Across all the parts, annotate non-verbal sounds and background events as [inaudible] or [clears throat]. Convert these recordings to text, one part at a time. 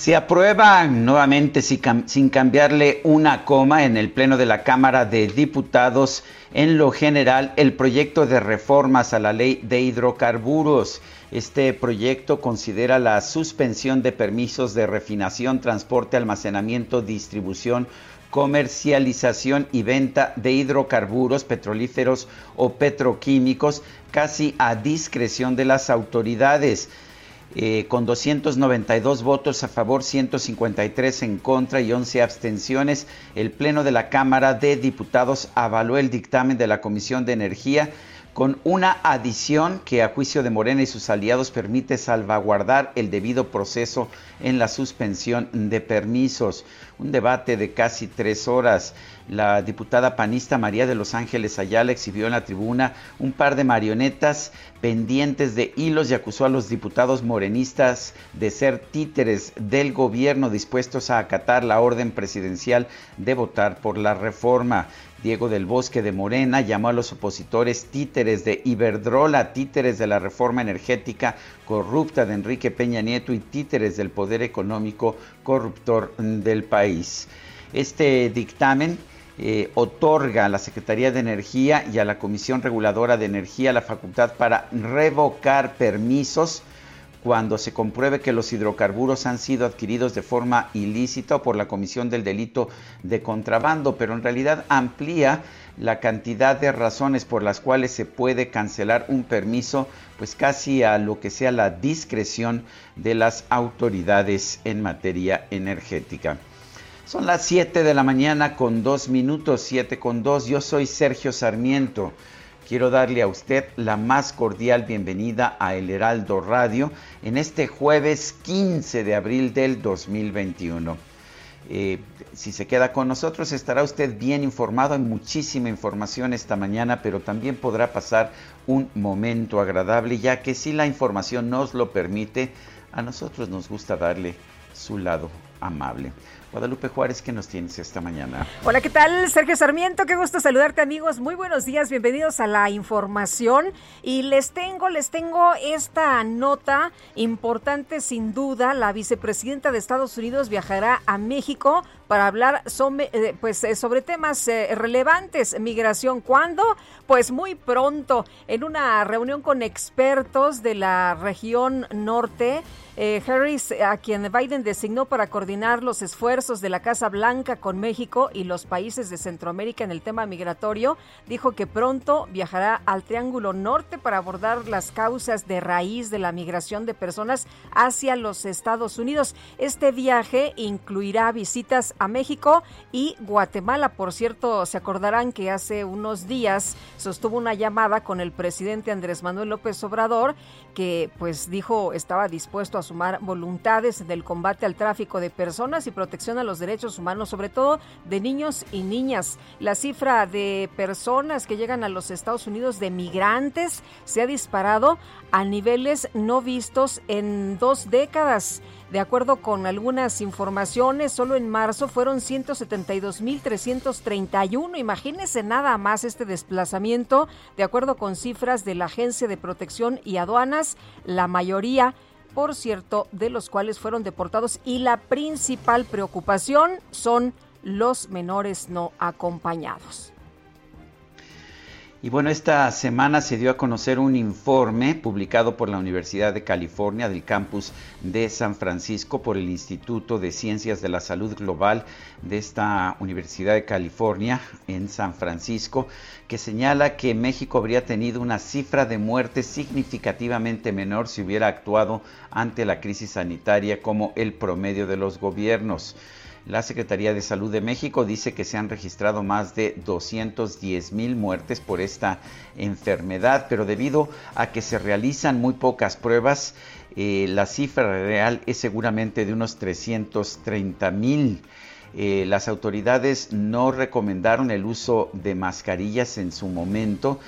Se aprueban nuevamente sin cambiarle una coma en el Pleno de la Cámara de Diputados en lo general el proyecto de reformas a la ley de hidrocarburos. Este proyecto considera la suspensión de permisos de refinación, transporte, almacenamiento, distribución, comercialización y venta de hidrocarburos petrolíferos o petroquímicos casi a discreción de las autoridades. Eh, con 292 votos a favor, 153 en contra y 11 abstenciones, el Pleno de la Cámara de Diputados avaló el dictamen de la Comisión de Energía con una adición que a juicio de Morena y sus aliados permite salvaguardar el debido proceso en la suspensión de permisos. Un debate de casi tres horas. La diputada panista María de Los Ángeles Ayala exhibió en la tribuna un par de marionetas pendientes de hilos y acusó a los diputados morenistas de ser títeres del gobierno dispuestos a acatar la orden presidencial de votar por la reforma. Diego del Bosque de Morena llamó a los opositores títeres de Iberdrola, títeres de la reforma energética corrupta de Enrique Peña Nieto y títeres del poder económico corruptor del país. Este dictamen eh, otorga a la Secretaría de Energía y a la Comisión Reguladora de Energía la facultad para revocar permisos cuando se compruebe que los hidrocarburos han sido adquiridos de forma ilícita o por la comisión del delito de contrabando, pero en realidad amplía la cantidad de razones por las cuales se puede cancelar un permiso, pues casi a lo que sea la discreción de las autoridades en materia energética. Son las 7 de la mañana con 2 minutos, 7 con 2. Yo soy Sergio Sarmiento. Quiero darle a usted la más cordial bienvenida a El Heraldo Radio en este jueves 15 de abril del 2021. Eh, si se queda con nosotros estará usted bien informado, hay muchísima información esta mañana, pero también podrá pasar un momento agradable, ya que si la información nos lo permite, a nosotros nos gusta darle su lado amable. Guadalupe Juárez, ¿qué nos tienes esta mañana? Hola, ¿qué tal? Sergio Sarmiento, qué gusto saludarte amigos. Muy buenos días, bienvenidos a la información. Y les tengo, les tengo esta nota importante sin duda. La vicepresidenta de Estados Unidos viajará a México para hablar sobre, eh, pues, eh, sobre temas eh, relevantes. Migración, ¿cuándo? Pues muy pronto, en una reunión con expertos de la región norte. Harris, a quien Biden designó para coordinar los esfuerzos de la Casa Blanca con México y los países de Centroamérica en el tema migratorio, dijo que pronto viajará al Triángulo Norte para abordar las causas de raíz de la migración de personas hacia los Estados Unidos. Este viaje incluirá visitas a México y Guatemala. Por cierto, se acordarán que hace unos días sostuvo una llamada con el presidente Andrés Manuel López Obrador, que pues dijo estaba dispuesto a sumar voluntades del combate al tráfico de personas y protección a los derechos humanos, sobre todo de niños y niñas. La cifra de personas que llegan a los Estados Unidos de migrantes se ha disparado a niveles no vistos en dos décadas. De acuerdo con algunas informaciones, solo en marzo fueron 172.331. Imagínense nada más este desplazamiento. De acuerdo con cifras de la Agencia de Protección y Aduanas, la mayoría, por cierto, de los cuales fueron deportados y la principal preocupación son los menores no acompañados. Y bueno, esta semana se dio a conocer un informe publicado por la Universidad de California del campus de San Francisco por el Instituto de Ciencias de la Salud Global de esta Universidad de California en San Francisco, que señala que México habría tenido una cifra de muertes significativamente menor si hubiera actuado ante la crisis sanitaria como el promedio de los gobiernos. La Secretaría de Salud de México dice que se han registrado más de 210 mil muertes por esta enfermedad, pero debido a que se realizan muy pocas pruebas, eh, la cifra real es seguramente de unos 330 mil. Eh, las autoridades no recomendaron el uso de mascarillas en su momento,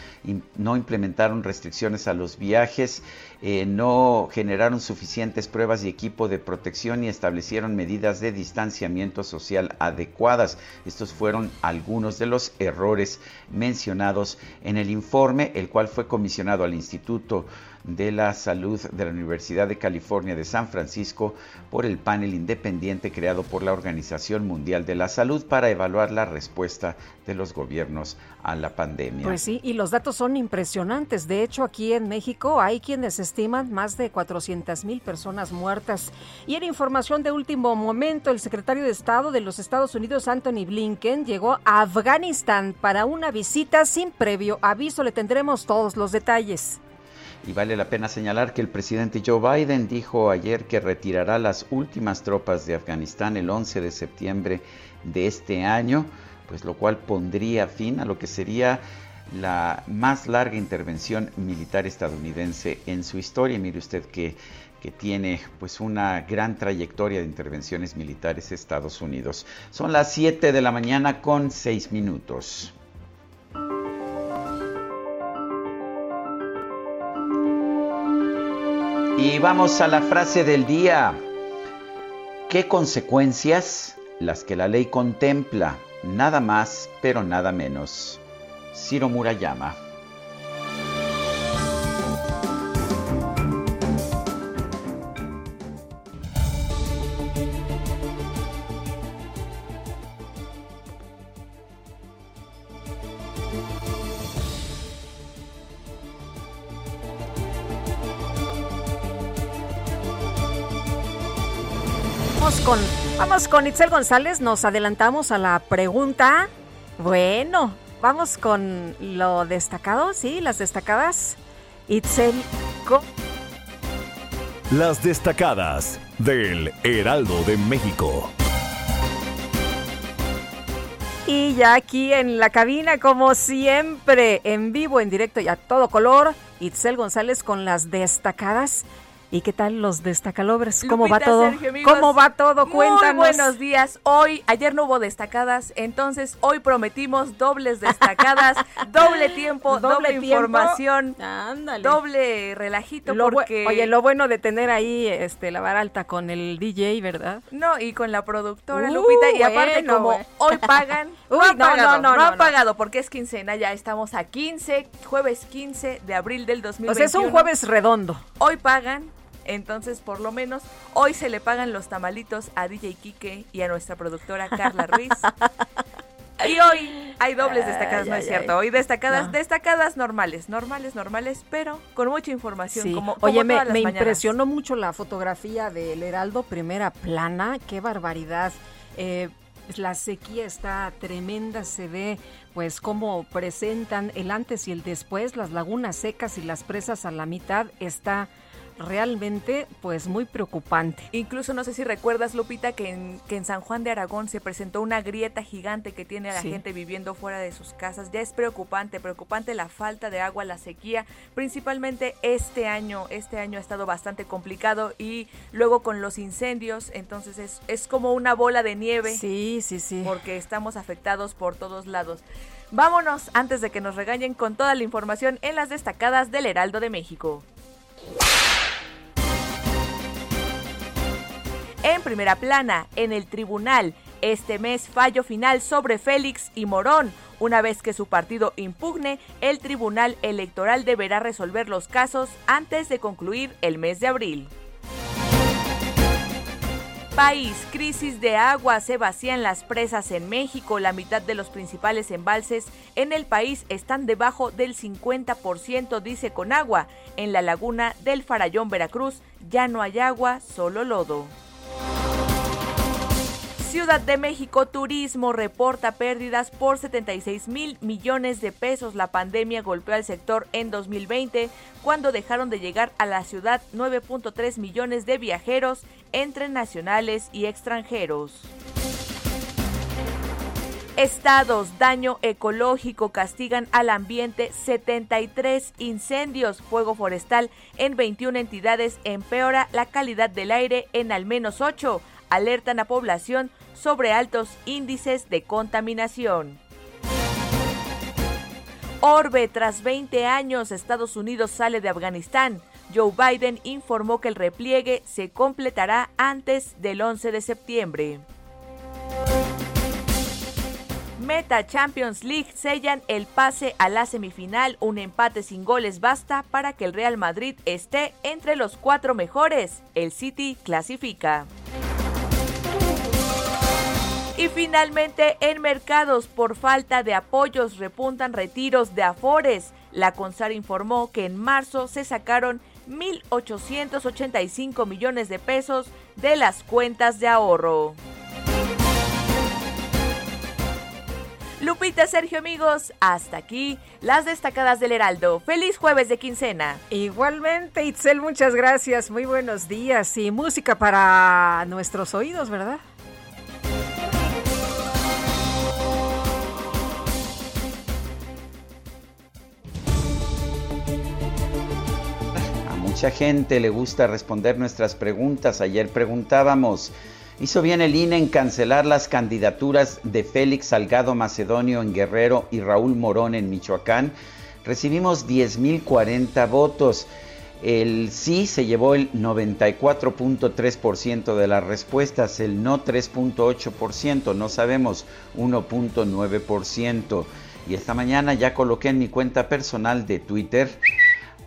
no implementaron restricciones a los viajes, eh, no generaron suficientes pruebas y equipo de protección y establecieron medidas de distanciamiento social adecuadas. Estos fueron algunos de los errores mencionados en el informe, el cual fue comisionado al Instituto de la Salud de la Universidad de California de San Francisco por el panel independiente creado por la Organización Mundial de la Salud para evaluar la respuesta de los gobiernos a la pandemia. Pues sí, y los datos son impresionantes. De hecho, aquí en México hay quienes estiman más de 400 mil personas muertas. Y en información de último momento, el secretario de Estado de los Estados Unidos, Anthony Blinken, llegó a Afganistán para una visita sin previo aviso. Le tendremos todos los detalles. Y vale la pena señalar que el presidente Joe Biden dijo ayer que retirará las últimas tropas de Afganistán el 11 de septiembre de este año, pues lo cual pondría fin a lo que sería la más larga intervención militar estadounidense en su historia. Mire usted que, tiene pues una gran trayectoria de intervenciones militares Estados Unidos. Son las 7 de la mañana con 6 minutos. Y vamos a la frase del día. ¿Qué consecuencias? Las que la ley contempla, nada más, pero nada menos. Ciro Murayama. Vamos con Itzel González, nos adelantamos a la pregunta. Bueno, vamos con lo destacado, sí, las destacadas. Itzel, Las destacadas del Heraldo de México. Y ya aquí en la cabina, como siempre, en vivo, en directo y a todo color, Itzel González con las destacadas ¿Y qué tal los destacalobres? ¿Cómo va todo? ¿Cómo va todo? Cuéntanos. Muy buenos días. Hoy, ayer no hubo destacadas, entonces hoy prometimos dobles destacadas, [laughs] doble tiempo, doble, información, doble relajito. porque... Oye, lo bueno de tener ahí este la vara alta con el DJ, ¿verdad? No, y con la productora Lupita. Y aparte, como hoy pagan, [laughs] no han pagado, no, no, han pagado porque es quincena, ya estamos a 15, jueves 15 de abril del 2021. O sea, es un jueves redondo. Hoy pagan entonces, por lo menos, hoy se le pagan los tamalitos a DJ Kike y a nuestra productora Carla Ruiz. [laughs] Y hoy hay dobles destacadas, no es cierto. Hoy destacadas, destacadas normales, normales, normales, pero con mucha información. Como, Oye, me, impresionó mucho la fotografía del Heraldo, primera plana, qué barbaridad. Eh, la sequía está tremenda, se ve pues cómo presentan el antes y el después, las lagunas secas y las presas a la mitad, está realmente pues muy preocupante. Incluso no sé si recuerdas, Lupita, que en, que en San Juan de Aragón se presentó una grieta gigante que tiene a la gente viviendo fuera de sus casas. Ya es preocupante, preocupante la falta de agua, la sequía, principalmente este año. Este año ha estado bastante complicado y luego con los incendios, entonces es, es como una bola de nieve. Sí, sí, sí. Porque estamos afectados por todos lados. Vámonos antes de que nos regañen con toda la información en las destacadas del Heraldo de México. En primera plana, en el tribunal, este mes fallo final sobre Félix y Morón. Una vez que su partido impugne, el Tribunal Electoral deberá resolver los casos antes de concluir el mes de abril. País, crisis de agua, se vacían las presas en México. La mitad de los principales embalses en el país están debajo del 50%, dice Conagua. En la laguna del Farallón, Veracruz, ya no hay agua, solo lodo. Ciudad de México Turismo reporta pérdidas por 76 mil millones de pesos. La pandemia golpeó al sector en 2020 cuando dejaron de llegar a la ciudad 9.3 millones de viajeros entre nacionales y extranjeros. Estados, daño ecológico, castigan al ambiente 73 incendios, fuego forestal en 21 entidades empeora la calidad del aire en al menos 8, alertan a población sobre altos índices de contaminación. Orbe, tras 20 años, Estados Unidos sale de Afganistán. Joe Biden informó que el repliegue se completará antes del 11 de septiembre. Meta Champions League sellan el pase a la semifinal. Un empate sin goles basta para que el Real Madrid esté entre los cuatro mejores. El City clasifica. Y finalmente, en mercados por falta de apoyos repuntan retiros de Afores. La CONSAR informó que en marzo se sacaron 1.885 millones de pesos de las cuentas de ahorro. Lupita, Sergio, amigos, hasta aquí las destacadas del Heraldo. Feliz jueves de quincena. Igualmente, Itzel, muchas gracias. Muy buenos días y música para nuestros oídos, ¿verdad? Mucha gente le gusta responder nuestras preguntas. Ayer preguntábamos, ¿hizo bien el INE en cancelar las candidaturas de Félix Salgado Macedonio en Guerrero y Raúl Morón en Michoacán? Recibimos 10.040 votos. El sí se llevó el 94.3% de las respuestas, el no 3.8%, no sabemos 1.9%. Y esta mañana ya coloqué en mi cuenta personal de Twitter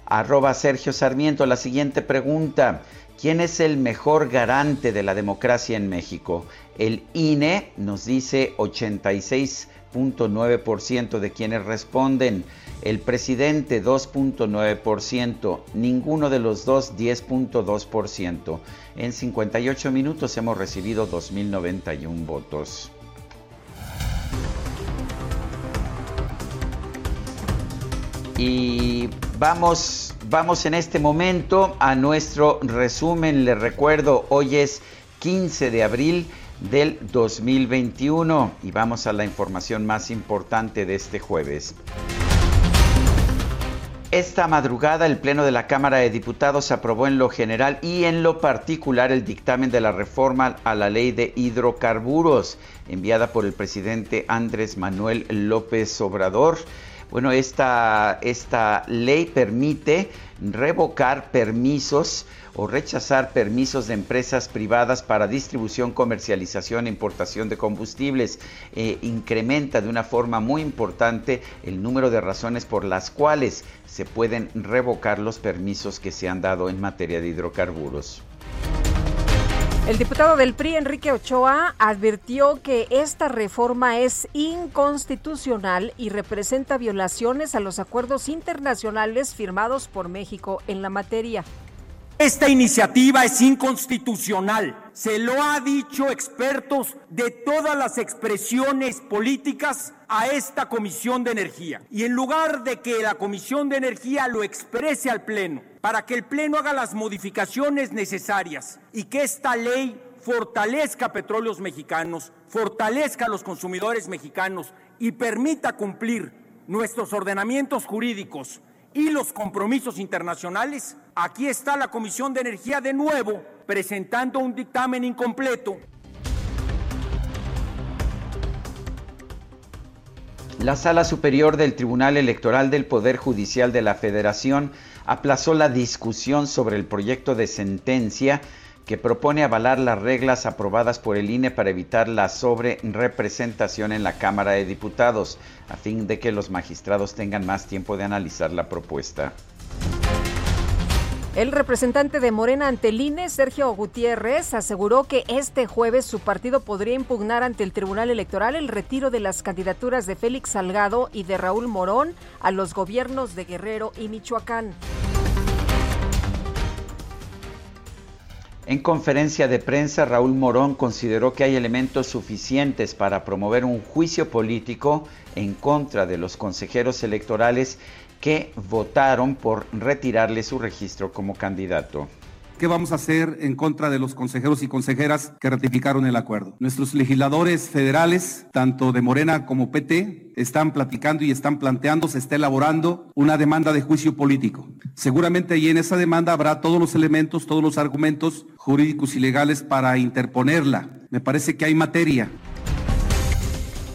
Arroba Sergio Sarmiento, la siguiente pregunta. ¿Quién es el mejor garante de la democracia en México? El INE nos dice 86.9% de quienes responden. El presidente 2.9%. Ninguno de los dos 10.2%. En 58 minutos hemos recibido 2.091 votos. Y vamos, vamos en este momento a nuestro resumen. Les recuerdo, hoy es 15 de abril del 2021 y vamos a la información más importante de este jueves. Esta madrugada el Pleno de la Cámara de Diputados aprobó en lo general y en lo particular el dictamen de la reforma a la ley de hidrocarburos enviada por el presidente Andrés Manuel López Obrador. Bueno, esta, esta ley permite revocar permisos o rechazar permisos de empresas privadas para distribución, comercialización e importación de combustibles. Eh, incrementa de una forma muy importante el número de razones por las cuales se pueden revocar los permisos que se han dado en materia de hidrocarburos. El diputado del PRI, Enrique Ochoa, advirtió que esta reforma es inconstitucional y representa violaciones a los acuerdos internacionales firmados por México en la materia. Esta iniciativa es inconstitucional. Se lo ha dicho expertos de todas las expresiones políticas a esta Comisión de Energía. Y en lugar de que la Comisión de Energía lo exprese al Pleno, para que el Pleno haga las modificaciones necesarias y que esta ley fortalezca petróleos mexicanos, fortalezca a los consumidores mexicanos y permita cumplir nuestros ordenamientos jurídicos y los compromisos internacionales, aquí está la Comisión de Energía de nuevo presentando un dictamen incompleto. La Sala Superior del Tribunal Electoral del Poder Judicial de la Federación aplazó la discusión sobre el proyecto de sentencia que propone avalar las reglas aprobadas por el INE para evitar la sobrerepresentación en la Cámara de Diputados, a fin de que los magistrados tengan más tiempo de analizar la propuesta. El representante de Morena ante el INE, Sergio Gutiérrez, aseguró que este jueves su partido podría impugnar ante el Tribunal Electoral el retiro de las candidaturas de Félix Salgado y de Raúl Morón a los gobiernos de Guerrero y Michoacán. En conferencia de prensa, Raúl Morón consideró que hay elementos suficientes para promover un juicio político en contra de los consejeros electorales que votaron por retirarle su registro como candidato. ¿Qué vamos a hacer en contra de los consejeros y consejeras que ratificaron el acuerdo? Nuestros legisladores federales, tanto de Morena como PT, están platicando y están planteando, se está elaborando una demanda de juicio político. Seguramente ahí en esa demanda habrá todos los elementos, todos los argumentos jurídicos y legales para interponerla. Me parece que hay materia.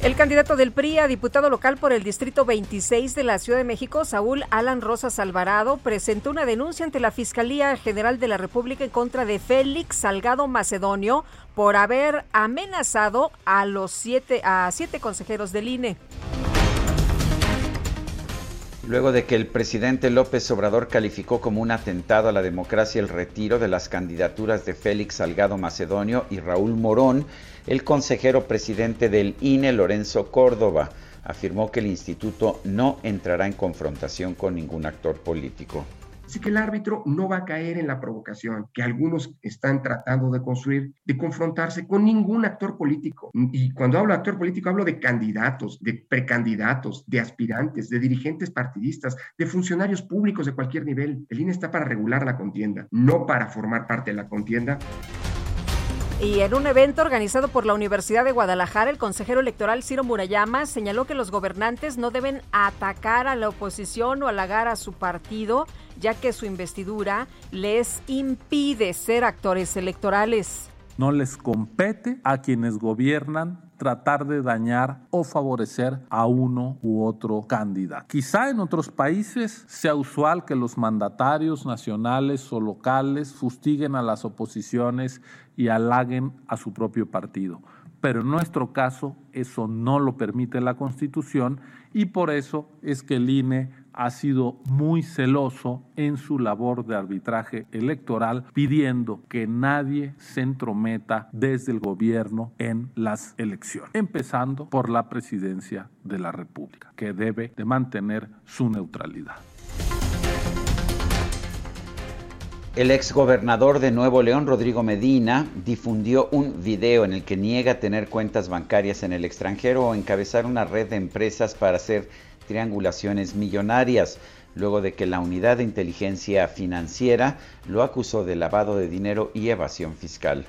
El candidato del PRI a diputado local por el Distrito 26 de la Ciudad de México, Saúl Alan Rosas Alvarado, presentó una denuncia ante la Fiscalía General de la República en contra de Félix Salgado Macedonio por haber amenazado a los siete, a siete consejeros del INE. Luego de que el presidente López Obrador calificó como un atentado a la democracia el retiro de las candidaturas de Félix Salgado Macedonio y Raúl Morón, el consejero presidente del INE, Lorenzo Córdoba, afirmó que el instituto no entrará en confrontación con ningún actor político. Así que el árbitro no va a caer en la provocación que algunos están tratando de construir, de confrontarse con ningún actor político. Y cuando hablo de actor político, hablo de candidatos, de precandidatos, de aspirantes, de dirigentes partidistas, de funcionarios públicos de cualquier nivel. El INE está para regular la contienda, no para formar parte de la contienda. Y en un evento organizado por la Universidad de Guadalajara, el consejero electoral Ciro Murayama señaló que los gobernantes no deben atacar a la oposición o halagar a su partido, ya que su investidura les impide ser actores electorales. No les compete a quienes gobiernan tratar de dañar o favorecer a uno u otro candidato. Quizá en otros países sea usual que los mandatarios nacionales o locales fustiguen a las oposiciones y halaguen a su propio partido. Pero en nuestro caso eso no lo permite la Constitución y por eso es que el INE ha sido muy celoso en su labor de arbitraje electoral, pidiendo que nadie se entrometa desde el gobierno en las elecciones, empezando por la presidencia de la República, que debe de mantener su neutralidad. El exgobernador de Nuevo León, Rodrigo Medina, difundió un video en el que niega tener cuentas bancarias en el extranjero o encabezar una red de empresas para hacer triangulaciones millonarias, luego de que la Unidad de Inteligencia Financiera lo acusó de lavado de dinero y evasión fiscal.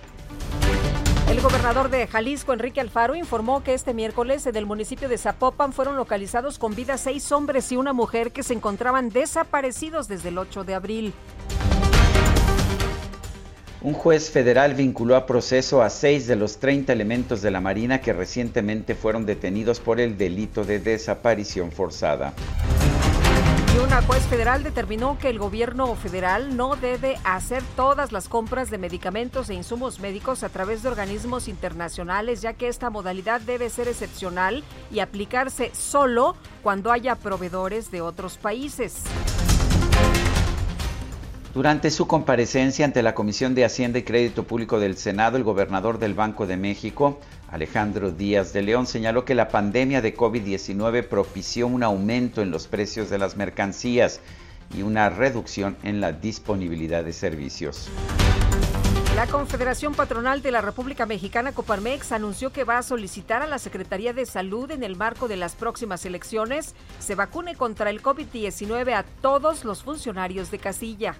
El gobernador de Jalisco, Enrique Alfaro, informó que este miércoles en el municipio de Zapopan fueron localizados con vida seis hombres y una mujer que se encontraban desaparecidos desde el 8 de abril. Un juez federal vinculó a proceso a seis de los 30 elementos de la Marina que recientemente fueron detenidos por el delito de desaparición forzada. Y una juez federal determinó que el gobierno federal no debe hacer todas las compras de medicamentos e insumos médicos a través de organismos internacionales, ya que esta modalidad debe ser excepcional y aplicarse solo cuando haya proveedores de otros países. Durante su comparecencia ante la Comisión de Hacienda y Crédito Público del Senado, el gobernador del Banco de México, Alejandro Díaz de León, señaló que la pandemia de COVID-19 propició un aumento en los precios de las mercancías y una reducción en la disponibilidad de servicios. La Confederación Patronal de la República Mexicana, Coparmex, anunció que va a solicitar a la Secretaría de Salud en el marco de las próximas elecciones se vacune contra el COVID-19 a todos los funcionarios de casilla.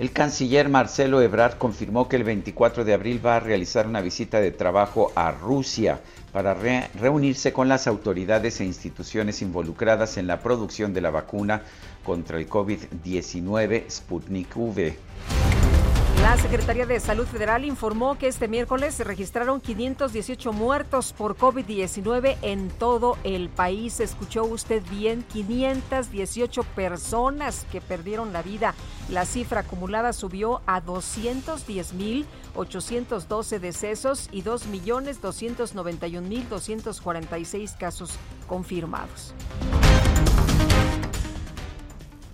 El canciller Marcelo Ebrard confirmó que el 24 de abril va a realizar una visita de trabajo a Rusia para reunirse con las autoridades e instituciones involucradas en la producción de la vacuna contra el COVID-19 Sputnik V. La Secretaría de Salud Federal informó que este miércoles se registraron 518 muertos por COVID-19 en todo el país. Escuchó usted bien, 518 personas que perdieron la vida. La cifra acumulada subió a 210.812 decesos y 2.291.246 casos confirmados.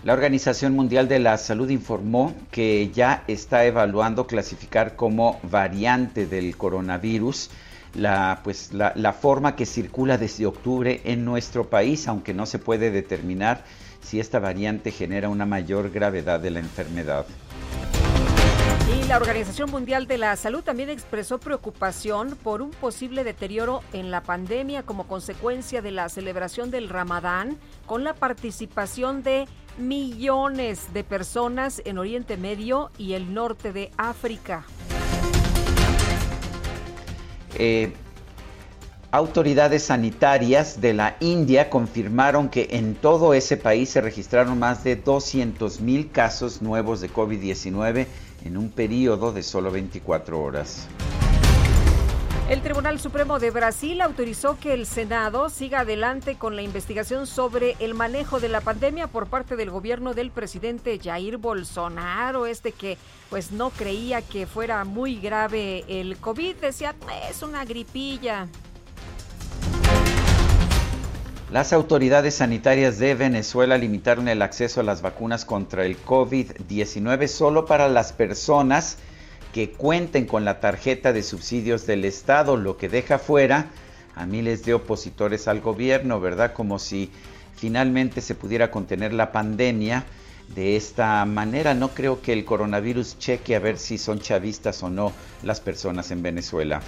La Organización Mundial de la Salud informó que ya está evaluando clasificar como variante del coronavirus la, pues, la, forma que circula desde octubre en nuestro país, aunque no se puede determinar si esta variante genera una mayor gravedad de la enfermedad. Y la Organización Mundial de la Salud también expresó preocupación por un posible deterioro en la pandemia como consecuencia de la celebración del Ramadán con la participación de millones de personas en Oriente Medio y el norte de África. Eh, autoridades sanitarias de la India confirmaron que en todo ese país se registraron más de 200 mil casos nuevos de COVID-19 en un periodo de solo 24 horas. El Tribunal Supremo de Brasil autorizó que el Senado siga adelante con la investigación sobre el manejo de la pandemia por parte del gobierno del presidente Jair Bolsonaro, este que pues no creía que fuera muy grave el COVID, decía, es una gripilla. Las autoridades sanitarias de Venezuela limitaron el acceso a las vacunas contra el COVID-19 solo para las personas que cuenten con la tarjeta de subsidios del Estado, lo que deja fuera a miles de opositores al gobierno, ¿verdad? Como si finalmente se pudiera contener la pandemia de esta manera. No creo que el coronavirus cheque a ver si son chavistas o no las personas en Venezuela.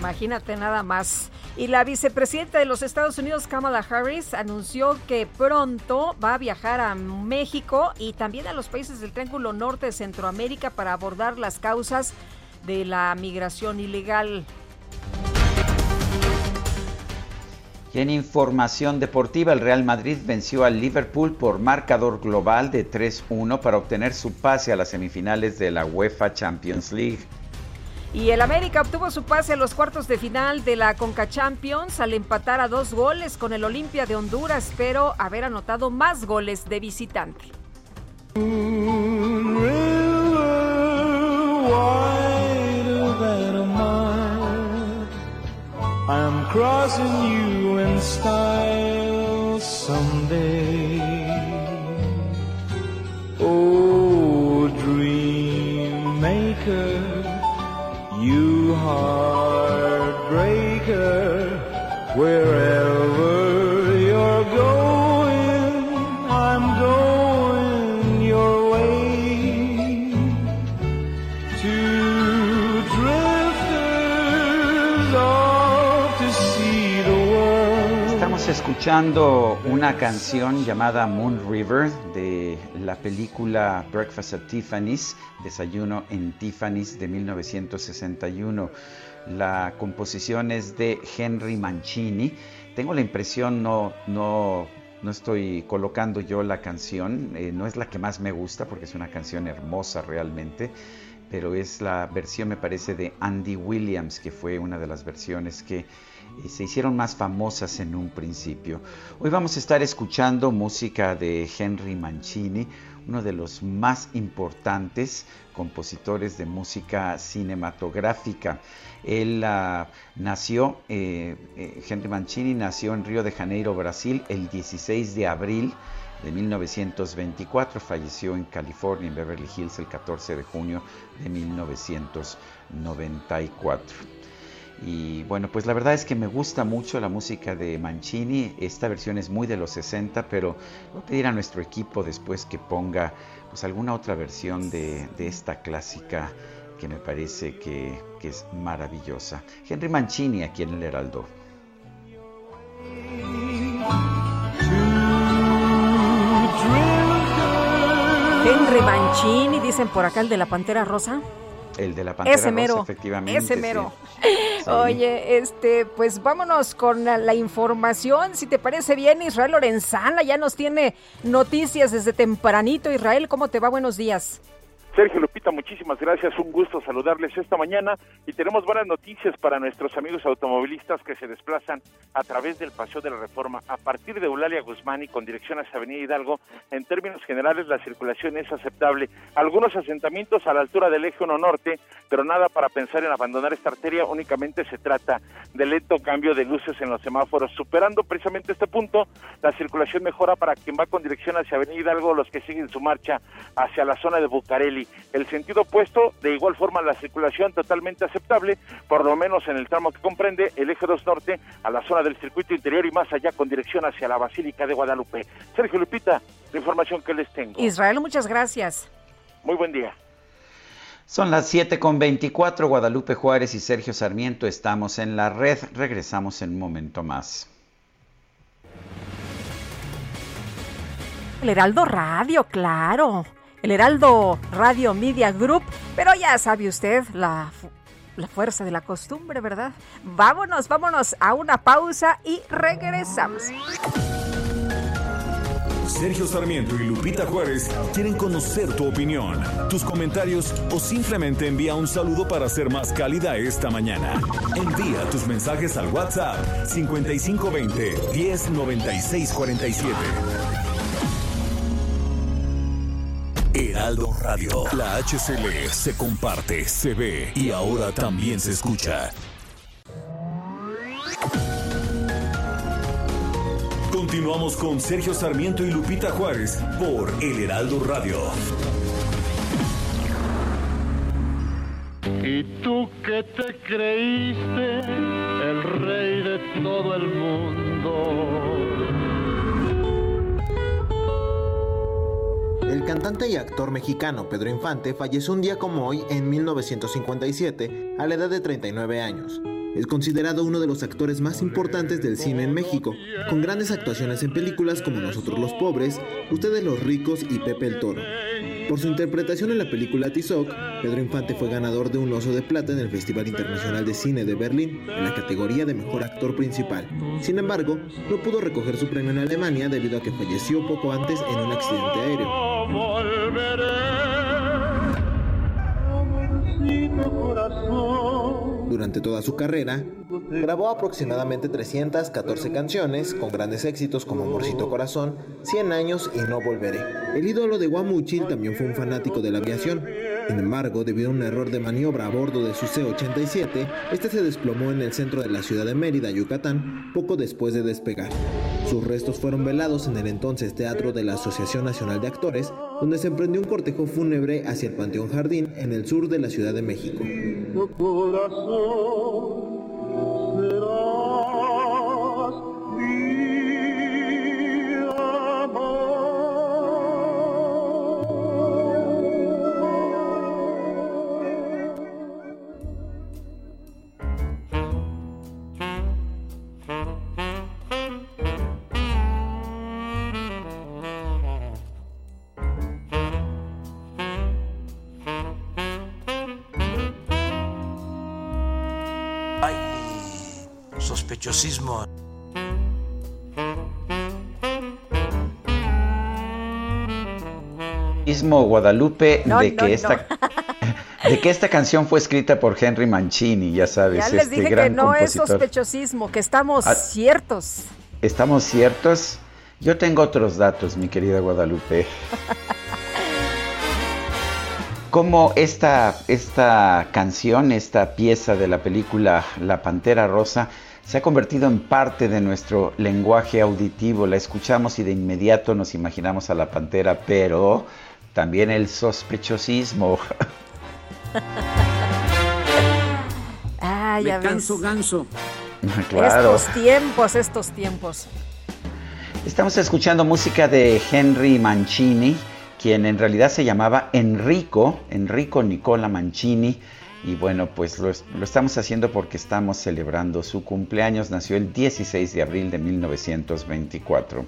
Imagínate nada más. Y la vicepresidenta de los Estados Unidos, Kamala Harris, anunció que pronto va a viajar a México y también a los países del Triángulo Norte de Centroamérica para abordar las causas de la migración ilegal. Y en información deportiva, el Real Madrid venció al Liverpool por marcador global de 3-1 para obtener su pase a las semifinales de la UEFA Champions League. Y el América obtuvo su pase a los cuartos de final de la Conca Champions al empatar a dos goles con el Olimpia de Honduras, pero haber anotado más goles de visitante. You heartbreaker, wherever escuchando una canción llamada Moon River de la película Breakfast at Tiffany's, Desayuno en Tiffany's de 1961. La composición es de Henry Mancini. Tengo la impresión, no, no, no estoy colocando yo la canción, eh, no es la que más me gusta porque es una canción hermosa realmente, pero es la versión, me parece, de Andy Williams, que fue una de las versiones que se hicieron más famosas en un principio. Hoy vamos a estar escuchando música de Henry Mancini, uno de los más importantes compositores de música cinematográfica. Él uh, nació, eh, eh, Henry Mancini nació en Río de Janeiro, Brasil, el 16 de abril de 1924, falleció en California, en Beverly Hills, el 14 de junio de 1994. Y bueno, pues la verdad es que me gusta mucho la música de Mancini. Esta versión es muy de los 60, pero voy a pedir a nuestro equipo después que ponga pues alguna otra versión de, de esta clásica que me parece que, que, es maravillosa. Henry Mancini aquí en el Heraldo. Henry Mancini, dicen por acá el de la Pantera Rosa. El de la Pantera ese mero, Rosa, efectivamente. Ese mero. [laughs] Sí. Oye, este, pues vámonos con la, la, información. Si te parece bien, Israel Lorenzana ya nos tiene noticias desde tempranito. Israel, ¿cómo te va? Buenos días. Sergio Lupita, muchísimas gracias, un gusto saludarles esta mañana y tenemos buenas noticias para nuestros amigos automovilistas que se desplazan a través del Paseo de la Reforma a partir de Eulalia Guzmán y con dirección hacia Avenida Hidalgo. En términos generales la circulación es aceptable. Algunos asentamientos a la altura del eje 1 norte, pero nada para pensar en abandonar esta arteria, únicamente se trata de lento cambio de luces en los semáforos. Superando precisamente este punto, la circulación mejora para quien va con dirección hacia Avenida Hidalgo, los que siguen su marcha hacia la zona de Bucareli el sentido opuesto, de igual forma la circulación totalmente aceptable, por lo menos en el tramo que comprende el eje 2 norte a la zona del circuito interior y más allá con dirección hacia la Basílica de Guadalupe. Sergio Lupita, la información que les tengo. Israel, muchas gracias. Muy buen día. Son las 7 con 24, Guadalupe Juárez y Sergio Sarmiento estamos en la red. Regresamos en un momento más. El Heraldo Radio, claro el Heraldo Radio Media Group, pero ya sabe usted la, la fuerza de la costumbre, ¿verdad? Vámonos, vámonos a una pausa y regresamos. Sergio Sarmiento y Lupita Juárez quieren conocer tu opinión, tus comentarios o simplemente envía un saludo para ser más cálida esta mañana. Envía tus mensajes al WhatsApp 5520 109647. Heraldo Radio. La HCL se comparte, se ve y ahora también se escucha. Continuamos con Sergio Sarmiento y Lupita Juárez por El Heraldo Radio. ¿Y tú qué te creíste? El rey de todo el mundo El cantante y actor mexicano Pedro Infante falleció un día como hoy en 1957 a la edad de 39 años. Es considerado uno de los actores más importantes del cine en México, con grandes actuaciones en películas como Nosotros los Pobres, Ustedes los Ricos y Pepe el Toro. Por su interpretación en la película Tizoc, Pedro Infante fue ganador de un oso de plata en el Festival Internacional de Cine de Berlín, en la categoría de Mejor Actor Principal. Sin embargo, no pudo recoger su premio en Alemania debido a que falleció poco antes en un accidente aéreo. Durante toda su carrera, grabó aproximadamente 314 canciones, con grandes éxitos como Amorcito Corazón, 100 años y No Volveré. El ídolo de Guamuchil también fue un fanático de la aviación. Sin embargo, debido a un error de maniobra a bordo de su C-87, este se desplomó en el centro de la ciudad de Mérida, Yucatán, poco después de despegar. Sus restos fueron velados en el entonces Teatro de la Asociación Nacional de Actores, donde se emprendió un cortejo fúnebre hacia el Panteón Jardín en el sur de la Ciudad de México. Sospechosismo. Guadalupe de que esta [laughs] de que esta canción fue escrita por Henry Mancini, ya sabes, ya les este dije gran que no es sospechosismo, que estamos Ah. ciertos. ¿Estamos ciertos? Yo tengo otros datos, mi querida Guadalupe. [laughs] Como esta, esta canción, esta pieza de la película La Pantera Rosa, se ha convertido en parte de nuestro lenguaje auditivo. La escuchamos y de inmediato nos imaginamos a la pantera, pero también el sospechosismo. [laughs] Ah, ya Me canso ves. ganso. [laughs] claro. Estos tiempos, estos tiempos. Estamos escuchando música de Henry Mancini, quien en realidad se llamaba Enrico, Enrico Nicola Mancini. Y bueno, pues lo, es- lo estamos haciendo porque estamos celebrando su cumpleaños. Nació el 16 de abril de 1924.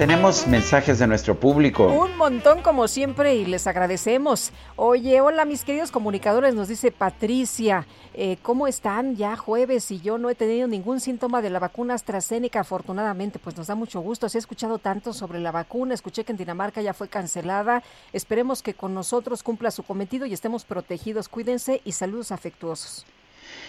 Tenemos mensajes de nuestro público. Un montón como siempre y les agradecemos. Oye, hola mis queridos comunicadores, nos dice Patricia. Eh, ¿Cómo están? Ya jueves y yo no he tenido ningún síntoma de la vacuna AstraZeneca, afortunadamente, pues nos da mucho gusto. Se ha escuchado tanto sobre la vacuna, escuché que en Dinamarca ya fue cancelada. Esperemos que con nosotros cumpla su cometido y estemos protegidos. Cuídense y saludos afectuosos.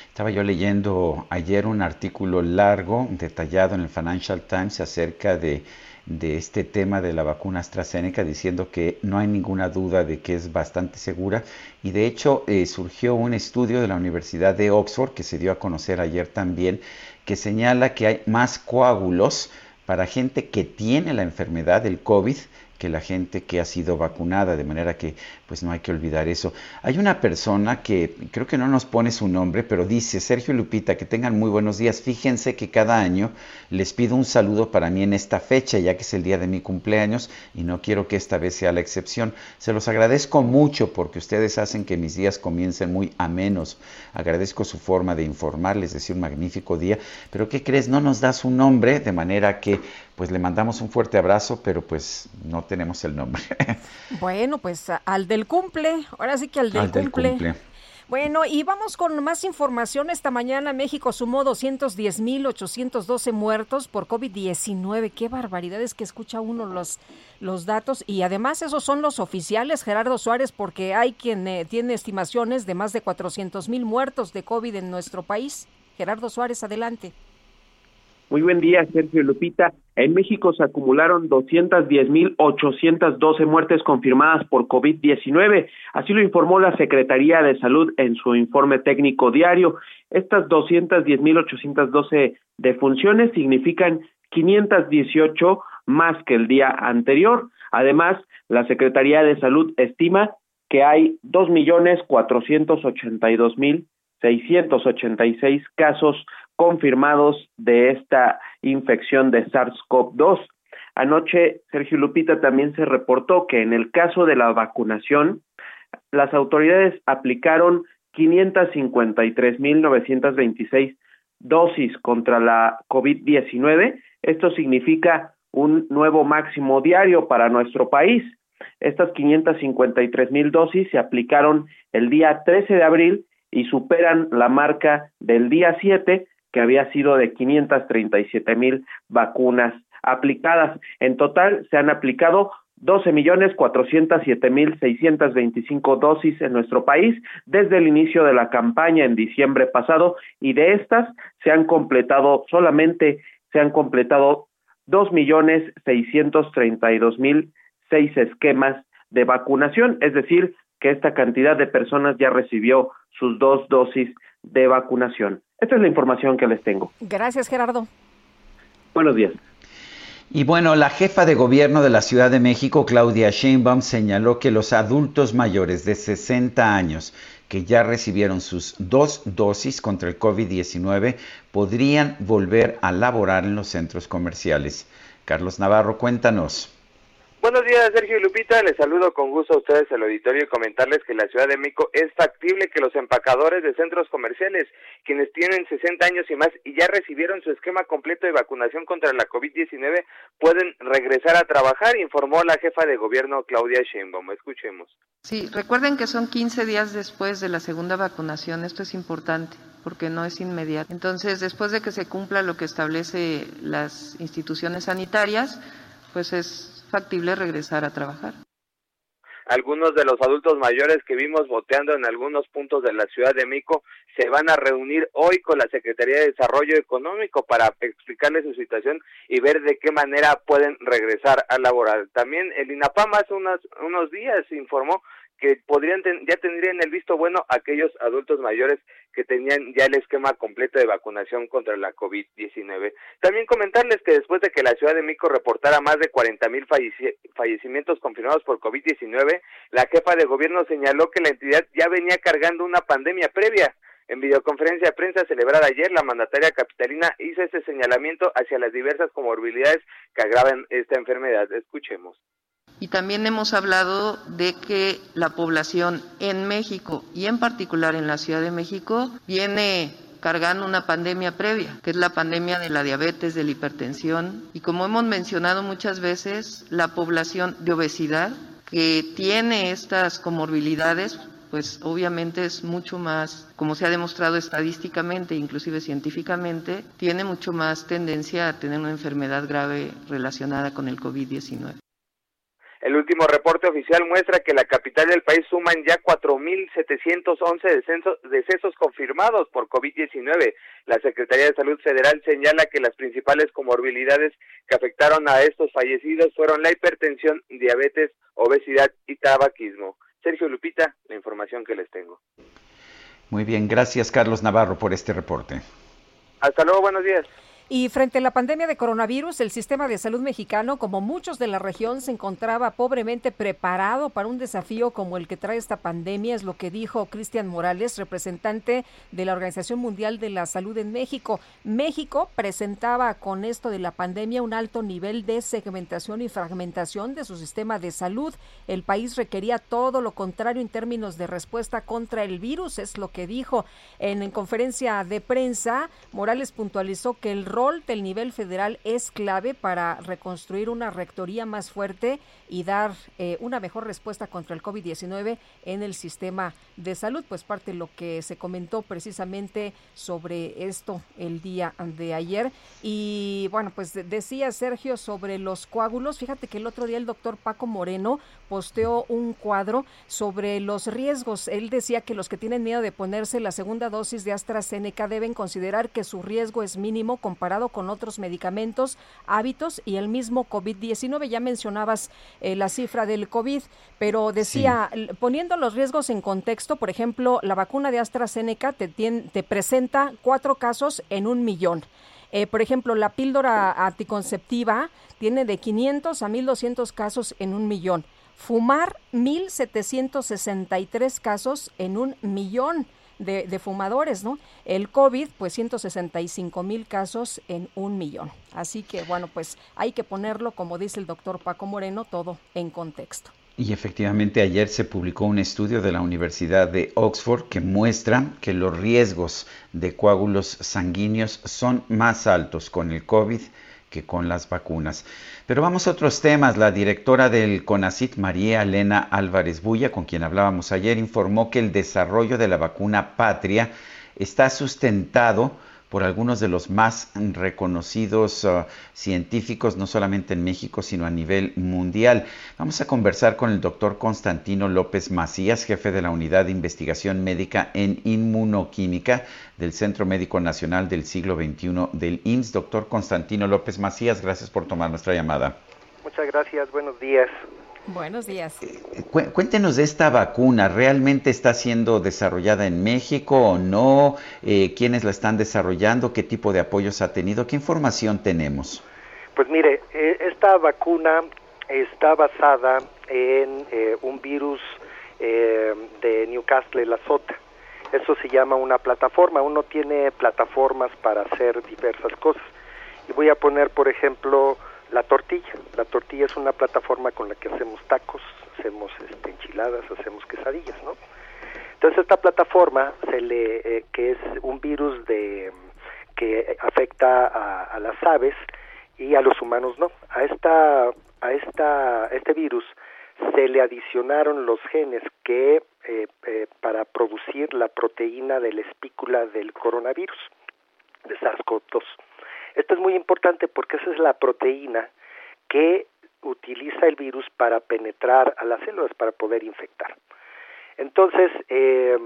Estaba yo leyendo ayer un artículo largo, detallado en el Financial Times acerca de de este tema de la vacuna AstraZeneca diciendo que no hay ninguna duda de que es bastante segura. Y de hecho eh, surgió un estudio de la Universidad de Oxford que se dio a conocer ayer también que señala que hay más coágulos para gente que tiene la enfermedad del COVID que la gente que ha sido vacunada, de manera que pues no hay que olvidar eso. Hay una persona que creo que no nos pone su nombre, pero dice, Sergio Lupita, que tengan muy buenos días. Fíjense que cada año les pido un saludo para mí en esta fecha, ya que es el día de mi cumpleaños y no quiero que esta vez sea la excepción. Se los agradezco mucho porque ustedes hacen que mis días comiencen muy amenos. Agradezco su forma de informarles, decir un magnífico día, pero ¿qué crees? No nos da su nombre, de manera que pues le mandamos un fuerte abrazo, pero pues no tenemos el nombre. [laughs] Bueno, pues al del cumple, ahora sí que al del, cumple. Bueno, y vamos con más información. Esta mañana México sumó 210.812 muertos por COVID-19. Qué barbaridad que escucha uno los, los datos. Y además esos son los oficiales, Gerardo Suárez, porque hay quien eh, tiene estimaciones de más de 400.000 muertos de COVID en nuestro país. Gerardo Suárez, adelante. Muy buen día, Sergio Lupita. En México se acumularon 210.812 muertes confirmadas por COVID-19. Así lo informó la Secretaría de Salud en su informe técnico diario. Estas 210.812 defunciones significan 518 más que el día anterior. Además, la Secretaría de Salud estima que hay 2.482.686 casos confirmados de esta infección de SARS-CoV-2. Anoche, Sergio Lupita, también se reportó que en el caso de la vacunación, las autoridades aplicaron 553.926 dosis contra la COVID-19. Esto significa un nuevo máximo diario para nuestro país. Estas 553 mil dosis se aplicaron el día 13 de abril y superan la marca del día 7 que había sido de 537 mil vacunas aplicadas. En total se han aplicado 12 millones 407 mil 625 dosis en nuestro país desde el inicio de la campaña en diciembre pasado y de estas se han completado solamente se han completado dos millones seiscientos treinta y dos mil seis esquemas de vacunación, es decir, que esta cantidad de personas ya recibió sus dos dosis de vacunación. Esta es la información que les tengo. Gracias, Gerardo. Buenos días. Y bueno, la jefa de gobierno de la Ciudad de México, Claudia Sheinbaum, señaló que los adultos mayores de 60 años que ya recibieron sus dos dosis contra el COVID-19 podrían volver a laborar en los centros comerciales. Carlos Navarro, cuéntanos. Buenos días, Sergio y Lupita. Les saludo con gusto a ustedes al auditorio y comentarles que en la Ciudad de México es factible que los empacadores de centros comerciales, quienes tienen 60 años y más y ya recibieron su esquema completo de vacunación contra la COVID-19, pueden regresar a trabajar, informó la jefa de gobierno Claudia Sheinbaum. Escuchemos. Sí, recuerden que son 15 días después de la segunda vacunación. Esto es importante porque no es inmediato. Entonces, después de que se cumpla lo que establece las instituciones sanitarias, pues es factible regresar a trabajar. Algunos de los adultos mayores que vimos boteando en algunos puntos de la Ciudad de México se van a reunir hoy con la Secretaría de Desarrollo Económico para explicarles su situación y ver de qué manera pueden regresar a laborar. También el INAPAM hace unos, unos días informó que podrían ya tendrían el visto bueno aquellos adultos mayores que tenían ya el esquema completo de vacunación contra la COVID-19. También comentarles que después de que la Ciudad de México reportara más de 40 mil fallecimientos confirmados por COVID-19, la jefa de gobierno señaló que la entidad ya venía cargando una pandemia previa. En videoconferencia de prensa celebrada ayer, la mandataria capitalina hizo ese señalamiento hacia las diversas comorbilidades que agravan esta enfermedad. Escuchemos. Y también hemos hablado de que la población en México y en particular en la Ciudad de México viene cargando una pandemia previa, que es la pandemia de la diabetes, de la hipertensión y como hemos mencionado muchas veces, la población de obesidad que tiene estas comorbilidades pues obviamente es mucho más, como se ha demostrado estadísticamente, inclusive científicamente, tiene mucho más tendencia a tener una enfermedad grave relacionada con el COVID-19. El último reporte oficial muestra que la capital del país suman ya 4.711 decesos confirmados por COVID-19. La Secretaría de Salud Federal señala que las principales comorbilidades que afectaron a estos fallecidos fueron la hipertensión, diabetes, obesidad y tabaquismo. Sergio Lupita, la información que les tengo. Muy bien, gracias Carlos Navarro por este reporte. Hasta luego, buenos días. Y frente a la pandemia de coronavirus, el sistema de salud mexicano, como muchos de la región, se encontraba pobremente preparado para un desafío como el que trae esta pandemia, es lo que dijo Cristian Morales, representante de la Organización Mundial de la Salud en México. México presentaba con esto de la pandemia un alto nivel de segmentación y fragmentación de su sistema de salud. El país requería todo lo contrario en términos de respuesta contra el virus, es lo que dijo. En, en conferencia de prensa, Morales puntualizó que el rol rol del nivel federal es clave para reconstruir una rectoría más fuerte y dar eh, una mejor respuesta contra el COVID-19 en el sistema de salud, pues parte de lo que se comentó precisamente sobre esto el día de ayer. Y bueno, pues decía Sergio sobre los coágulos, fíjate que el otro día el doctor Paco Moreno posteó un cuadro sobre los riesgos. Él decía que los que tienen miedo de ponerse la segunda dosis de AstraZeneca deben considerar que su riesgo es mínimo comparado con otros medicamentos, hábitos y el mismo COVID-19. Ya mencionabas eh, la cifra del COVID, pero decía, poniendo los riesgos en contexto, por ejemplo, la vacuna de AstraZeneca te, te presenta cuatro casos en un millón. Eh, por ejemplo, la píldora anticonceptiva tiene de 500 a 1.200 casos en un millón. Fumar 1.763 casos en un millón de, fumadores, ¿no? El COVID, pues 165 mil casos en un millón. Así que, bueno, pues hay que ponerlo, como dice el doctor Paco Moreno, todo en contexto. Y efectivamente ayer se publicó un estudio de la Universidad de Oxford que muestra que los riesgos de coágulos sanguíneos son más altos con el COVID que con las vacunas. Pero vamos a otros temas. La directora del CONACIT, María Elena Álvarez Bulla, con quien hablábamos ayer, informó que el desarrollo de la vacuna Patria está sustentado por algunos de los más reconocidos uh, científicos, no solamente en México, sino a nivel mundial. Vamos a conversar con el doctor Constantino López Macías, jefe de la Unidad de Investigación Médica en Inmunoquímica del Centro Médico Nacional del Siglo XXI del IMSS. Doctor Constantino López Macías, gracias por tomar nuestra llamada. Muchas gracias, buenos días. Buenos días. Cuéntenos de esta vacuna. ¿Realmente está siendo desarrollada en México o no? Eh, ¿Quiénes la están desarrollando? ¿Qué tipo de apoyos ha tenido? ¿Qué información tenemos? Pues mire, eh, esta vacuna está basada en eh, un virus de Newcastle, la sota. Eso se llama una plataforma. Uno tiene plataformas para hacer diversas cosas. Y voy a poner, por ejemplo, la tortilla. La tortilla es una plataforma con la que hacemos tacos, hacemos este, enchiladas, hacemos quesadillas, ¿no? Entonces esta plataforma se le, eh, que es un virus de que afecta a, las aves y a los humanos no. A esta a esta este virus se le adicionaron los genes que eh, eh, para producir la proteína de la espícula del coronavirus de SARS-CoV-2. Esto es muy importante porque esa es la proteína que utiliza el virus para penetrar a las células, para poder infectar. Entonces, eh,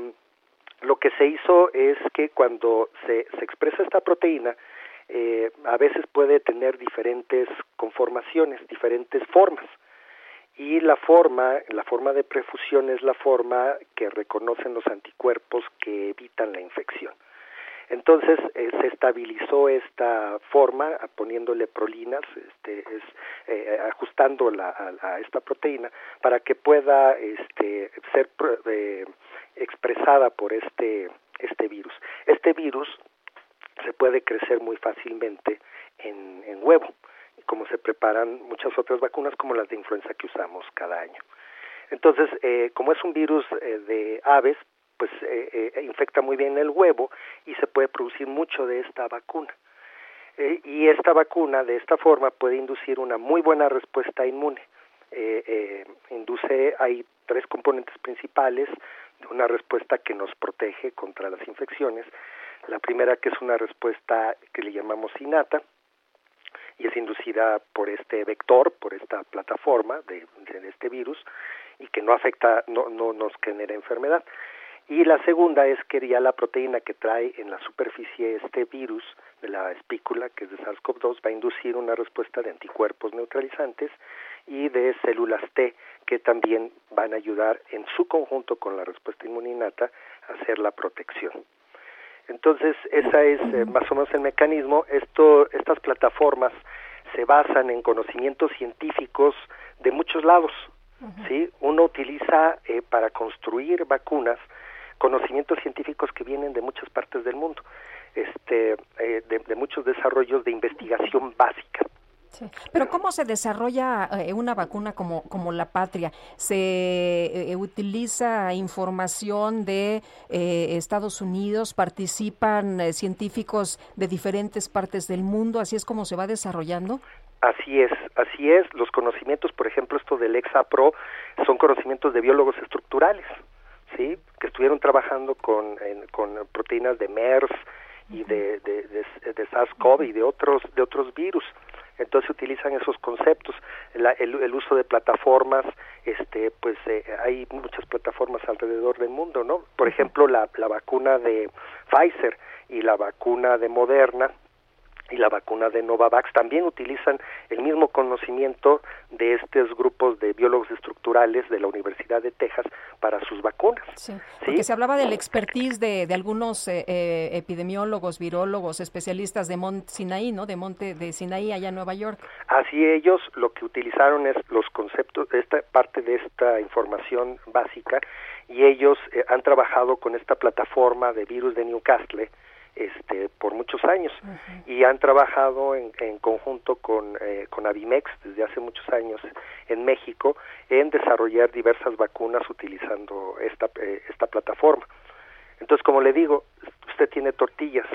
lo que se hizo es que cuando se, expresa esta proteína, eh, a veces puede tener diferentes conformaciones, diferentes formas. Y la forma, la forma de prefusión es la forma que reconocen los anticuerpos que evitan la infección. Entonces eh, se estabilizó esta forma poniéndole prolinas, este, es, eh, ajustando a, esta proteína para que pueda este, ser eh, expresada por este, este virus. Este virus se puede crecer muy fácilmente en, en huevo, como se preparan muchas otras vacunas como las de influenza que usamos cada año. Entonces, como es un virus de aves, pues infecta muy bien el huevo y se puede producir mucho de esta vacuna. y esta vacuna de esta forma puede inducir una muy buena respuesta inmune. induce, hay tres componentes principales de una respuesta que nos protege contra las infecciones. La primera que es una respuesta que le llamamos innata, y es inducida por este vector, por esta plataforma de, este virus y que no afecta, no, no nos genera enfermedad. Y la segunda es que ya la proteína que trae en la superficie este virus de la espícula, que es de SARS-CoV-2, va a inducir una respuesta de anticuerpos neutralizantes y de células T que también van a ayudar en su conjunto con la respuesta inmuninata a hacer la protección. Entonces, esa es eh, más o menos el mecanismo. Esto, estas plataformas se basan en conocimientos científicos de muchos lados. ¿sí? Uno utiliza eh, para construir vacunas conocimientos científicos que vienen de muchas partes del mundo, este, eh, de muchos desarrollos de investigación básica. Pero ¿cómo se desarrolla eh, una vacuna como, como la patria? ¿Se eh, utiliza información de eh, Estados Unidos? ¿Participan científicos de diferentes partes del mundo? ¿Así es como se va desarrollando? Así es, así es. Los conocimientos, por ejemplo, esto del ExaPro, son conocimientos de biólogos estructurales, ¿sí? Que estuvieron trabajando con, con proteínas de MERS y de, de, de, de SARS-CoV y de otros, de otros virus. Entonces utilizan esos conceptos. El, uso de plataformas este pues eh, hay muchas plataformas alrededor del mundo no por ejemplo la, la vacuna de Pfizer y la vacuna de Moderna y la vacuna de Novavax también utilizan el mismo conocimiento de estos grupos de biólogos estructurales de la Universidad de Texas para sus vacunas. Sí, porque se hablaba del expertise de, de algunos eh, eh, epidemiólogos, virólogos, especialistas de Mont Sinaí, ¿no? De Monte de Sinaí, allá en Nueva York. Así ellos lo que utilizaron es los conceptos, esta parte de esta información básica y ellos eh, han trabajado con esta plataforma de virus de Newcastle este, por muchos años y han trabajado en, en conjunto con, eh, con Avimex desde hace muchos años en México en desarrollar diversas vacunas utilizando esta, eh, esta plataforma. Entonces, como le digo, usted tiene tortillas,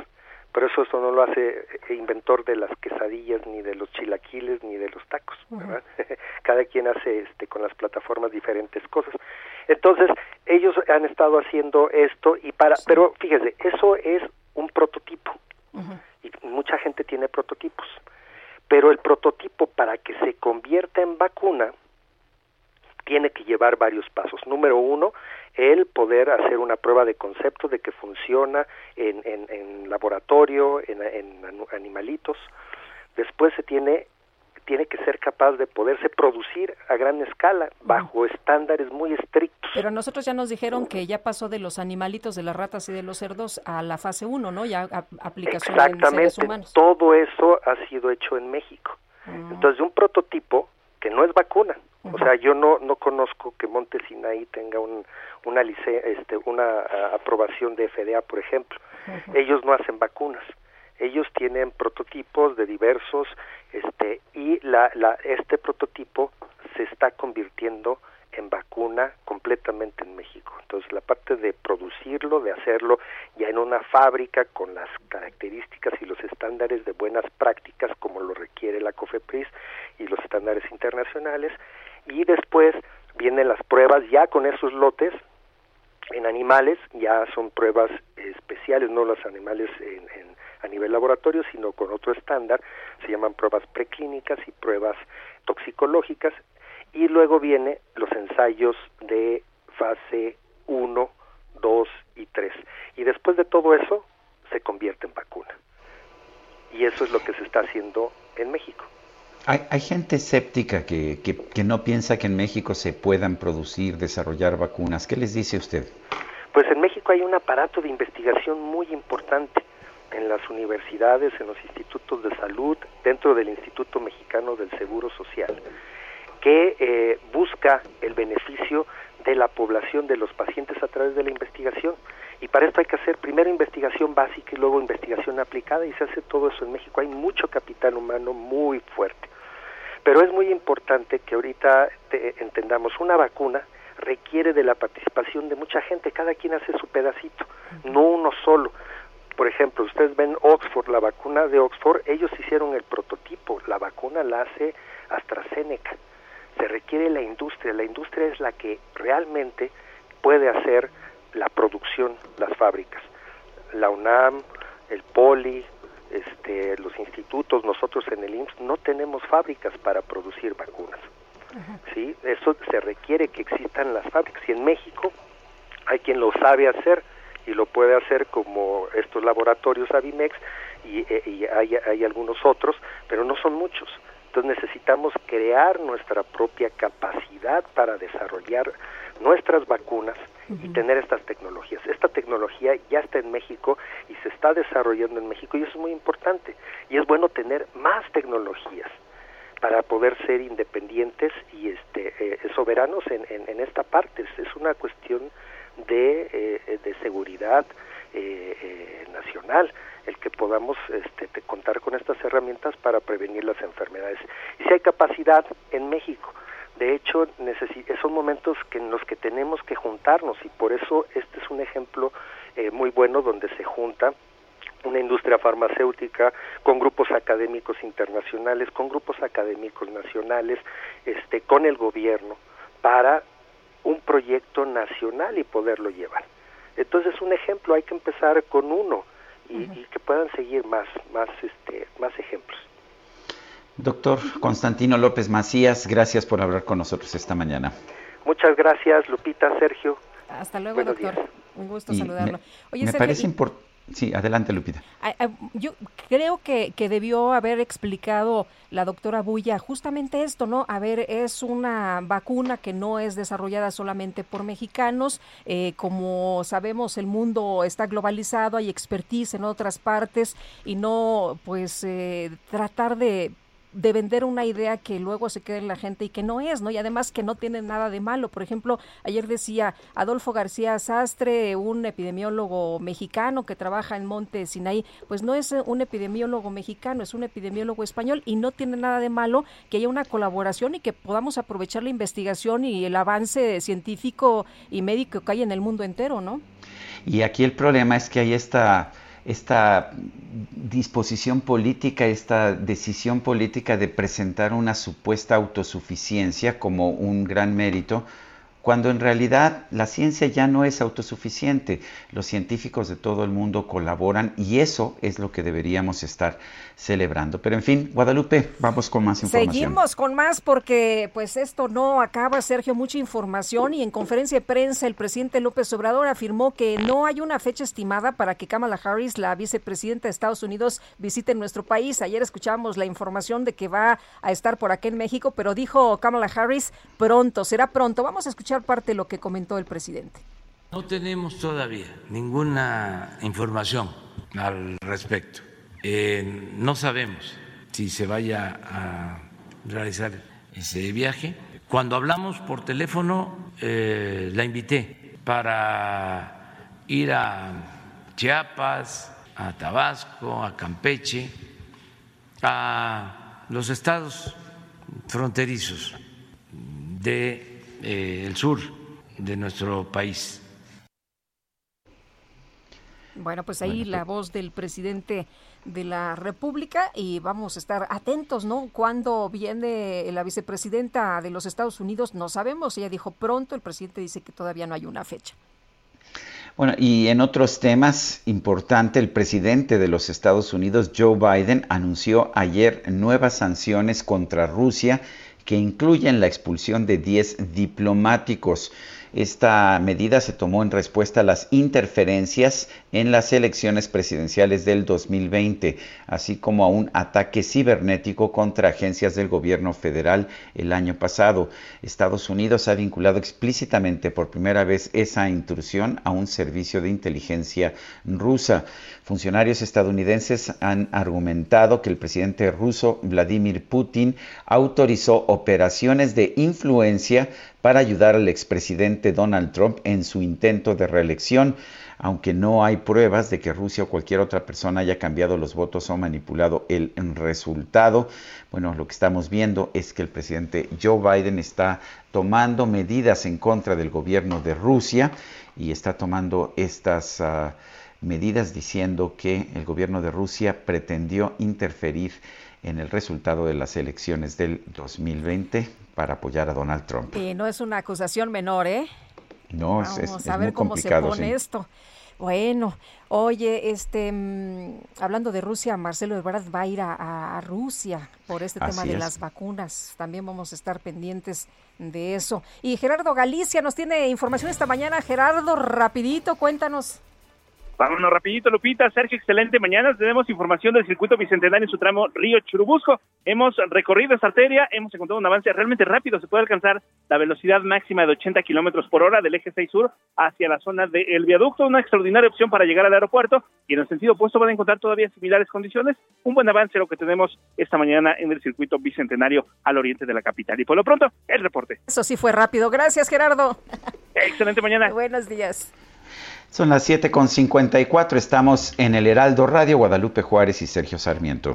pero eso, eso no lo hace eh, inventor de las quesadillas, ni de los chilaquiles, ni de los tacos. [laughs] Cada quien hace este, con las plataformas diferentes cosas. Entonces, ellos han estado haciendo esto y para, pero fíjese, eso es un prototipo. Y mucha gente tiene prototipos. Pero el prototipo para que se convierta en vacuna tiene que llevar varios pasos. Número uno, el poder hacer una prueba de concepto de que funciona en, en, laboratorio, en, en animalitos. Después se tiene tiene que ser capaz de poderse producir a gran escala bajo estándares muy estrictos. Pero nosotros ya nos dijeron que ya pasó de los animalitos, de las ratas y de los cerdos a la fase 1, ¿no? Ya aplicación en seres humanos. Todo eso ha sido hecho en México. Mm. Entonces, un prototipo que no es vacuna. O sea, yo no no conozco que Monte Sinaí tenga un, una este, una aprobación de FDA, por ejemplo. Ellos no hacen vacunas ellos tienen prototipos de diversos este y la, la este prototipo se está convirtiendo en vacuna completamente en México. Entonces la parte de producirlo, de hacerlo ya en una fábrica con las características y los estándares de buenas prácticas como lo requiere la COFEPRIS y los estándares internacionales y después vienen las pruebas ya con esos lotes en animales, ya son pruebas especiales, no los animales en, en a nivel laboratorio, sino con otro estándar, se llaman pruebas preclínicas y pruebas toxicológicas, y luego viene los ensayos de fase 1, 2 y 3. Y después de todo eso, se convierte en vacuna. Y eso es lo que se está haciendo en México. Hay, hay gente escéptica que, que, que, no piensa que en México se puedan producir, desarrollar vacunas. ¿Qué les dice usted? Pues en México hay un aparato de investigación muy importante en las universidades, en los institutos de salud, dentro del Instituto Mexicano del Seguro Social, que eh, busca el beneficio de la población de los pacientes a través de la investigación. Y para esto hay que hacer primero investigación básica y luego investigación aplicada y se hace todo eso en México. Hay mucho capital humano muy fuerte. Pero es muy importante que ahorita entendamos una vacuna requiere de la participación de mucha gente, cada quien hace su pedacito, no uno solo. Por ejemplo, ustedes ven Oxford, la vacuna de Oxford, ellos hicieron el prototipo, la vacuna la hace AstraZeneca. Se requiere la industria, la industria es la que realmente puede hacer la producción, las fábricas. La UNAM, el POLI, este, los institutos, nosotros en el IMSS no tenemos fábricas para producir vacunas. ¿sí? Eso se requiere que existan las fábricas. Y en México hay quien lo sabe hacer y lo puede hacer como estos laboratorios Avimex y, eh, y hay, hay algunos otros, pero no son muchos. Entonces necesitamos crear nuestra propia capacidad para desarrollar nuestras vacunas y tener estas tecnologías. Esta tecnología ya está en México y se está desarrollando en México y eso es muy importante. Y es bueno tener más tecnologías para poder ser independientes y este, eh, soberanos en, en, esta parte. Es una cuestión de, eh, de seguridad eh, nacional el que podamos este, contar con estas herramientas para prevenir las enfermedades. Y si hay capacidad en México, de hecho, son momentos que en los que tenemos que juntarnos y por eso este es un ejemplo muy bueno donde se junta una industria farmacéutica con grupos académicos internacionales, con grupos académicos nacionales, este, con el gobierno para un proyecto nacional y poderlo llevar. Entonces, un ejemplo, hay que empezar con uno y, y que puedan seguir más, más, este, más ejemplos. Doctor Constantino López Macías, gracias por hablar con nosotros esta mañana. Muchas gracias, Lupita, Sergio. Hasta luego, doctor. Un gusto saludarlo. Oye, me parece importante Sí, adelante, Lupita. Yo creo que, debió haber explicado la doctora Bulla justamente esto, ¿no? A ver, es una vacuna que no es desarrollada solamente por mexicanos. Eh, como sabemos, el mundo está globalizado, hay expertise en otras partes y no, pues, eh, tratar de de vender una idea que luego se quede en la gente y que no es, ¿no? Y además que no tiene nada de malo. Por ejemplo, ayer decía Adolfo García Sastre, un epidemiólogo mexicano que trabaja en Monte Sinaí, pues no es un epidemiólogo mexicano, es un epidemiólogo español y no tiene nada de malo que haya una colaboración y que podamos aprovechar la investigación y el avance científico y médico que hay en el mundo entero, ¿no? Y aquí el problema es que hay esta esta disposición política, esta decisión política de presentar una supuesta autosuficiencia como un gran mérito, cuando en realidad la ciencia ya no es autosuficiente. Los científicos de todo el mundo colaboran y eso es lo que deberíamos estar celebrando. Pero en fin, Guadalupe, vamos con más información. Seguimos con más porque pues esto no acaba, Sergio, mucha información y en conferencia de prensa el presidente López Obrador afirmó que no hay una fecha estimada para que Kamala Harris, la vicepresidenta de Estados Unidos, visite nuestro país. Ayer escuchamos la información de que va a estar por aquí en México, pero dijo Kamala Harris pronto, será pronto. Vamos a escuchar parte de lo que comentó el presidente. No tenemos todavía ninguna información al respecto eh, no sabemos si se vaya a realizar ese viaje. Cuando hablamos por teléfono, eh, la invité para ir a Chiapas, a Tabasco, a Campeche, a los estados fronterizos del eh, sur de nuestro país. Bueno, pues ahí la pues voz del presidente de la República y vamos a estar atentos, ¿no? Cuando viene la vicepresidenta de los Estados Unidos, no sabemos, ella dijo pronto, el presidente dice que todavía no hay una fecha. Bueno, y en otros temas importante, el presidente de los Estados Unidos, Joe Biden, anunció ayer nuevas sanciones contra Rusia que incluyen la expulsión de 10 diplomáticos. Esta medida se tomó en respuesta a las interferencias en las elecciones presidenciales del 2020, así como a un ataque cibernético contra agencias del gobierno federal el año pasado. Estados Unidos ha vinculado explícitamente por primera vez esa intrusión a un servicio de inteligencia rusa. Funcionarios estadounidenses han argumentado que el presidente ruso Vladimir Putin autorizó operaciones de influencia para ayudar al expresidente Donald Trump en su intento de reelección. aunque no hay pruebas de que Rusia o cualquier otra persona haya cambiado los votos o manipulado el resultado. Bueno, lo que estamos viendo es que el presidente Joe Biden está tomando medidas en contra del gobierno de Rusia y está tomando estas uh, medidas diciendo que el gobierno de Rusia pretendió interferir en el resultado de las elecciones del 2020 para apoyar a Donald Trump. Y no es una acusación menor, ¿eh? No, Vamos es, es, a ver muy cómo se complicado. pone sí. esto. Bueno, oye, este, mm, hablando de Rusia, Marcelo Ebrard va a ir a, a Rusia por este tema de es. las vacunas. También vamos a estar pendientes de eso. Y Gerardo Galicia nos tiene información esta mañana. Gerardo, rapidito, cuéntanos. Vámonos rapidito, Lupita. Sergio, excelente mañana. Tenemos información del circuito bicentenario en su tramo Río Churubusco. Hemos recorrido esta arteria, hemos encontrado un avance realmente rápido. Se puede alcanzar la velocidad máxima de 80 kilómetros por hora del eje 6 sur hacia la zona del viaducto. Una extraordinaria opción para llegar al aeropuerto. Y en el sentido opuesto van a encontrar todavía similares condiciones. Un buen avance lo que tenemos esta mañana en el circuito bicentenario al oriente de la capital. Y por lo pronto, el reporte. Eso sí fue rápido. Gracias, Gerardo. Excelente mañana. [laughs] Buenos días. Son las 7.54, estamos en el Heraldo Radio, Guadalupe Juárez y Sergio Sarmiento.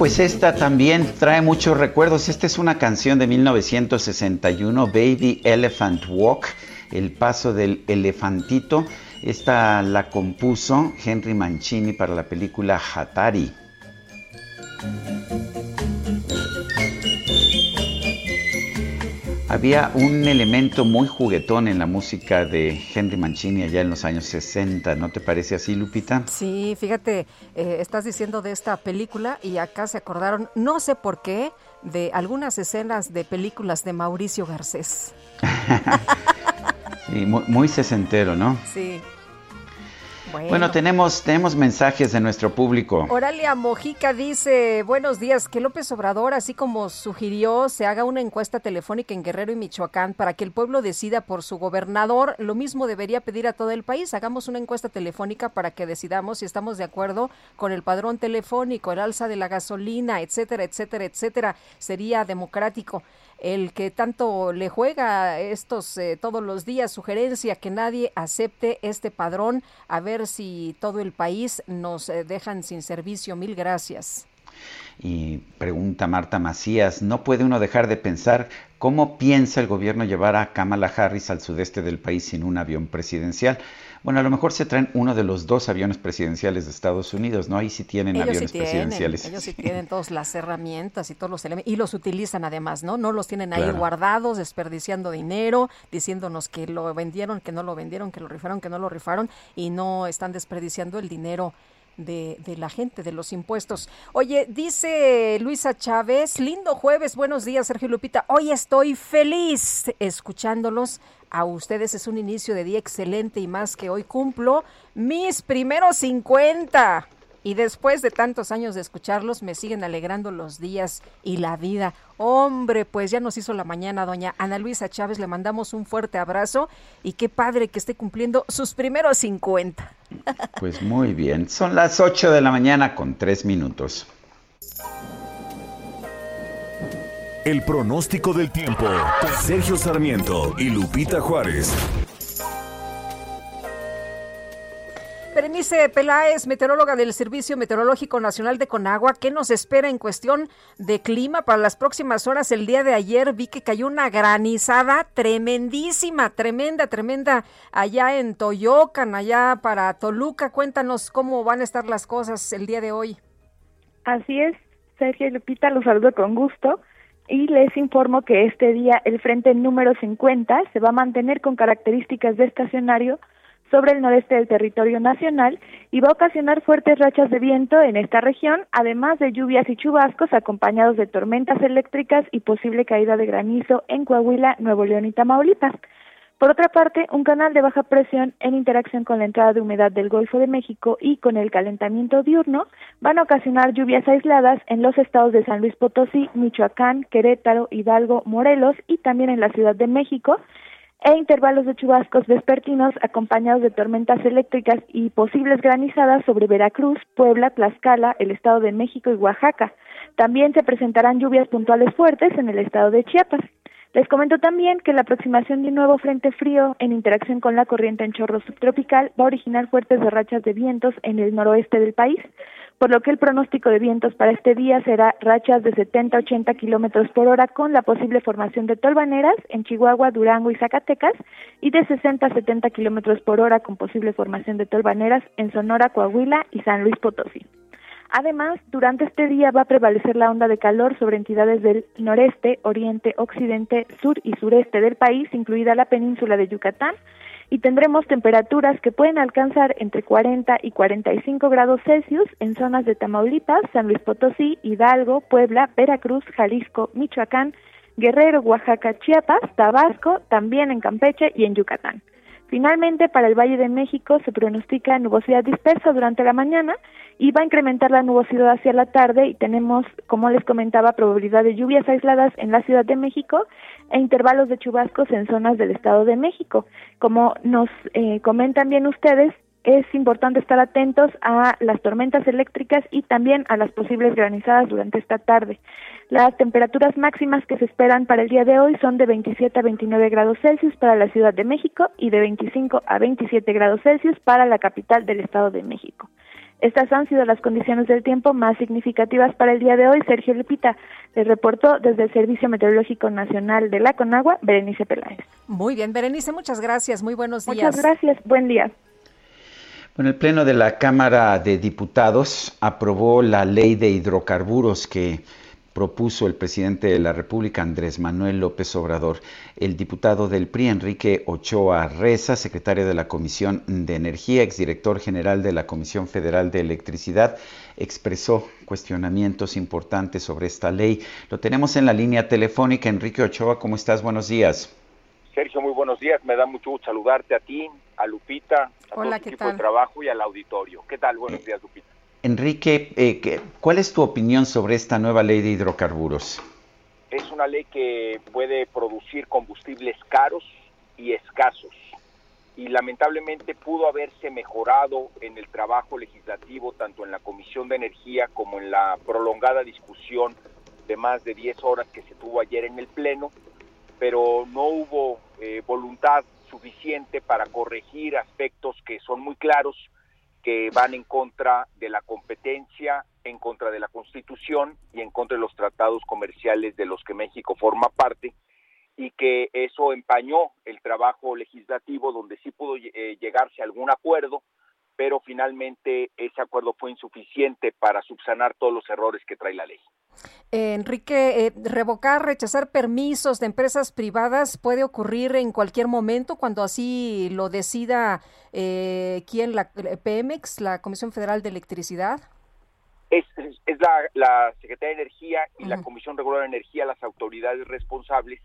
Pues esta también trae muchos recuerdos. Esta es una canción de 1961, Baby Elephant Walk, El paso del elefantito. Esta la compuso Henry Mancini para la película Hatari. Había un elemento muy juguetón en la música de Henry Mancini allá en los años 60, ¿no te parece así, Lupita? Sí, fíjate, eh, estás diciendo de esta película y acá se acordaron, no sé por qué, de algunas escenas de películas de Mauricio Garcés. [laughs] Sí, muy, muy sesentero, ¿no? Sí. Bueno. Bueno, tenemos, tenemos mensajes de nuestro público. Oralia Mojica dice, buenos días, que López Obrador, así como sugirió, se haga una encuesta telefónica en Guerrero y Michoacán para que el pueblo decida por su gobernador. Lo mismo debería pedir a todo el país. Hagamos una encuesta telefónica para que decidamos si estamos de acuerdo con el padrón telefónico, el alza de la gasolina, etcétera, etcétera, etcétera. Sería democrático el que tanto le juega estos eh, todos los días, sugerencia que nadie acepte este padrón, a ver si todo el país nos eh, dejan sin servicio. Mil gracias. Y pregunta Marta Macías, ¿no puede uno dejar de pensar cómo piensa el gobierno llevar a Kamala Harris al sudeste del país sin un avión presidencial? Bueno, a lo mejor se traen uno de los dos aviones presidenciales de Estados Unidos, ¿no? Ahí sí tienen ellos aviones sí tienen, presidenciales. Ellos sí tienen todas las herramientas y todos los elementos, y los utilizan además, ¿no? No los tienen ahí Claro. guardados, desperdiciando dinero, diciéndonos que lo vendieron, que no lo vendieron, que lo rifaron, que no lo rifaron, y no están desperdiciando el dinero de, la gente, de los impuestos. Oye, dice Luisa Chávez, lindo jueves, buenos días, Sergio Lupita. Hoy estoy feliz escuchándolos. A ustedes es un inicio de día excelente y más que hoy cumplo mis primeros 50. Y después de tantos años de escucharlos, me siguen alegrando los días y la vida. Hombre, pues ya nos hizo la mañana, doña Ana Luisa Chávez. Le mandamos un fuerte abrazo y qué padre que esté cumpliendo sus primeros 50. Pues muy bien. Son las 8 de la mañana con 3 minutos. El pronóstico del tiempo. Sergio Sarmiento y Lupita Juárez. Berenice Peláez, meteoróloga del Servicio Meteorológico Nacional de Conagua, ¿qué nos espera en cuestión de clima para las próximas horas? El día de ayer vi que cayó una granizada tremendísima, tremenda, tremenda, allá en Toyocan, allá para Toluca. Cuéntanos cómo van a estar las cosas el día de hoy. Así es, Sergio y Lupita, los saludo con gusto y les informo que este día el frente número 50 se va a mantener con características de estacionario sobre el noreste del territorio nacional y va a ocasionar fuertes rachas de viento en esta región, además de lluvias y chubascos acompañados de tormentas eléctricas y posible caída de granizo en Coahuila, Nuevo León y Tamaulipas. Por otra parte, un canal de baja presión en interacción con la entrada de humedad del Golfo de México y con el calentamiento diurno van a ocasionar lluvias aisladas en los estados de San Luis Potosí, Michoacán, Querétaro, Hidalgo, Morelos y también en la Ciudad de México, e intervalos de chubascos vespertinos acompañados de tormentas eléctricas y posibles granizadas sobre Veracruz, Puebla, Tlaxcala, el Estado de México y Oaxaca. También se presentarán lluvias puntuales fuertes en el estado de Chiapas. Les comento también que la aproximación de un nuevo frente frío en interacción con la corriente en chorro subtropical va a originar fuertes rachas de vientos en el noroeste del país, por lo que el pronóstico de vientos para este día será rachas de 70 a 80 kilómetros por hora con la posible formación de tolvaneras en Chihuahua, Durango y Zacatecas y de 60 a 70 kilómetros por hora con posible formación de tolvaneras en Sonora, Coahuila y San Luis Potosí. Además, durante este día va a prevalecer la onda de calor sobre entidades del noreste, oriente, occidente, sur y sureste del país, incluida la península de Yucatán, y tendremos temperaturas que pueden alcanzar entre 40 y 45 grados Celsius en zonas de Tamaulipas, San Luis Potosí, Hidalgo, Puebla, Veracruz, Jalisco, Michoacán, Guerrero, Oaxaca, Chiapas, Tabasco, también en Campeche y en Yucatán. Finalmente, para el Valle de México se pronostica nubosidad dispersa durante la mañana y va a incrementar la nubosidad hacia la tarde y tenemos, como les comentaba, probabilidad de lluvias aisladas en la Ciudad de México e intervalos de chubascos en zonas del Estado de México. Como nos eh, comentan bien ustedes, es importante estar atentos a las tormentas eléctricas y también a las posibles granizadas durante esta tarde. Las temperaturas máximas que se esperan para el día de hoy son de 27 a 29 grados Celsius para la Ciudad de México y de 25 a 27 grados Celsius para la capital del Estado de México. Estas han sido las condiciones del tiempo más significativas para el día de hoy. Sergio Lupita les reportó desde el Servicio Meteorológico Nacional de la Conagua, Berenice Peláez. Muy bien, Berenice, muchas gracias. Muy buenos días. Muchas gracias. Buen día. Bueno, el Pleno de la Cámara de Diputados aprobó la ley de hidrocarburos que propuso el presidente de la República, Andrés Manuel López Obrador. El diputado del PRI, Enrique Ochoa Reza, secretario de la Comisión de Energía, exdirector general de la Comisión Federal de Electricidad, expresó cuestionamientos importantes sobre esta ley. Lo tenemos en la línea telefónica. Enrique Ochoa, ¿cómo estás? Buenos días. Sergio, muy buenos días. Me da mucho gusto saludarte a ti, a Lupita, a todo tu equipo de trabajo y al auditorio. ¿Qué tal? Buenos días, Lupita. Enrique, eh, ¿cuál es tu opinión sobre esta nueva ley de hidrocarburos? Es una ley que puede producir combustibles caros y escasos y lamentablemente pudo haberse mejorado en el trabajo legislativo tanto en la Comisión de Energía como en la prolongada discusión de más de 10 horas que se tuvo ayer en el Pleno, pero no hubo eh, voluntad suficiente para corregir aspectos que son muy claros que van en contra de la competencia, en contra de la Constitución y en contra de los tratados comerciales de los que México forma parte y que eso empañó el trabajo legislativo donde sí pudo eh, llegarse a algún acuerdo, pero finalmente ese acuerdo fue insuficiente para subsanar todos los errores que trae la ley. Enrique, eh, revocar, rechazar permisos de empresas privadas puede ocurrir en cualquier momento cuando así lo decida eh, quién, la Pemex, la Comisión Federal de Electricidad. Es, es, la, Secretaría de Energía y la Comisión Reguladora de Energía las autoridades responsables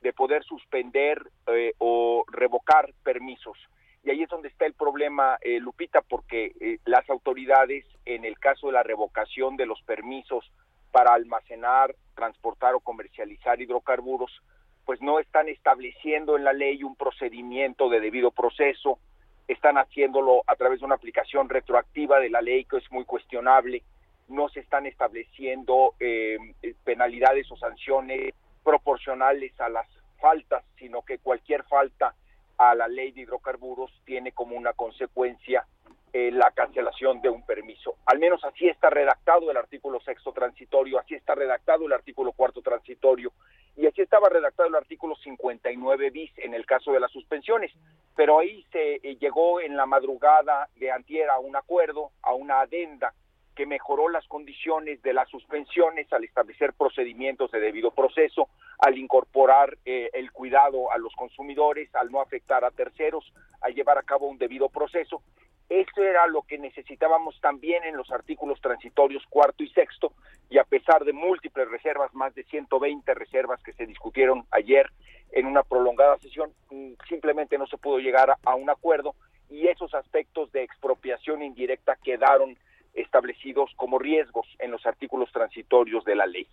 de poder suspender eh, o revocar permisos. Y ahí es donde está el problema, Lupita, porque las autoridades, en el caso de la revocación de los permisos para almacenar, transportar o comercializar hidrocarburos, pues no están estableciendo en la ley un procedimiento de debido proceso, están haciéndolo a través de una aplicación retroactiva de la ley que es muy cuestionable, no se están estableciendo eh, penalidades o sanciones proporcionales a las faltas, sino que cualquier falta a la ley de hidrocarburos tiene como una consecuencia eh, la cancelación de un permiso. Al menos así está redactado el artículo sexto transitorio, así está redactado el artículo cuarto transitorio y así estaba redactado el artículo 59 bis en el caso de las suspensiones. Pero ahí se eh, llegó en la madrugada de antier a un acuerdo, a una adenda que mejoró las condiciones de las suspensiones al establecer procedimientos de debido proceso, al incorporar eh, el cuidado a los consumidores, al no afectar a terceros, al llevar a cabo un debido proceso. Eso era lo que necesitábamos también en los artículos transitorios cuarto y sexto, y a pesar de múltiples reservas, más de 120 reservas que se discutieron ayer en una prolongada sesión, mm, simplemente no se pudo llegar a, un acuerdo y esos aspectos de expropiación indirecta quedaron establecidos como riesgos en los artículos transitorios de la ley.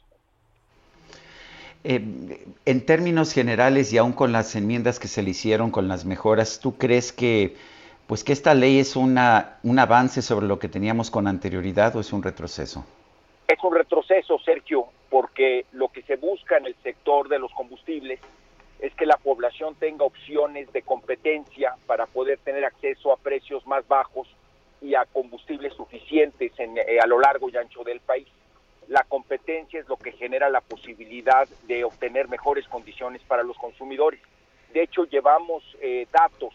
Eh, en términos generales y aún con las enmiendas que se le hicieron, con las mejoras, ¿tú crees que pues que esta ley es una, un avance sobre lo que teníamos con anterioridad o es un retroceso? Es un retroceso, Sergio, porque lo que se busca en el sector de los combustibles es que la población tenga opciones de competencia para poder tener acceso a precios más bajos y a combustibles suficientes en, eh, a lo largo y ancho del país. La competencia es lo que genera la posibilidad de obtener mejores condiciones para los consumidores. De hecho, llevamos eh, datos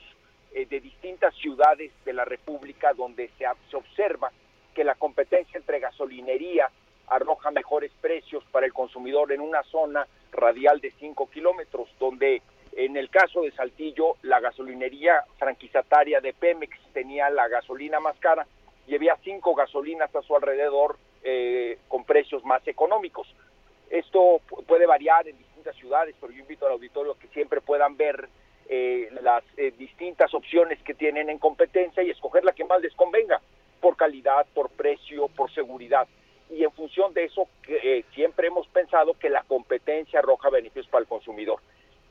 eh, de distintas ciudades de la República donde se, se observa que la competencia entre gasolinería arroja mejores precios para el consumidor en una zona radial de 5 kilómetros, donde en el caso de Saltillo la gasolinería franquiciataria de Pemex tenía la gasolina más cara y había cinco gasolinas a su alrededor eh, con precios más económicos. Esto puede variar en distintas ciudades, pero yo invito al auditorio a que siempre puedan ver eh, las eh, distintas opciones que tienen en competencia y escoger la que más les convenga, por calidad, por precio, por seguridad. Y en función de eso, eh, siempre hemos pensado que la competencia arroja beneficios para el consumidor.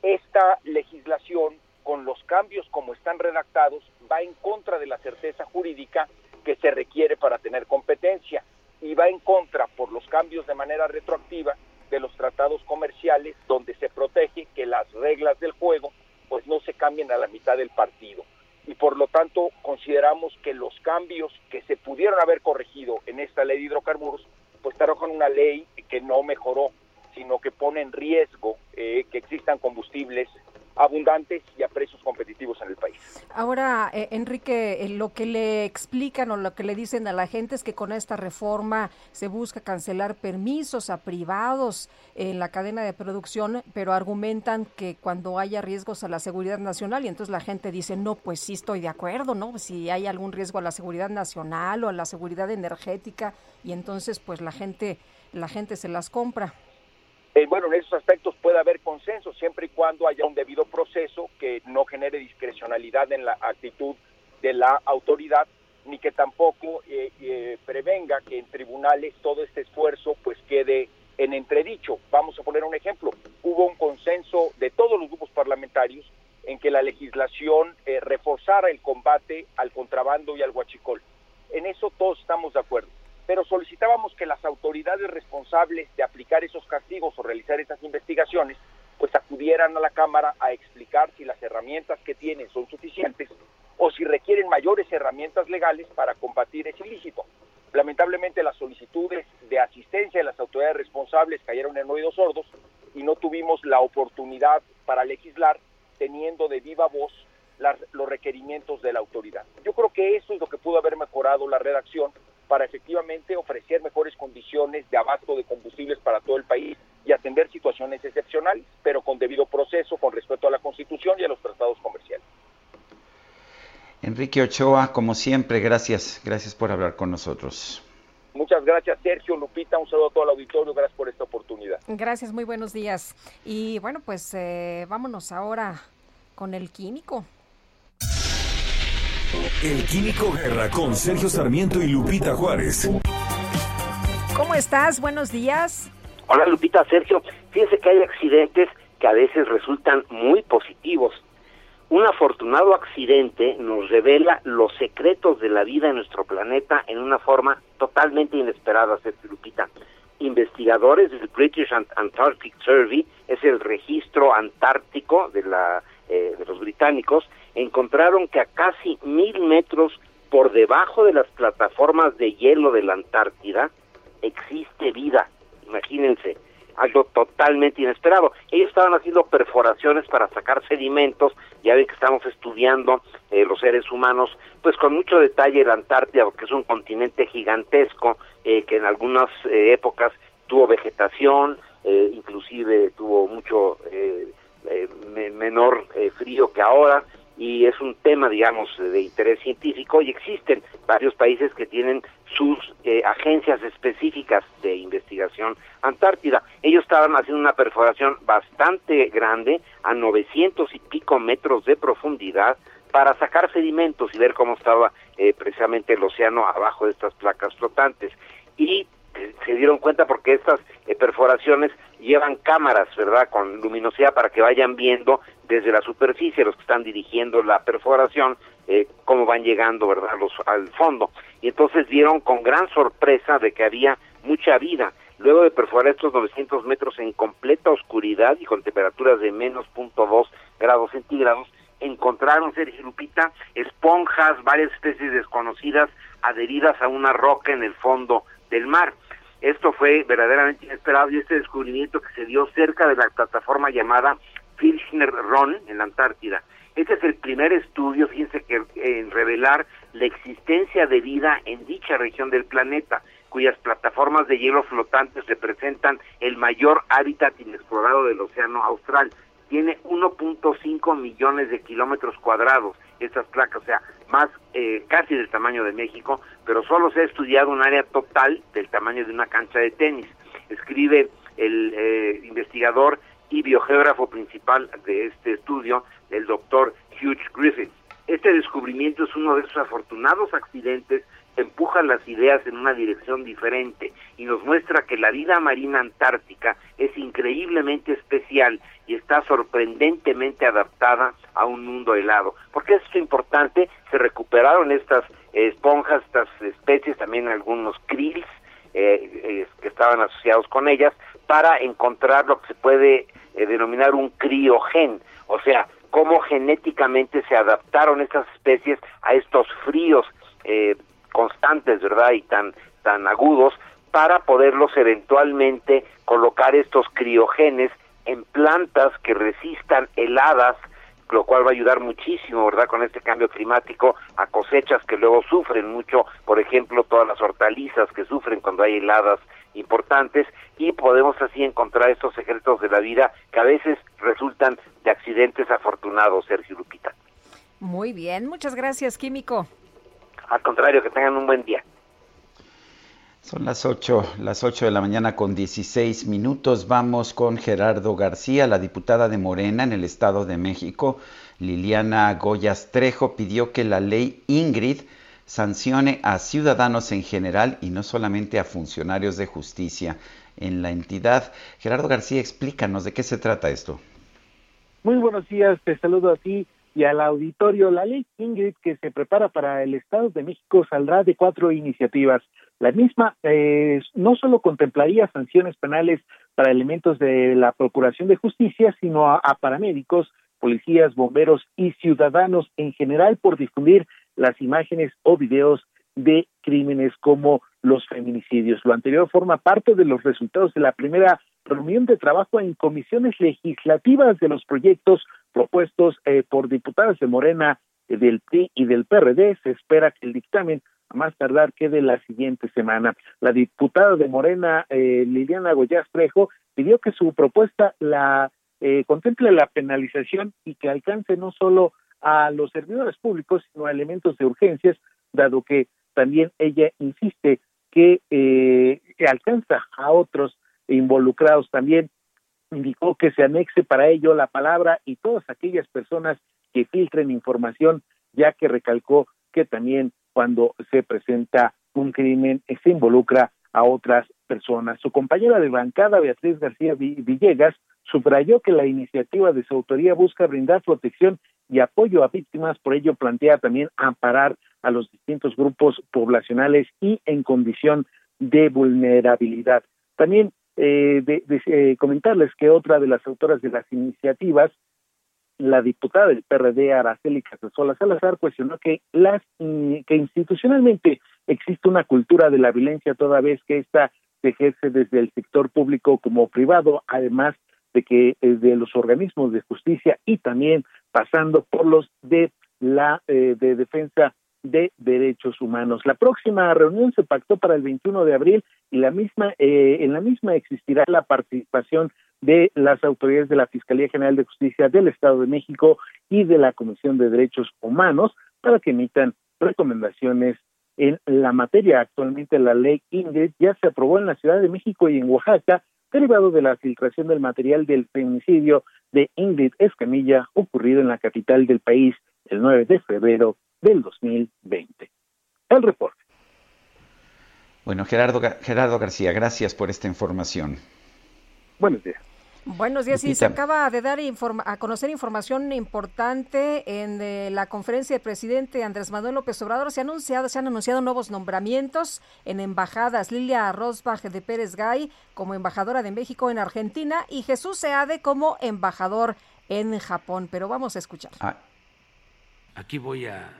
Esta legislación, con los cambios como están redactados, va en contra de la certeza jurídica que se requiere para tener competencia y va en contra, por los cambios de manera retroactiva, de los tratados comerciales donde se protege que las reglas del juego pues no se cambien a la mitad del partido. Y por lo tanto consideramos que los cambios que se pudieron haber corregido en esta ley de hidrocarburos, pues con una ley que no mejoró, sino que pone en riesgo eh, que existan combustibles abundantes y a precios competitivos en el país. Ahora, eh, Enrique, eh, lo que le explican o lo que le dicen a la gente es que con esta reforma se busca cancelar permisos a privados en la cadena de producción, pero argumentan que cuando haya riesgos a la seguridad nacional y entonces la gente dice, no, pues sí estoy de acuerdo, ¿no? Si hay algún riesgo a la seguridad nacional o a la seguridad energética y entonces pues la gente la gente se las compra. Eh, bueno, en esos aspectos puede haber consenso siempre y cuando haya un debido proceso que no genere discrecionalidad en la actitud de la autoridad ni que tampoco eh, eh, prevenga que en tribunales todo este esfuerzo pues quede en entredicho. Vamos a poner un ejemplo. Hubo un consenso de todos los grupos parlamentarios en que la legislación reforzara el combate al contrabando y al huachicol. En eso todos estamos de acuerdo pero solicitábamos que las autoridades responsables de aplicar esos castigos o realizar esas investigaciones, pues acudieran a la Cámara a explicar si las herramientas que tienen son suficientes o si requieren mayores herramientas legales para combatir ese ilícito. Lamentablemente las solicitudes de asistencia de las autoridades responsables cayeron en oídos sordos y no tuvimos la oportunidad para legislar teniendo de viva voz los requerimientos de la autoridad. Yo creo que eso es lo que pudo haber mejorado la redacción para efectivamente ofrecer mejores condiciones de abasto de combustibles para todo el país y atender situaciones excepcionales, pero con debido proceso, con respeto a la Constitución y a los tratados comerciales. Enrique Ochoa, como siempre, gracias, gracias por hablar con nosotros. Muchas gracias, Sergio, Lupita, un saludo a todo el auditorio, gracias por esta oportunidad. Gracias, muy buenos días. Y bueno, pues eh, vámonos ahora con el químico. El Químico Guerra con Sergio Sarmiento y Lupita Juárez. ¿Cómo estás? Buenos días. Hola Lupita, Sergio. Fíjense que hay accidentes que a veces resultan muy positivos. Un afortunado accidente nos revela los secretos de la vida en nuestro planeta en una forma totalmente inesperada, Sergio Lupita. Investigadores del British Antarctic Survey, es el registro antártico de, la, eh, de los británicos, encontraron que a casi mil metros por debajo de las plataformas de hielo de la Antártida existe vida. Imagínense, algo totalmente inesperado. Ellos estaban haciendo perforaciones para sacar sedimentos, ya ven que estamos estudiando eh, los seres humanos, pues con mucho detalle la Antártida, porque es un continente gigantesco eh, que en algunas eh, épocas tuvo vegetación, inclusive tuvo mucho menor frío que ahora, y es un tema, digamos, de interés científico y existen varios países que tienen sus eh, agencias específicas de investigación antártida. Ellos estaban haciendo una perforación bastante grande, a 900 y pico metros de profundidad, para sacar sedimentos y ver cómo estaba eh, precisamente el océano abajo de estas placas flotantes. Y se dieron cuenta porque estas perforaciones llevan cámaras, ¿verdad?, con luminosidad para que vayan viendo desde la superficie los que están dirigiendo la perforación eh, cómo van llegando, ¿verdad?, los, al fondo. Y entonces vieron con gran sorpresa de que había mucha vida. Luego de perforar estos 900 metros en completa oscuridad y con temperaturas de menos .2 grados centígrados, encontraron, Sergio Lupita, esponjas, varias especies desconocidas adheridas a una roca en el fondo del mar. Esto fue verdaderamente inesperado y este descubrimiento que se dio cerca de la plataforma llamada Kirchner Ron en la Antártida. Este es el primer estudio, fíjense que en revelar la existencia de vida en dicha región del planeta, cuyas plataformas de hielo flotantes representan el mayor hábitat inexplorado del océano austral. Tiene 1.5 millones de kilómetros cuadrados estas placas, o sea, más eh, casi del tamaño de México, pero solo se ha estudiado un área total del tamaño de una cancha de tenis. Escribe el eh, investigador y biogeógrafo principal de este estudio, el doctor Hugh Griffith. Este descubrimiento es uno de esos afortunados accidentes que empujan las ideas en una dirección diferente y nos muestra que la vida marina antártica es increíblemente especial y está sorprendentemente adaptada a un mundo helado. ¿Por qué es importante? Se recuperaron estas esponjas, estas especies, también algunos krills eh, eh, que estaban asociados con ellas, para encontrar lo que se puede eh, denominar un criogen, o sea, cómo genéticamente se adaptaron estas especies a estos fríos eh, constantes, ¿verdad? Y tan, tan agudos, para poderlos eventualmente colocar estos criogenes en plantas que resistan heladas, lo cual va a ayudar muchísimo, ¿verdad? Con este cambio climático a cosechas que luego sufren mucho, por ejemplo, todas las hortalizas que sufren cuando hay heladas importantes y podemos así encontrar estos secretos de la vida que a veces resultan de accidentes afortunados, Sergio Lupita. Muy bien, muchas gracias, Químico. Al contrario, que tengan un buen día. Son las 8, las 8 de la mañana con 16 minutos. Vamos con Gerardo García, la diputada de Morena en el Estado de México. Liliana Goyas Trejo pidió que la ley Ingrid sancione a ciudadanos en general y no solamente a funcionarios de justicia en la entidad. Gerardo García, explícanos de qué se trata esto. Muy buenos días, te saludo a ti y al auditorio. La ley Ingrid que se prepara para el Estado de México saldrá de cuatro iniciativas. La misma eh, no solo contemplaría sanciones penales para elementos de la Procuración de Justicia, sino a paramédicos, policías, bomberos y ciudadanos en general por difundir las imágenes o videos de crímenes como los feminicidios. Lo anterior forma parte de los resultados de la primera reunión de trabajo en comisiones legislativas de los proyectos propuestos eh, por diputadas de Morena, del PRI y del PRD. Se espera que el dictamen a más tardar que de la siguiente semana. La diputada de Morena, eh, Liliana Goyás Trejo, pidió que su propuesta la eh, contemple la penalización y que alcance no solo a los servidores públicos, sino a elementos de urgencias, dado que también ella insiste que, eh, alcanza a otros involucrados también. Indicó que se anexe para ello la palabra y todas aquellas personas que filtren información, ya que recalcó que también cuando se presenta un crimen se involucra a otras personas. Su compañera de bancada, Beatriz García Villegas, subrayó que la iniciativa de su autoría busca brindar protección y apoyo a víctimas, por ello plantea también amparar a los distintos grupos poblacionales y en condición de vulnerabilidad. También eh, de, eh, comentarles que otra de las autoras de las iniciativas la diputada del PRD, Araceli Casasola Salazar, cuestionó que, las, que institucionalmente existe una cultura de la violencia toda vez que ésta se ejerce desde el sector público como privado, además de que eh, de los organismos de justicia y también pasando por los de la eh, de defensa de derechos humanos. La próxima reunión se pactó para el 21 de abril y la misma eh, en la misma existirá la participación de las autoridades de la Fiscalía General de Justicia del Estado de México y de la Comisión de Derechos Humanos para que emitan recomendaciones en la materia. Actualmente la ley Ingrid ya se aprobó en la Ciudad de México y en Oaxaca, derivado de la filtración del material del femicidio de Ingrid Escamilla ocurrido en la capital del país el 9 de febrero del 2020. El reporte. Bueno, Gerardo, Gerardo García, gracias por esta información. Buenos días. Buenos días. Sí, se acaba de dar a conocer información importante en eh, la conferencia del presidente Andrés Manuel López Obrador. Se, ha anunciado, se han anunciado nuevos nombramientos en embajadas. Lilia Rosbach de Pérez Gay como embajadora de México en Argentina y Jesús Seade como embajador en Japón. Pero vamos a escuchar. Ah. Aquí voy a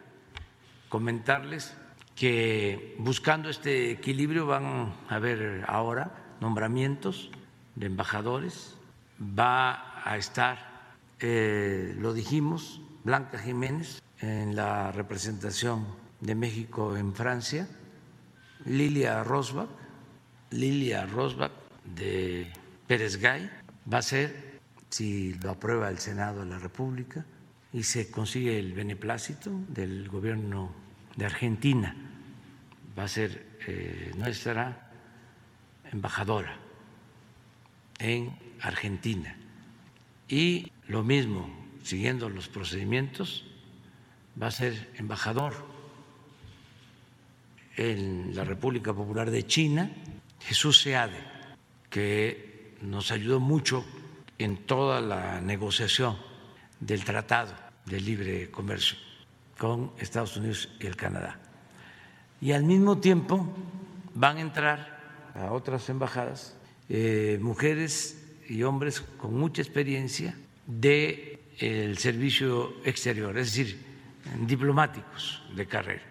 comentarles que buscando este equilibrio van a haber ahora nombramientos de embajadores. Va a estar, eh, lo dijimos, Blanca Jiménez en la representación de México en Francia, Lilia Rosbach, Lilia Rosbach de Pérez Gay, va a ser, si lo aprueba el Senado de la República y se consigue el beneplácito del gobierno de Argentina, va a ser eh, nuestra embajadora en Argentina. Y lo mismo, siguiendo los procedimientos, va a ser embajador en la República Popular de China, Jesús Seade, que nos ayudó mucho en toda la negociación del Tratado de Libre Comercio con Estados Unidos y el Canadá. Y al mismo tiempo van a entrar a otras embajadas eh, mujeres y hombres con mucha experiencia del el servicio exterior, es decir, diplomáticos de carrera.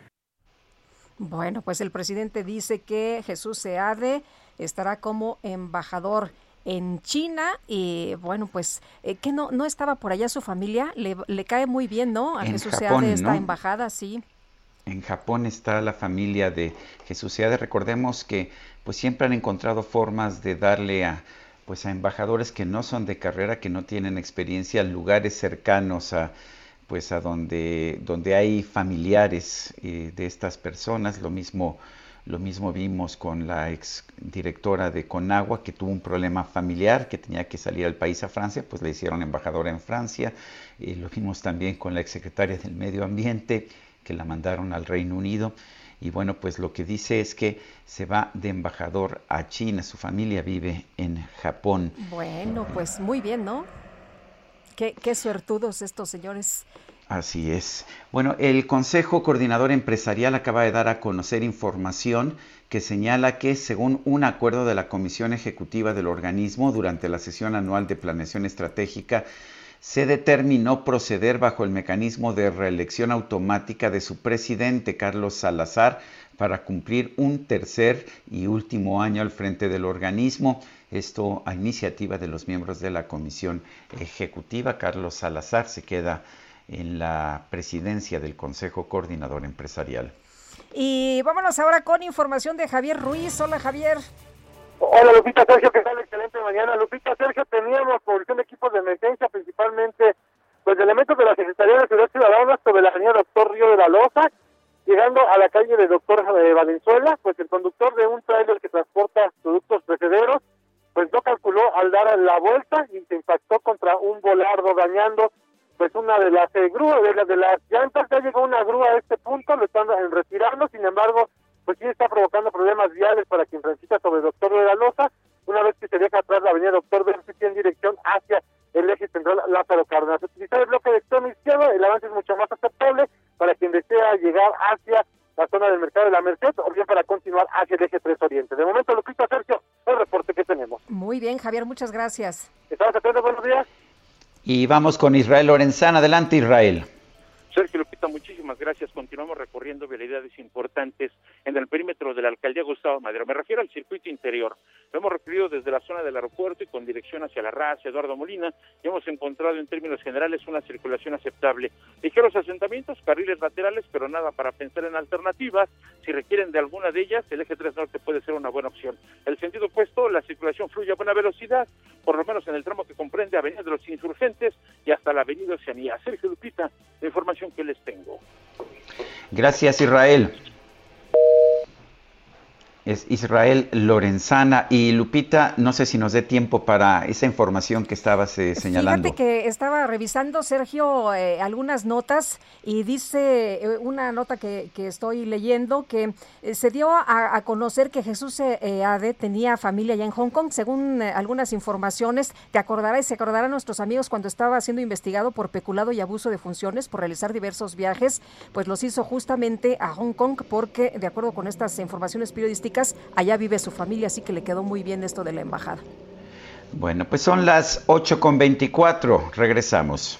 Bueno, pues el presidente dice que Jesús Seade estará como embajador en China y bueno, pues eh, que no no estaba por allá su familia, le, le cae muy bien, ¿no? A Jesús Seade esta embajada, sí. En Japón está la familia de Jesús Seade. Recordemos que pues siempre han encontrado formas de darle a pues a embajadores que no son de carrera, que no tienen experiencia, lugares cercanos a pues a donde, donde hay familiares eh, de estas personas. Lo mismo, lo mismo vimos con la ex directora de Conagua que tuvo un problema familiar, que tenía que salir al país a Francia, pues le hicieron embajadora en Francia. y lo vimos también con la exsecretaria del Medio Ambiente, que la mandaron al Reino Unido. Y bueno, pues lo que dice es que se va de embajador a China, su familia vive en Japón. Bueno, pues muy bien, ¿no? Qué, qué suertudos estos señores. Así es. Bueno, el Consejo Coordinador Empresarial acaba de dar a conocer información que señala que, según un acuerdo de la Comisión Ejecutiva del organismo durante la sesión anual de planeación estratégica, se determinó proceder bajo el mecanismo de reelección automática de su presidente, Carlos Salazar, para cumplir un tercer y último año al frente del organismo. Esto a iniciativa de los miembros de la comisión ejecutiva. Carlos Salazar se queda en la presidencia del Consejo Coordinador Empresarial. Y vámonos ahora con información de Javier Ruiz. Hola Javier. Hola Lupita Sergio, ¿qué tal? Excelente mañana. Lupita Sergio, teníamos movilización de equipos de emergencia, principalmente pues elementos de la Secretaría de Seguridad Ciudadana sobre la avenida Doctor Río de la Loza, llegando a la calle de Doctor eh, Valenzuela, pues el conductor de un trailer que transporta productos precederos, pues no calculó al dar la vuelta y se impactó contra un volardo dañando pues una de las eh, grúas, de, de las llantas, ya llegó una grúa a este punto, lo están retirando, sin embargo, pues sí está provocando problemas viales para quien transita sobre Doctor de la Loza, una vez que se deja atrás la avenida Doctor Berti en dirección hacia el eje central Lázaro Cárdenas. Utilizar el bloque de extremo izquierdo, el avance es mucho más aceptable para quien desea llegar hacia la zona del mercado de la Merced o bien para continuar hacia el eje 3 Oriente. De momento, Lupita Sergio, el reporte que tenemos. Muy bien, Javier, muchas gracias. Estamos atentos, buenos días. Y vamos con Israel Lorenzana. Adelante, Israel. Sergio Lupita, muchísimas gracias. Continuamos recorriendo vialidades importantes en el perímetro de la alcaldía Gustavo Madero. Me refiero al circuito interior. Lo hemos recorrido desde la zona del aeropuerto y con dirección hacia la raza Eduardo Molina y hemos encontrado en términos generales una circulación aceptable. Ligeros asentamientos, carriles laterales, pero nada para pensar en alternativas. Si requieren de alguna de ellas, el eje 3 norte puede ser una buena opción. El sentido opuesto, la circulación fluye a buena velocidad, por lo menos en el tramo que comprende Avenida de los Insurgentes y hasta la Avenida Oceanía. Sergio Lupita, la información que les tengo. Gracias, Israel. Es Israel Lorenzana y Lupita, no sé si nos dé tiempo para esa información que estabas eh, señalando. Fíjate que estaba revisando, Sergio, eh, algunas notas y dice eh, una nota que, que, estoy leyendo que se dio a, a, conocer que Jesús Ade tenía familia allá en Hong Kong, según algunas informaciones. Te acordarás y se acordarán nuestros amigos cuando estaba siendo investigado por peculado y abuso de funciones por realizar diversos viajes, pues los hizo justamente a Hong Kong porque, de acuerdo con estas informaciones periodísticas, allá vive su familia, así que le quedó muy bien esto de la embajada. Bueno, pues son las 8 con 24. Regresamos.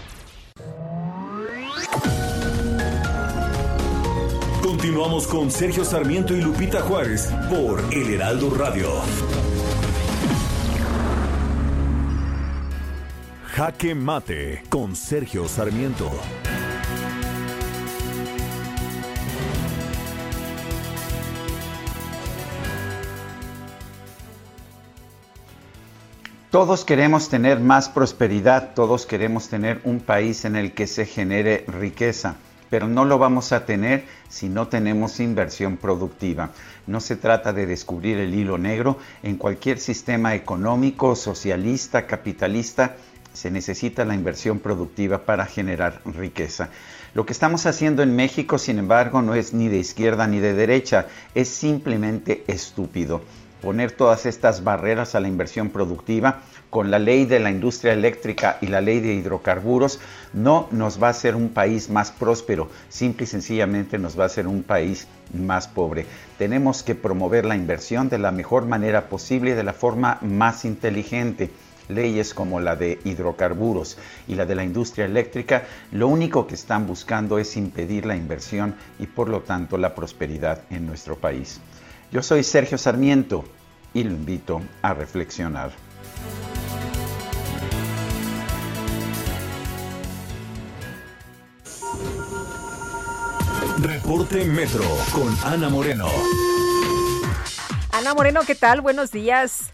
Continuamos con Sergio Sarmiento y Lupita Juárez por El Heraldo Radio. Jaque Mate con Sergio Sarmiento. Todos queremos tener más prosperidad, todos queremos tener un país en el que se genere riqueza pero no lo vamos a tener si no tenemos inversión productiva. No se trata de descubrir el hilo negro. En cualquier sistema económico, socialista, capitalista, se necesita la inversión productiva para generar riqueza. Lo que estamos haciendo en México, sin embargo, no es ni de izquierda ni de derecha, es simplemente estúpido. Poner todas estas barreras a la inversión productiva con la ley de la industria eléctrica y la ley de hidrocarburos no nos va a hacer un país más próspero, simple y sencillamente nos va a hacer un país más pobre. Tenemos que promover la inversión de la mejor manera posible y de la forma más inteligente leyes como la de hidrocarburos y la de la industria eléctrica, lo único que están buscando es impedir la inversión y por lo tanto la prosperidad en nuestro país. Yo soy Sergio Sarmiento y lo invito a reflexionar. Reporte Metro con Ana Moreno. Ana Moreno, ¿qué tal? Buenos días.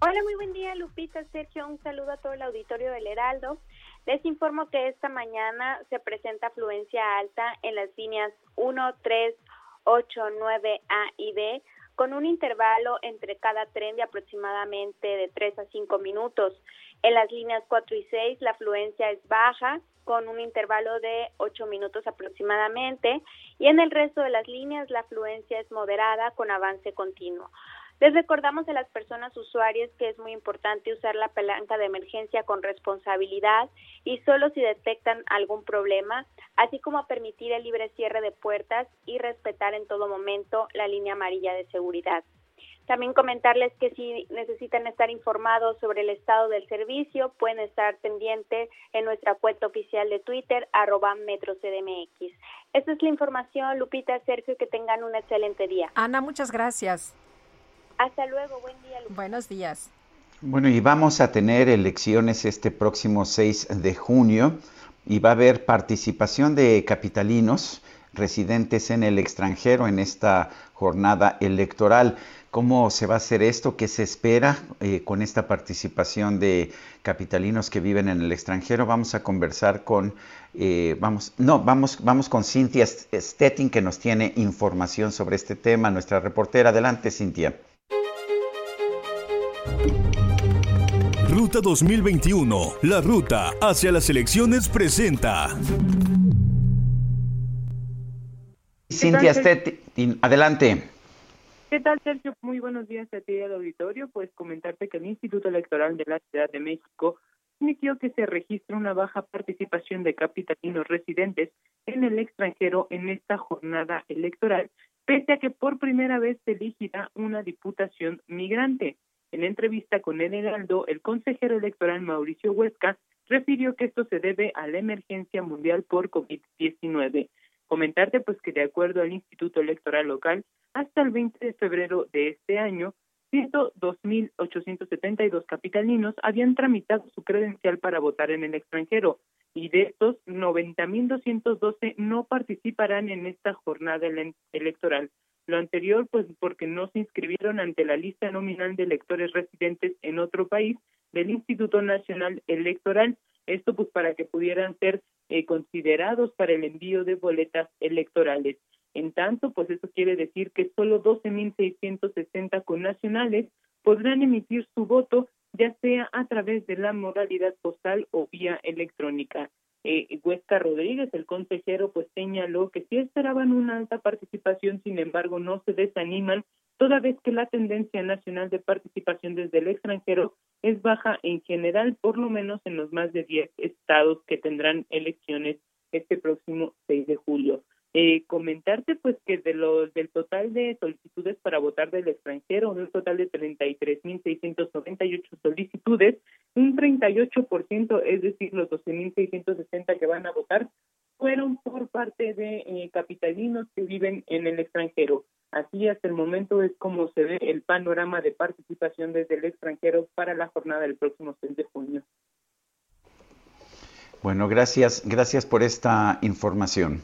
Hola, muy buen día, Lupita, Sergio. Un saludo a todo el auditorio del Heraldo. Les informo que esta mañana se presenta afluencia alta en las líneas 1, 3, 8, 9, A y B con un intervalo entre cada tren de aproximadamente de 3 a 5 minutos. En las líneas 4 y 6 la afluencia es baja, con un intervalo de 8 minutos aproximadamente, y en el resto de las líneas la afluencia es moderada con avance continuo. Les recordamos a las personas usuarias que es muy importante usar la palanca de emergencia con responsabilidad y solo si detectan algún problema, así como permitir el libre cierre de puertas y respetar en todo momento la línea amarilla de seguridad. También comentarles que si necesitan estar informados sobre el estado del servicio, pueden estar pendientes en nuestra cuenta oficial de Twitter, arroba metrocdmx. Esta es la información, Lupita, Sergio, que tengan un excelente día. Ana, muchas gracias. Hasta luego, buen día. Buenos días. Bueno, y vamos a tener elecciones este próximo 6 de junio y va a haber participación de capitalinos residentes en el extranjero en esta jornada electoral. ¿Cómo se va a hacer esto? ¿Qué se espera eh, con esta participación de capitalinos que viven en el extranjero? Vamos a conversar con, eh, vamos, no, vamos, vamos con Cintia Stettin que nos tiene información sobre este tema, nuestra reportera. Adelante, Cintia. Ruta 2021, la ruta hacia las elecciones presenta. Cintia Stettin, adelante. ¿Qué tal, Sergio? Muy buenos días a ti y al auditorio. Pues comentarte que el Instituto Electoral de la Ciudad de México inició que se registra una baja participación de capitalinos residentes en el extranjero en esta jornada electoral, pese a que por primera vez se elegirá una diputación migrante. En entrevista con el Heraldo, el consejero electoral Mauricio Huesca refirió que esto se debe a la emergencia mundial por COVID-19. Comentarte pues que de acuerdo al Instituto Electoral Local, hasta el 20 de febrero de este año, 102.872 capitalinos habían tramitado su credencial para votar en el extranjero y de estos 90.212 no participarán en esta jornada electoral. Lo anterior, pues porque no se inscribieron ante la lista nominal de electores residentes en otro país del Instituto Nacional Electoral. Esto pues para que pudieran ser eh, considerados para el envío de boletas electorales. En tanto, pues eso quiere decir que solo 12.660 connacionales podrán emitir su voto, ya sea a través de la modalidad postal o vía electrónica. Eh, Huesca Rodríguez, el consejero, pues señaló que sí esperaban una alta participación, sin embargo no se desaniman, toda vez que la tendencia nacional de participación desde el extranjero es baja en general, por lo menos en los más de 10 estados que tendrán elecciones este próximo 6 de julio. Eh, comentarte pues que de los del total de solicitudes para votar del extranjero, un total de 33.698 solicitudes, un 38%, es decir, los 12.660 que van a votar, fueron por parte de eh, capitalinos que viven en el extranjero. Así hasta el momento es como se ve el panorama de participación desde el extranjero para la jornada del próximo 6 de junio. Bueno, gracias, gracias por esta información.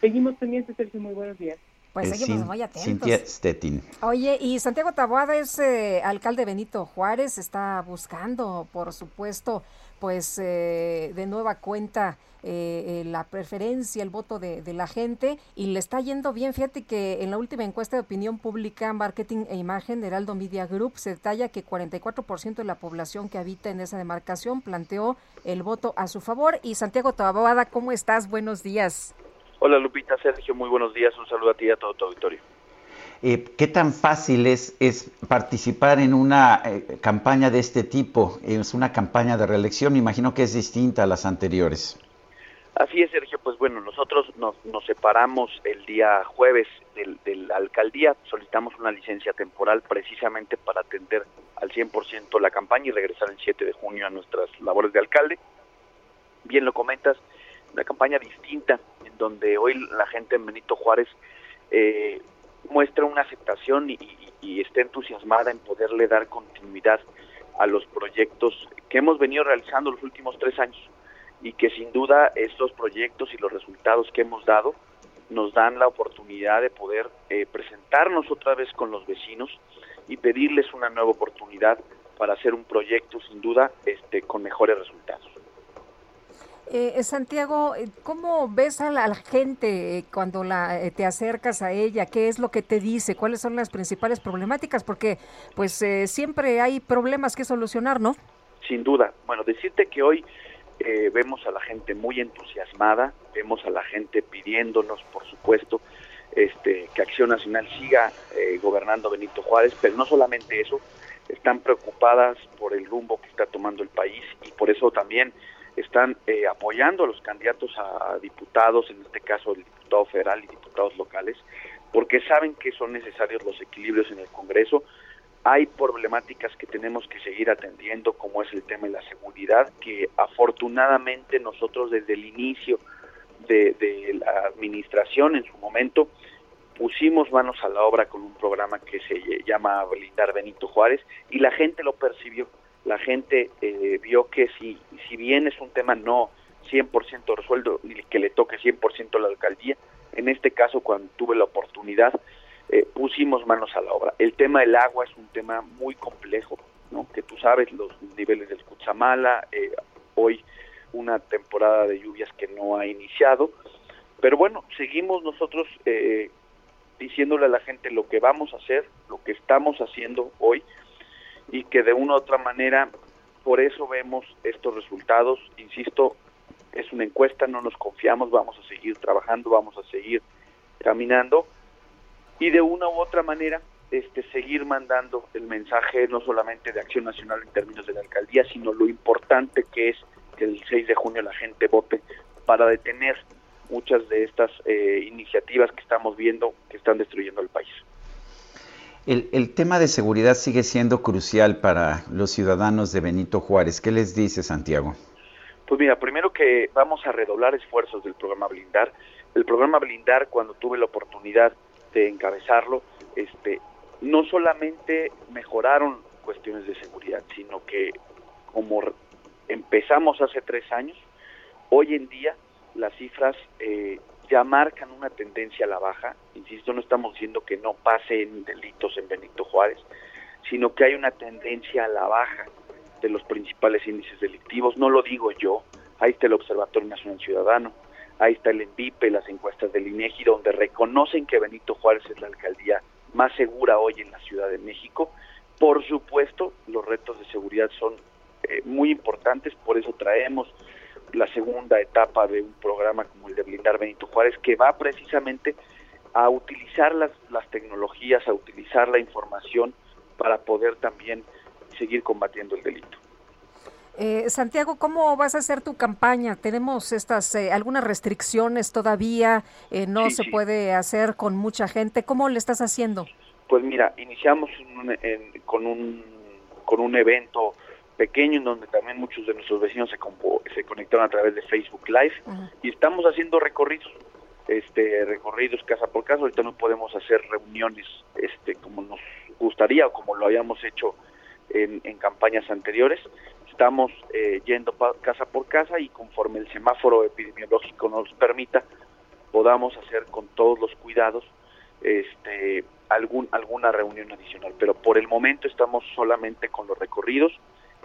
Seguimos pendientes, Sergio. Muy buenos días. Pues Eh, seguimos muy atentos. Cintia Stettin. Oye, y Santiago Taboada es eh, alcalde Benito Juárez, está buscando, por supuesto, pues eh, de nueva cuenta eh, eh, la preferencia, el voto de, la gente y le está yendo bien. Fíjate que en la última encuesta de opinión pública, marketing e imagen de Heraldo Media Group se detalla que 44% de la población que habita en esa demarcación planteó el voto a su favor. Y Santiago Taboada, ¿cómo estás? Buenos días. Hola Lupita, Sergio, muy buenos días. Un saludo a ti y a todo tu auditorio. Eh, ¿Qué tan fácil es, es participar en una eh, campaña de este tipo? Es una campaña de reelección, me imagino que es distinta a las anteriores. Así es, Sergio. Pues bueno, nosotros nos, nos separamos el día jueves de la alcaldía, solicitamos una licencia temporal precisamente para atender al 100% la campaña y regresar el 7 de junio a nuestras labores de alcalde. Bien lo comentas, una campaña distinta en donde hoy la gente en Benito Juárez eh, muestra una aceptación y, y- está entusiasmada en poderle dar continuidad a los proyectos que hemos venido realizando los últimos tres años y que sin duda estos proyectos y los resultados que hemos dado nos dan la oportunidad de poder eh, presentarnos otra vez con los vecinos y pedirles una nueva oportunidad para hacer un proyecto sin duda este con mejores resultados. Eh, Santiago, eh, ¿cómo ves a la, gente eh, cuando la, te acercas a ella? ¿Qué es lo que te dice? ¿Cuáles son las principales problemáticas? Porque pues siempre hay problemas que solucionar, ¿no? Sin duda. Bueno, decirte que hoy vemos a la gente muy entusiasmada, vemos a la gente pidiéndonos, por supuesto, este, que Acción Nacional siga gobernando Benito Juárez, pero no solamente eso, están preocupadas por el rumbo que está tomando el país y por eso también están eh, apoyando a los candidatos a diputados, en este caso el diputado federal y diputados locales, porque saben que son necesarios los equilibrios en el Congreso. Hay problemáticas que tenemos que seguir atendiendo, como es el tema de la seguridad, que afortunadamente nosotros desde el inicio de, de la administración en su momento pusimos manos a la obra con un programa que se llama Blindar Benito Juárez y la gente lo percibió la gente eh, vio que si, si bien es un tema no 100% resuelto y que le toque 100% a la alcaldía, en este caso cuando tuve la oportunidad eh, pusimos manos a la obra. El tema del agua es un tema muy complejo, ¿no? que tú sabes los niveles del Cutzamala, eh, hoy una temporada de lluvias que no ha iniciado, pero bueno, seguimos nosotros diciéndole a la gente lo que vamos a hacer, lo que estamos haciendo hoy, y que de una u otra manera por eso vemos estos resultados. Insisto, es una encuesta, no nos confiamos, vamos a seguir trabajando, vamos a seguir caminando y de una u otra manera este seguir mandando el mensaje no solamente de Acción Nacional en términos de la alcaldía, sino lo importante que es que el 6 de junio la gente vote para detener muchas de estas eh, iniciativas que estamos viendo que están destruyendo el país. El, tema de seguridad sigue siendo crucial para los ciudadanos de Benito Juárez. ¿Qué les dice Santiago? Pues mira, primero que vamos a redoblar esfuerzos del programa Blindar. El programa Blindar, cuando tuve la oportunidad de encabezarlo, este, no solamente mejoraron cuestiones de seguridad, sino que como empezamos hace tres años, hoy en día las cifras eh, ya marcan una tendencia a la baja. Insisto, no estamos diciendo que no pasen delitos en Benito Juárez, sino que hay una tendencia a la baja de los principales índices delictivos. No lo digo yo, ahí está el Observatorio Nacional Ciudadano, ahí está el ENVIPE, las encuestas del INEGI, donde reconocen que Benito Juárez es la alcaldía más segura hoy en la Ciudad de México. Por supuesto, los retos de seguridad son eh, muy importantes, por eso traemos la segunda etapa de un programa como el de Blindar Benito Juárez, que va precisamente a utilizar las, las tecnologías, a utilizar la información para poder también seguir combatiendo el delito. Eh, Santiago, ¿cómo vas a hacer tu campaña? Tenemos estas eh, algunas restricciones todavía, eh, no se puede hacer con mucha gente. ¿Cómo le estás haciendo? Pues mira, iniciamos con un con un evento pequeño en donde también muchos de nuestros vecinos se, se conectaron a través de Facebook Live y estamos haciendo recorridos, este recorridos casa por casa. Ahorita no podemos hacer reuniones este como nos gustaría o como lo habíamos hecho en, campañas anteriores. Estamos eh, yendo casa por casa y conforme el semáforo epidemiológico nos permita, podamos hacer con todos los cuidados este algún alguna reunión adicional, pero por el momento estamos solamente con los recorridos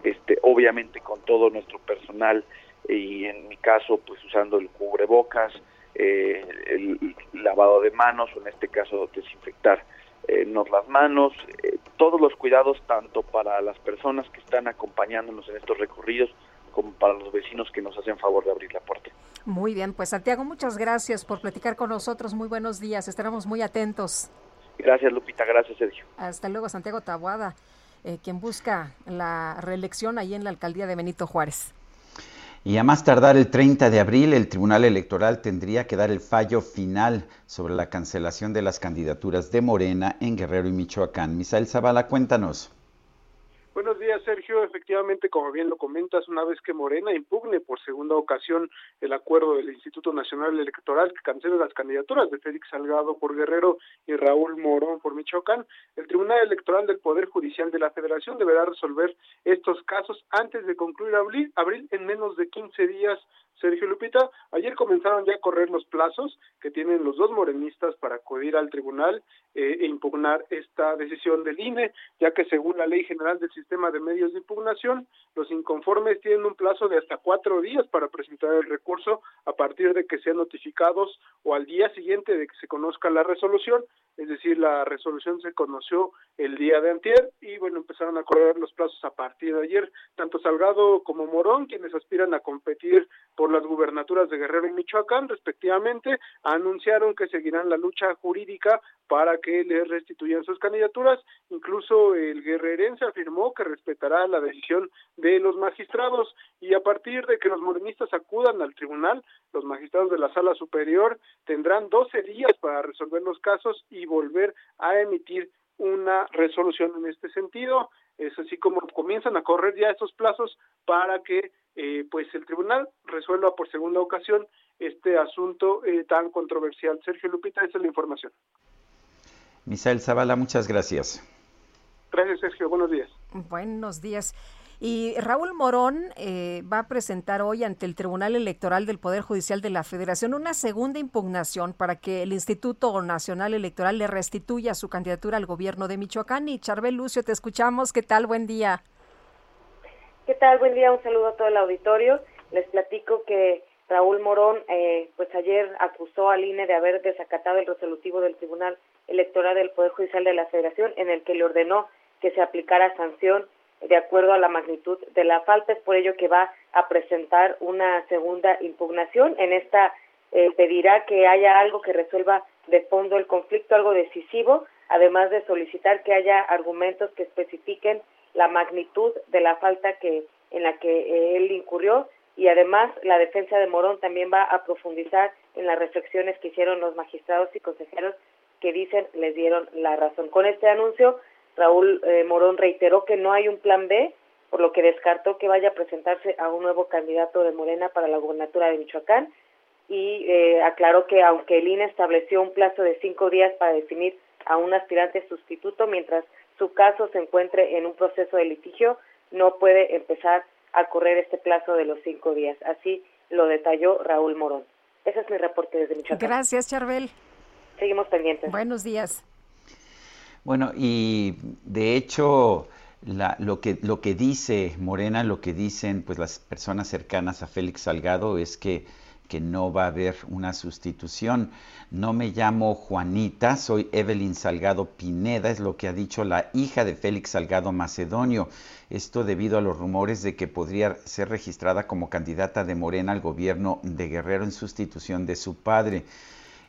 este, obviamente con todo nuestro personal y en mi caso pues usando el cubrebocas, eh, el lavado de manos o en este caso desinfectar eh, las manos, eh, todos los cuidados tanto para las personas que están acompañándonos en estos recorridos como para los vecinos que nos hacen favor de abrir la puerta. Muy bien, pues Santiago, muchas gracias por platicar con nosotros. Muy buenos días, estaremos muy atentos. Gracias Lupita, gracias Sergio. Hasta luego Santiago Tabuada. Eh, quien busca la reelección ahí en la alcaldía de Benito Juárez. Y a más tardar el 30 de abril, el Tribunal Electoral tendría que dar el fallo final sobre la cancelación de las candidaturas de Morena en Guerrero y Michoacán. Misael Zavala, cuéntanos. Buenos días, Sergio. Efectivamente, como bien lo comentas, una vez que Morena impugne por segunda ocasión el acuerdo del Instituto Nacional Electoral que cancela las candidaturas de Félix Salgado por Guerrero y Raúl Morón por Michoacán, el Tribunal Electoral del Poder Judicial de la Federación deberá resolver estos casos antes de concluir abril, abril en menos de 15 días Sergio Lupita, ayer comenzaron ya a correr los plazos que tienen los dos morenistas para acudir al tribunal eh, e impugnar esta decisión del INE, ya que según la Ley General del Sistema de Medios de Impugnación, los inconformes tienen un plazo de hasta cuatro días para presentar el recurso a partir de que sean notificados o al día siguiente de que se conozca la resolución, es decir, la resolución se conoció el día de antier y bueno, empezaron a correr los plazos a partir de ayer, tanto Salgado como Morón, quienes aspiran a competir por las gubernaturas de Guerrero y Michoacán, respectivamente, anunciaron que seguirán la lucha jurídica para que les restituyan sus candidaturas. Incluso el guerrerense afirmó que respetará la decisión de los magistrados y a partir de que los morenistas acudan al tribunal, los magistrados de la sala superior tendrán 12 días para resolver los casos y volver a emitir una resolución en este sentido. Es así como comienzan a correr ya estos plazos para que eh, pues el tribunal resuelva por segunda ocasión este asunto eh, tan controversial. Sergio Lupita, esa es la información. Misael Zavala, muchas gracias. Gracias, Sergio. Buenos días. Buenos días. Y Raúl Morón eh, va a presentar hoy ante el Tribunal Electoral del Poder Judicial de la Federación una segunda impugnación para que el Instituto Nacional Electoral le restituya su candidatura al gobierno de Michoacán. Y Charbel Lucio, te escuchamos. ¿Qué tal? Buen día. ¿Qué tal? Buen día. Un saludo a todo el auditorio. Les platico que Raúl Morón, eh, pues ayer acusó al INE de haber desacatado el resolutivo del Tribunal Electoral del Poder Judicial de la Federación en el que le ordenó que se aplicara sanción de acuerdo a la magnitud de la falta. Es por ello que va a presentar una segunda impugnación. En esta eh, pedirá que haya algo que resuelva de fondo el conflicto, algo decisivo, además de solicitar que haya argumentos que especifiquen la magnitud de la falta que en la que eh, él incurrió y además la defensa de Morón también va a profundizar en las reflexiones que hicieron los magistrados y consejeros que dicen les dieron la razón. Con este anuncio Raúl eh, Morón reiteró que no hay un plan B, por lo que descartó que vaya a presentarse a un nuevo candidato de Morena para la gubernatura de Michoacán y eh, aclaró que aunque el INE estableció un plazo de cinco días para definir a un aspirante sustituto mientras su caso se encuentre en un proceso de litigio, no puede empezar a correr este plazo de los cinco días. Así lo detalló Raúl Morón. Ese es mi reporte desde Michoacán. Gracias, Charbel. Seguimos pendientes. Buenos días. Bueno, y de hecho, lo, que, lo que dice Morena, lo que dicen pues las personas cercanas a Félix Salgado es que, que no va a haber una sustitución. No me llamo Juanita, soy Evelyn Salgado Pineda, es lo que ha dicho la hija de Félix Salgado Macedonio. Esto debido a los rumores de que podría ser registrada como candidata de Morena al gobierno de Guerrero en sustitución de su padre.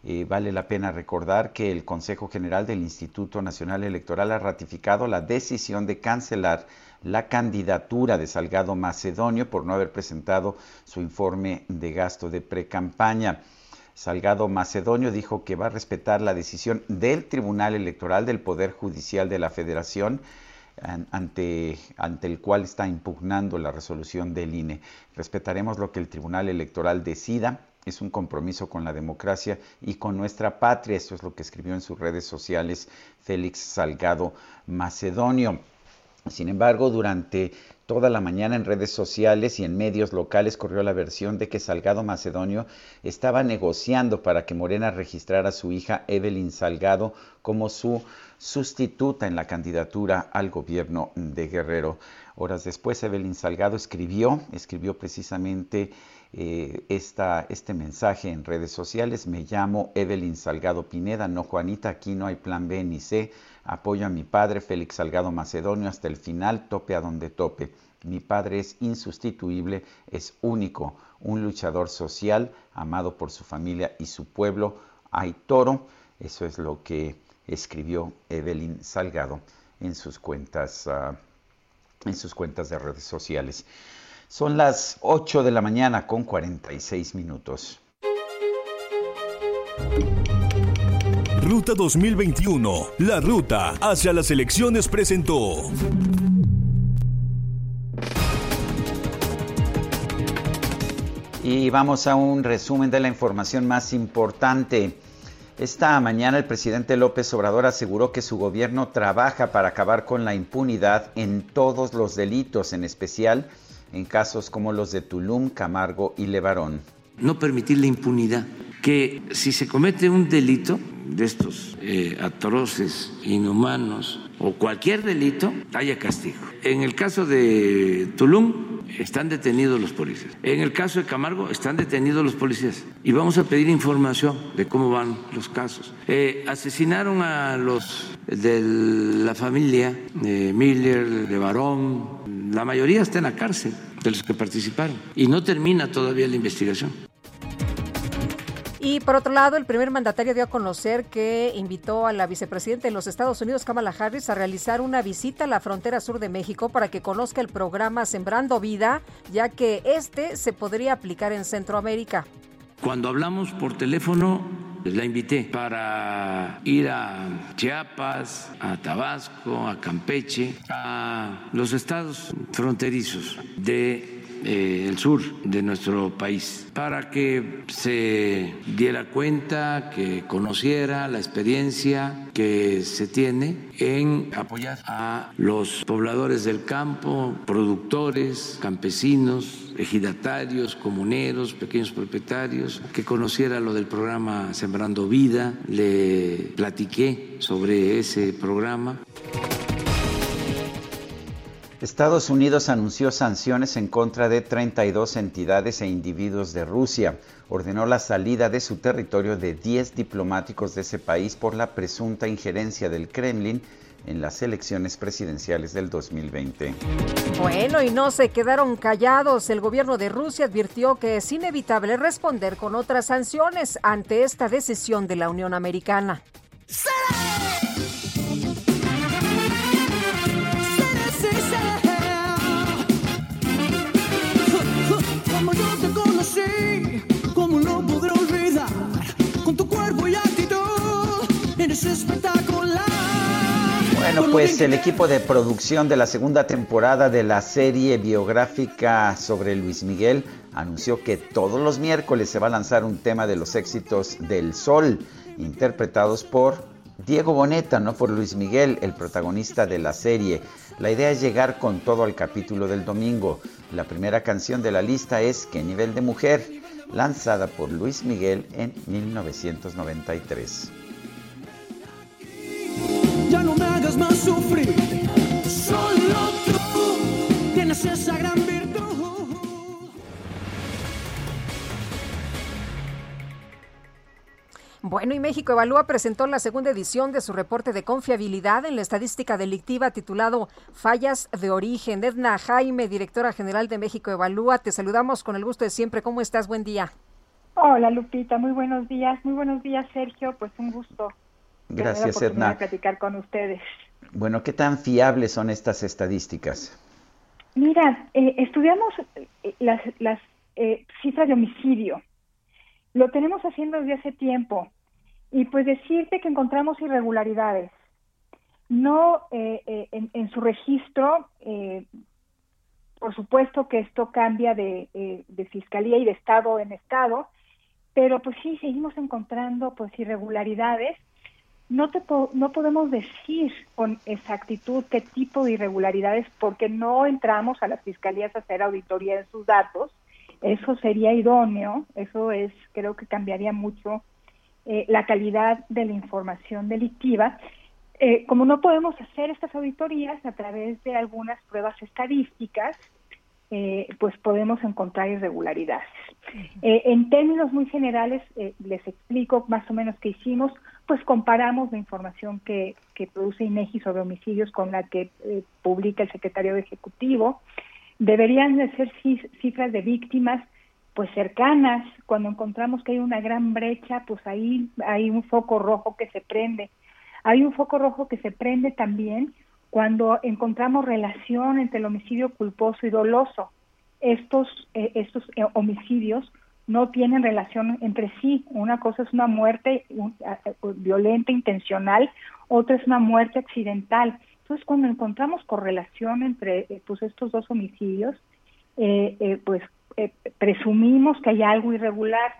Vale la pena recordar que el Consejo General del Instituto Nacional Electoral ha ratificado la decisión de cancelar la candidatura de Salgado Macedonio por no haber presentado su informe de gasto de precampaña. Salgado Macedonio dijo que va a respetar la decisión del Tribunal Electoral del Poder Judicial de la Federación ante, ante el cual está impugnando la resolución del INE. Respetaremos lo que el Tribunal Electoral decida es un compromiso con la democracia y con nuestra patria. Esto es lo que escribió en sus redes sociales Félix Salgado Macedonio. Sin embargo, durante toda la mañana en redes sociales y en medios locales corrió la versión de que Salgado Macedonio estaba negociando para que Morena registrara a su hija Evelyn Salgado como su sustituta en la candidatura al gobierno de Guerrero. Horas después, Evelyn Salgado escribió, escribió precisamente eh, este mensaje en redes sociales. Me llamo Evelyn Salgado Pineda, no Juanita, aquí no hay plan B ni C. Apoyo a mi padre Félix Salgado Macedonio hasta el final, tope a donde tope. Mi padre es insustituible, es único, un luchador social, amado por su familia y su pueblo. Hay toro, eso es lo que escribió Evelyn Salgado en sus cuentas, ah, en sus cuentas de redes sociales. Son las 8 de la mañana con 46 minutos. Ruta 2021, la ruta hacia las elecciones presentó. Y vamos a un resumen de la información más importante. Esta mañana el presidente López Obrador aseguró que su gobierno trabaja para acabar con la impunidad en todos los delitos, en especial en casos como los de Tulum, Camargo y Levarón. No permitir la impunidad, que si se comete un delito de estos eh, atroces, inhumanos o cualquier delito, haya castigo. En el caso de Tulum, están detenidos los policías. En el caso de Camargo, están detenidos los policías. Y vamos a pedir información de cómo van los casos. Eh, asesinaron a los de la familia de Miller, de Barón. La mayoría está en la cárcel de los que participaron. Y no termina todavía la investigación. Y por otro lado, el primer mandatario dio a conocer que invitó a la vicepresidenta de los Estados Unidos, Kamala Harris, a realizar una visita a la frontera sur de México para que conozca el programa Sembrando Vida, ya que este se podría aplicar en Centroamérica. Cuando hablamos por teléfono, la invité para ir a Chiapas, a Tabasco, a Campeche, a los estados fronterizos de eh, el sur de nuestro país, para que se diera cuenta, que conociera la experiencia que se tiene en apoyar a los pobladores del campo, productores, campesinos, ejidatarios, comuneros, pequeños propietarios, que conociera lo del programa Sembrando Vida, le platiqué sobre ese programa. Estados Unidos anunció sanciones en contra de 32 entidades e individuos de Rusia. Ordenó la salida de su territorio de 10 diplomáticos de ese país por la presunta injerencia del Kremlin en las elecciones presidenciales del 2020. Bueno, y no se quedaron callados. El gobierno de Rusia advirtió que es inevitable responder con otras sanciones ante esta decisión de la Unión Americana. Bueno, pues el equipo de producción de la segunda temporada de la serie biográfica sobre Luis Miguel anunció que todos los miércoles se va a lanzar un tema de los éxitos del Sol, interpretados por Diego Boneta, no por Luis Miguel, el protagonista de la serie. La idea es llegar con todo al capítulo del domingo. La primera canción de la lista es ¿Qué nivel de mujer? lanzada por Luis Miguel en 1993 ya no me hagas más sufrir. Tienes Bueno, y México Evalúa presentó la segunda edición de su reporte de confiabilidad en la estadística delictiva titulado Fallas de Origen. Edna Jaime, directora general de México Evalúa, te saludamos con el gusto de siempre. ¿Cómo estás? Buen día. Hola Lupita, muy buenos días. Muy buenos días Sergio, pues un gusto Gracias, Edna. platicar con ustedes. Bueno, ¿qué tan fiables son estas estadísticas? Mira, eh, estudiamos eh, las, las eh, cifras de homicidio. Lo tenemos haciendo desde hace tiempo. Y pues decirte que encontramos irregularidades. No en, en, su registro, por supuesto que esto cambia de, de fiscalía y de estado en estado, pero pues sí, seguimos encontrando pues irregularidades no, te no podemos decir con exactitud qué tipo de irregularidades porque no entramos a las fiscalías a hacer auditoría de sus datos. Eso sería idóneo, eso es, creo que cambiaría mucho eh, la calidad de la información delictiva. Eh, como no podemos hacer estas auditorías a través de algunas pruebas estadísticas, eh, pues podemos encontrar irregularidades. en términos muy generales, les explico más o menos qué hicimos pues comparamos la información que, que produce INEGI sobre homicidios con la que publica el secretario ejecutivo. Deberían de ser cifras de víctimas pues cercanas. Cuando encontramos que hay una gran brecha, pues ahí hay un foco rojo que se prende. Hay un foco rojo que se prende también cuando encontramos relación entre el homicidio culposo y doloso. Estos, eh, estos eh, homicidios no tienen relación entre sí. Una cosa es una muerte violenta, intencional, otra es una muerte accidental. Entonces, cuando encontramos correlación entre eh, pues, estos dos homicidios, eh, eh, pues presumimos que hay algo irregular.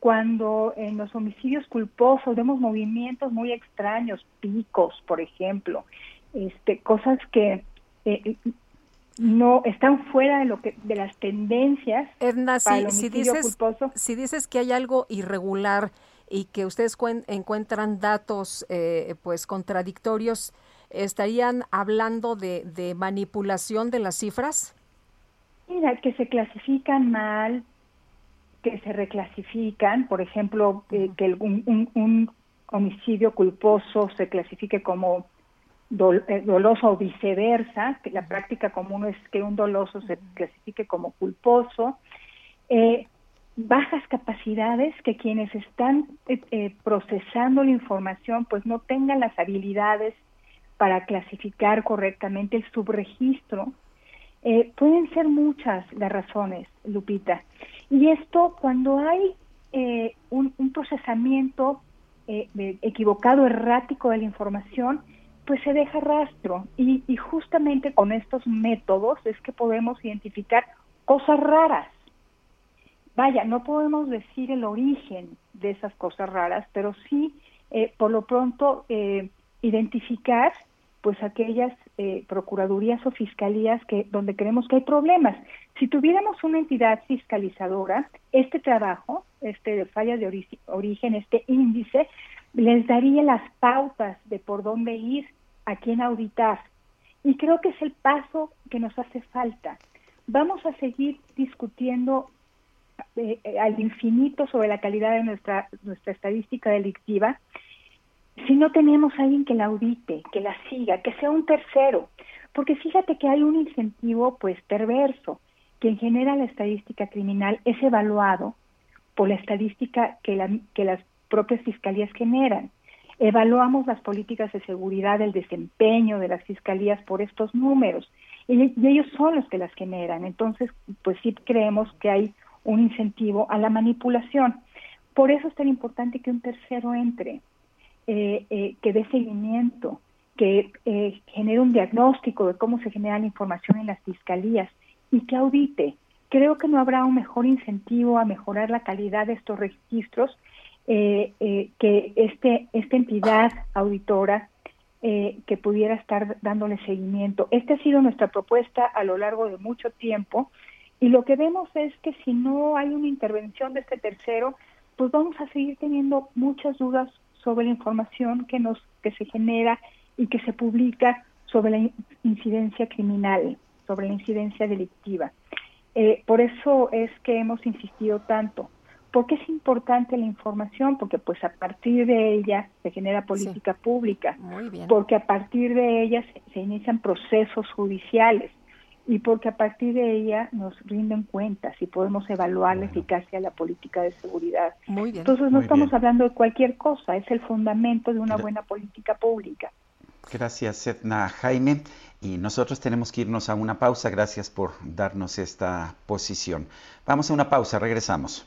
Cuando en los homicidios culposos vemos movimientos muy extraños, picos, por ejemplo, este, cosas que no están fuera de lo que de las tendencias Edna, para el si, si homicidio dices, culposo. si dices que hay algo irregular y que ustedes cuen- encuentran datos eh, pues contradictorios, ¿estarían hablando de, de manipulación de las cifras? Mira, que se clasifican mal, que se reclasifican, por ejemplo, eh, que el- un, un- un homicidio culposo se clasifique como eh, doloso o viceversa, que la práctica común es que un doloso se clasifique como culposo, eh, bajas capacidades, que quienes están eh, procesando la información pues no tengan las habilidades para clasificar correctamente el subregistro, eh, pueden ser muchas las razones, Lupita. Y esto cuando hay eh, un, procesamiento eh, equivocado, errático de la información, pues se deja rastro. Y, y justamente con estos métodos es que podemos identificar cosas raras. Vaya, no podemos decir el origen de esas cosas raras, pero sí, eh, por lo pronto, eh, identificar pues aquellas eh, procuradurías o fiscalías que donde creemos que hay problemas. Si tuviéramos una entidad fiscalizadora, este trabajo, este de fallas de ori- origen, este índice, les daría las pautas de por dónde ir, a quién auditar. Y creo que es el paso que nos hace falta. Vamos a seguir discutiendo eh, eh, al infinito sobre la calidad de nuestra, nuestra estadística delictiva, si no tenemos a alguien que la audite, que la siga, que sea un tercero, porque fíjate que hay un incentivo pues perverso. Quien genera la estadística criminal es evaluado por la estadística que, la- que las propias fiscalías generan. Evaluamos las políticas de seguridad, el desempeño de las fiscalías por estos números y, y ellos son los que las generan. Entonces, pues sí creemos que hay un incentivo a la manipulación. Por eso es tan importante que un tercero entre eh, eh, que dé seguimiento, que eh, genere un diagnóstico de cómo se genera la información en las fiscalías y que audite. Creo que no habrá un mejor incentivo a mejorar la calidad de estos registros eh, eh, que este, esta entidad auditora eh, que pudiera estar dándole seguimiento. Esta ha sido nuestra propuesta a lo largo de mucho tiempo y lo que vemos es que si no hay una intervención de este tercero, pues vamos a seguir teniendo muchas dudas sobre la información que nos que se genera y que se publica sobre la in- incidencia criminal, sobre la incidencia delictiva. Eh, por eso es que hemos insistido tanto. ¿Por qué es importante la información? Porque pues a partir de ella se genera política pública, Muy bien. porque a partir de ella se, se inician procesos judiciales y porque a partir de ella nos rinden cuentas y podemos evaluar la eficacia de la política de seguridad. Muy bien. Entonces no Muy estamos bien. hablando de cualquier cosa, es el fundamento de una buena política pública. Gracias, Edna Jaime. Y nosotros tenemos que irnos a una pausa. Gracias por darnos esta posición. Vamos a una pausa, regresamos.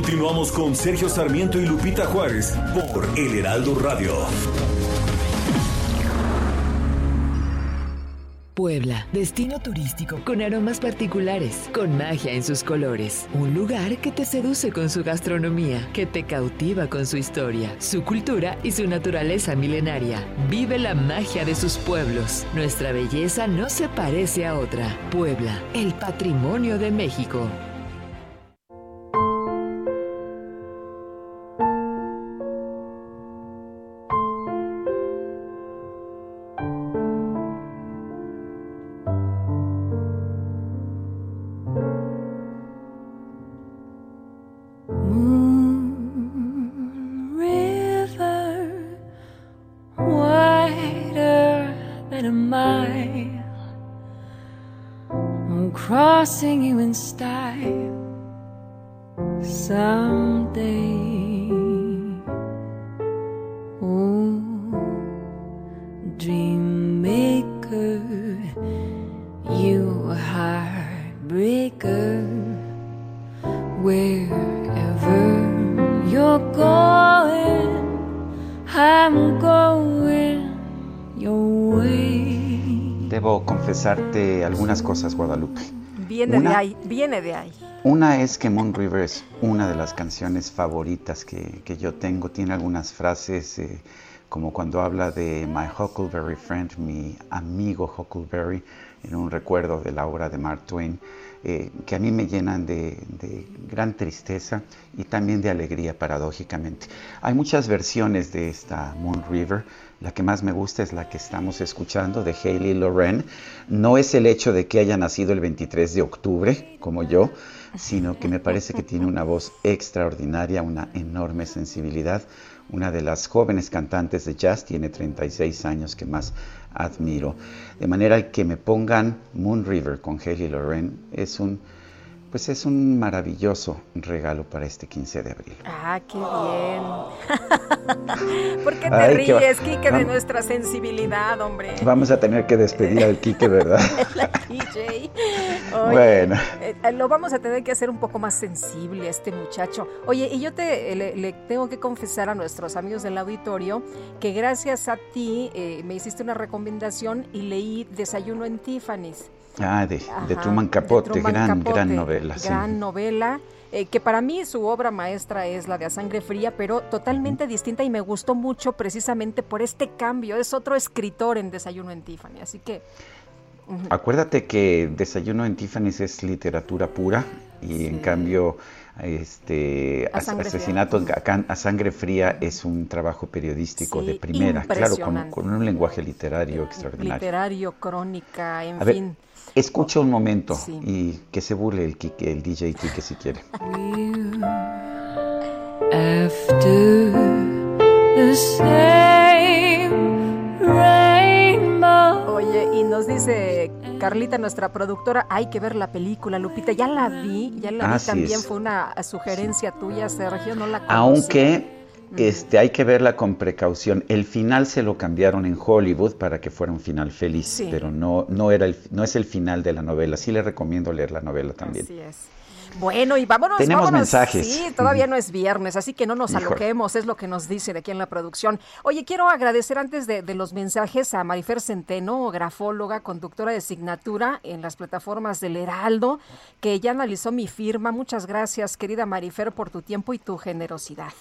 Continuamos con Sergio Sarmiento y Lupita Juárez por El Heraldo Radio. Puebla, destino turístico con aromas particulares, con magia en sus colores. Un lugar que te seduce con su gastronomía, que te cautiva con su historia, su cultura y su naturaleza milenaria. Vive la magia de sus pueblos. Nuestra belleza no se parece a otra. Puebla, el patrimonio de México. Debo confesarte algunas cosas, Guadalupe. Viene Una- de ahí, viene de ahí. Una es que Moon River es una de las canciones favoritas que, que yo tengo. Tiene algunas frases eh, como cuando habla de My Huckleberry Friend, mi amigo Huckleberry, en un recuerdo de la obra de Mark Twain, eh, que a mí me llenan de, de gran tristeza y también de alegría, paradójicamente. Hay muchas versiones de esta Moon River. La que más me gusta es la que estamos escuchando de Hayley Loren. No es el hecho de que haya nacido el 23 de octubre, como yo, sino que me parece que tiene una voz extraordinaria, una enorme sensibilidad. Una de las jóvenes cantantes de jazz, tiene 36 años, que más admiro. De manera que me pongan Moon River con Hayley Loren es un, pues es un maravilloso regalo para este 15 de abril. Ah, qué bien. [laughs] ¿Por qué te Ay, qué ríes, Quique, de nuestra sensibilidad, hombre? Vamos a tener que despedir al Quique, ¿verdad? [laughs] La. Oye, Bueno. eh, eh, lo vamos a tener que hacer un poco más sensible a este muchacho. Oye, y yo te le, le tengo que confesar a nuestros amigos del auditorio que gracias a ti eh, me hiciste una recomendación y leí Desayuno en Tiffany's. Ah, de, Truman Capote, de Truman gran, Capote, gran novela. sí. Gran novela. eh, que para mí su obra maestra es la de A Sangre Fría, pero totalmente distinta y me gustó mucho precisamente por este cambio. Es otro escritor en Desayuno en Tiffany, así que... Acuérdate que Desayuno en Tiffany's es literatura pura y en cambio este A Sangre Fría. Asesinato a, Sangre Fría es un trabajo periodístico Sí, de primera, claro, con, un lenguaje literario extraordinario. literario, crónica, en A ver, fin. Escucha un momento Sí. y que se burle el, Quique, el DJ Quique si quiere. [laughs] After the same rainbow. Oye, y nos dice Carlita, nuestra productora, hay que ver la película, Lupita. Ya la vi, ya la vi también. es. Fue una sugerencia tuya, Sergio, no la conocí. Aunque este, hay que verla con precaución. El final se lo cambiaron en Hollywood para que fuera un final feliz, Sí. pero no, no, era el, no es el final de la novela. Sí le recomiendo leer la novela también. Así es. Bueno, y vámonos. Tenemos vámonos. mensajes. Sí, todavía no es viernes, así que no nos aloquemos, es lo que nos dice de aquí en la producción. Oye, quiero agradecer antes de, de los mensajes a Marifer Centeno, grafóloga, conductora de signatura en las plataformas del Heraldo, que ya analizó mi firma. Muchas gracias, querida Marifer, por tu tiempo y tu generosidad.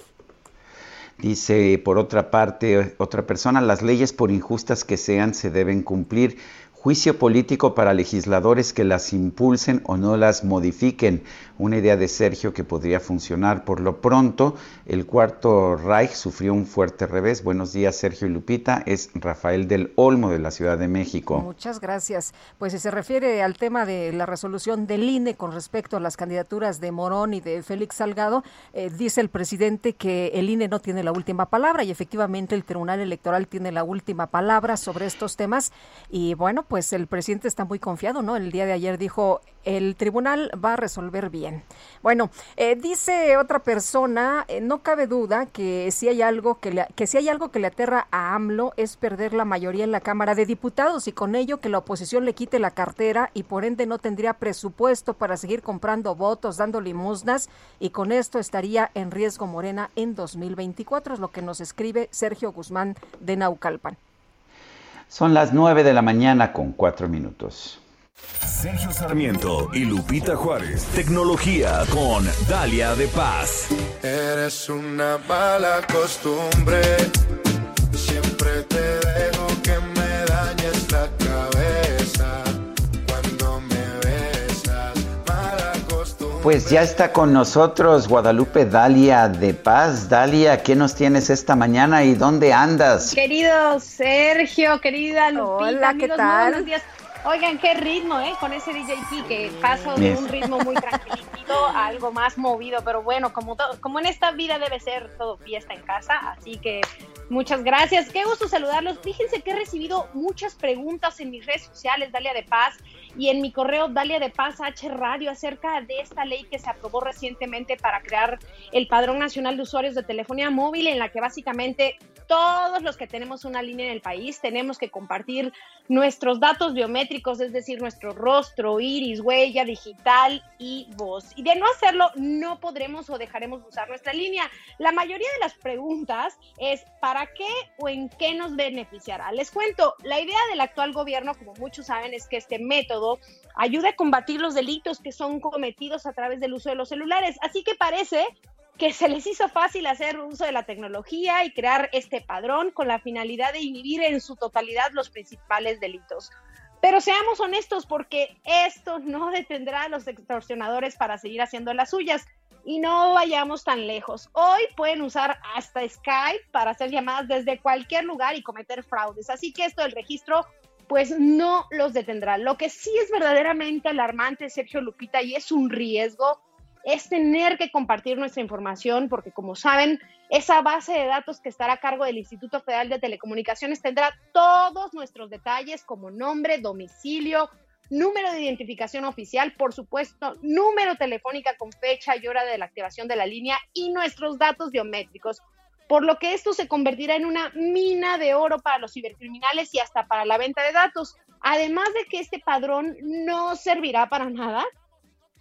Dice, por otra parte, otra persona, las leyes por injustas que sean se deben cumplir. Juicio político para legisladores que las impulsen o no las modifiquen. Una idea de Sergio que podría funcionar. Por lo pronto, el cuarto Reich sufrió un fuerte revés. Buenos días, Sergio y Lupita. Es Rafael del Olmo de la Ciudad de México. Muchas gracias. Pues si se refiere al tema de la resolución del INE con respecto a las candidaturas de Morón y de Félix Salgado, eh, dice el presidente que el INE no tiene la última palabra y efectivamente el Tribunal Electoral tiene la última palabra sobre estos temas. Y bueno, pues el presidente está muy confiado, ¿no? El día de ayer dijo, el tribunal va a resolver bien. Bueno, eh, dice otra persona, eh, no cabe duda que si hay algo que le, que si hay algo que le aterra a AMLO es perder la mayoría en la Cámara de Diputados y con ello que la oposición le quite la cartera y por ende no tendría presupuesto para seguir comprando votos, dando limosnas y con esto estaría en riesgo Morena en 2024, es lo que nos escribe Sergio Guzmán de Naucalpan. Son las 9 de la mañana con 4 minutos. Sergio Sarmiento y Lupita Juárez. Tecnología con Dalia de Paz. Eres una mala costumbre. Siempre te Pues ya está con nosotros Guadalupe Dalia de Paz. Dalia, ¿qué nos tienes esta mañana y dónde andas? Querido Sergio, querida Lupita, Hola, ¿qué amigos, muy tal? buenos días. Oigan, qué ritmo, ¿eh? Con ese DJ que paso de un ritmo muy [laughs] tranquilito a algo más movido, pero bueno, como, como en esta vida debe ser todo fiesta en casa, así que muchas gracias. Qué gusto saludarlos. Fíjense que he recibido muchas preguntas en mis redes sociales, Dalia de Paz, y en mi correo Dalia de Paz H Radio acerca de esta ley que se aprobó recientemente para crear el Padrón Nacional de Usuarios de Telefonía Móvil, en la que básicamente todos los que tenemos una línea en el país tenemos que compartir nuestros datos biométricos, es decir, nuestro rostro, iris, huella digital y voz. Y de no hacerlo, no podremos o dejaremos de usar nuestra línea. La mayoría de las preguntas es ¿para qué o en qué nos beneficiará? Les cuento, la idea del actual gobierno, como muchos saben, es que este método ayude a combatir los delitos que son cometidos a través del uso de los celulares. Así que parece que se les hizo fácil hacer uso de la tecnología y crear este padrón con la finalidad de inhibir en su totalidad los principales delitos. Pero seamos honestos porque esto no detendrá a los extorsionadores para seguir haciendo las suyas. Y no vayamos tan lejos. Hoy pueden usar hasta Skype para hacer llamadas desde cualquier lugar y cometer fraudes. Así que esto del registro pues no los detendrá. Lo que sí es verdaderamente alarmante, Sergio Lupita, y es un riesgo, es tener que compartir nuestra información, porque como saben, esa base de datos que estará a cargo del Instituto Federal de Telecomunicaciones tendrá todos nuestros detalles como nombre, domicilio, número de identificación oficial, por supuesto, número telefónica con fecha y hora de la activación de la línea y nuestros datos biométricos. Por lo que esto se convertirá en una mina de oro para los cibercriminales y hasta para la venta de datos. Además de que este padrón no servirá para nada,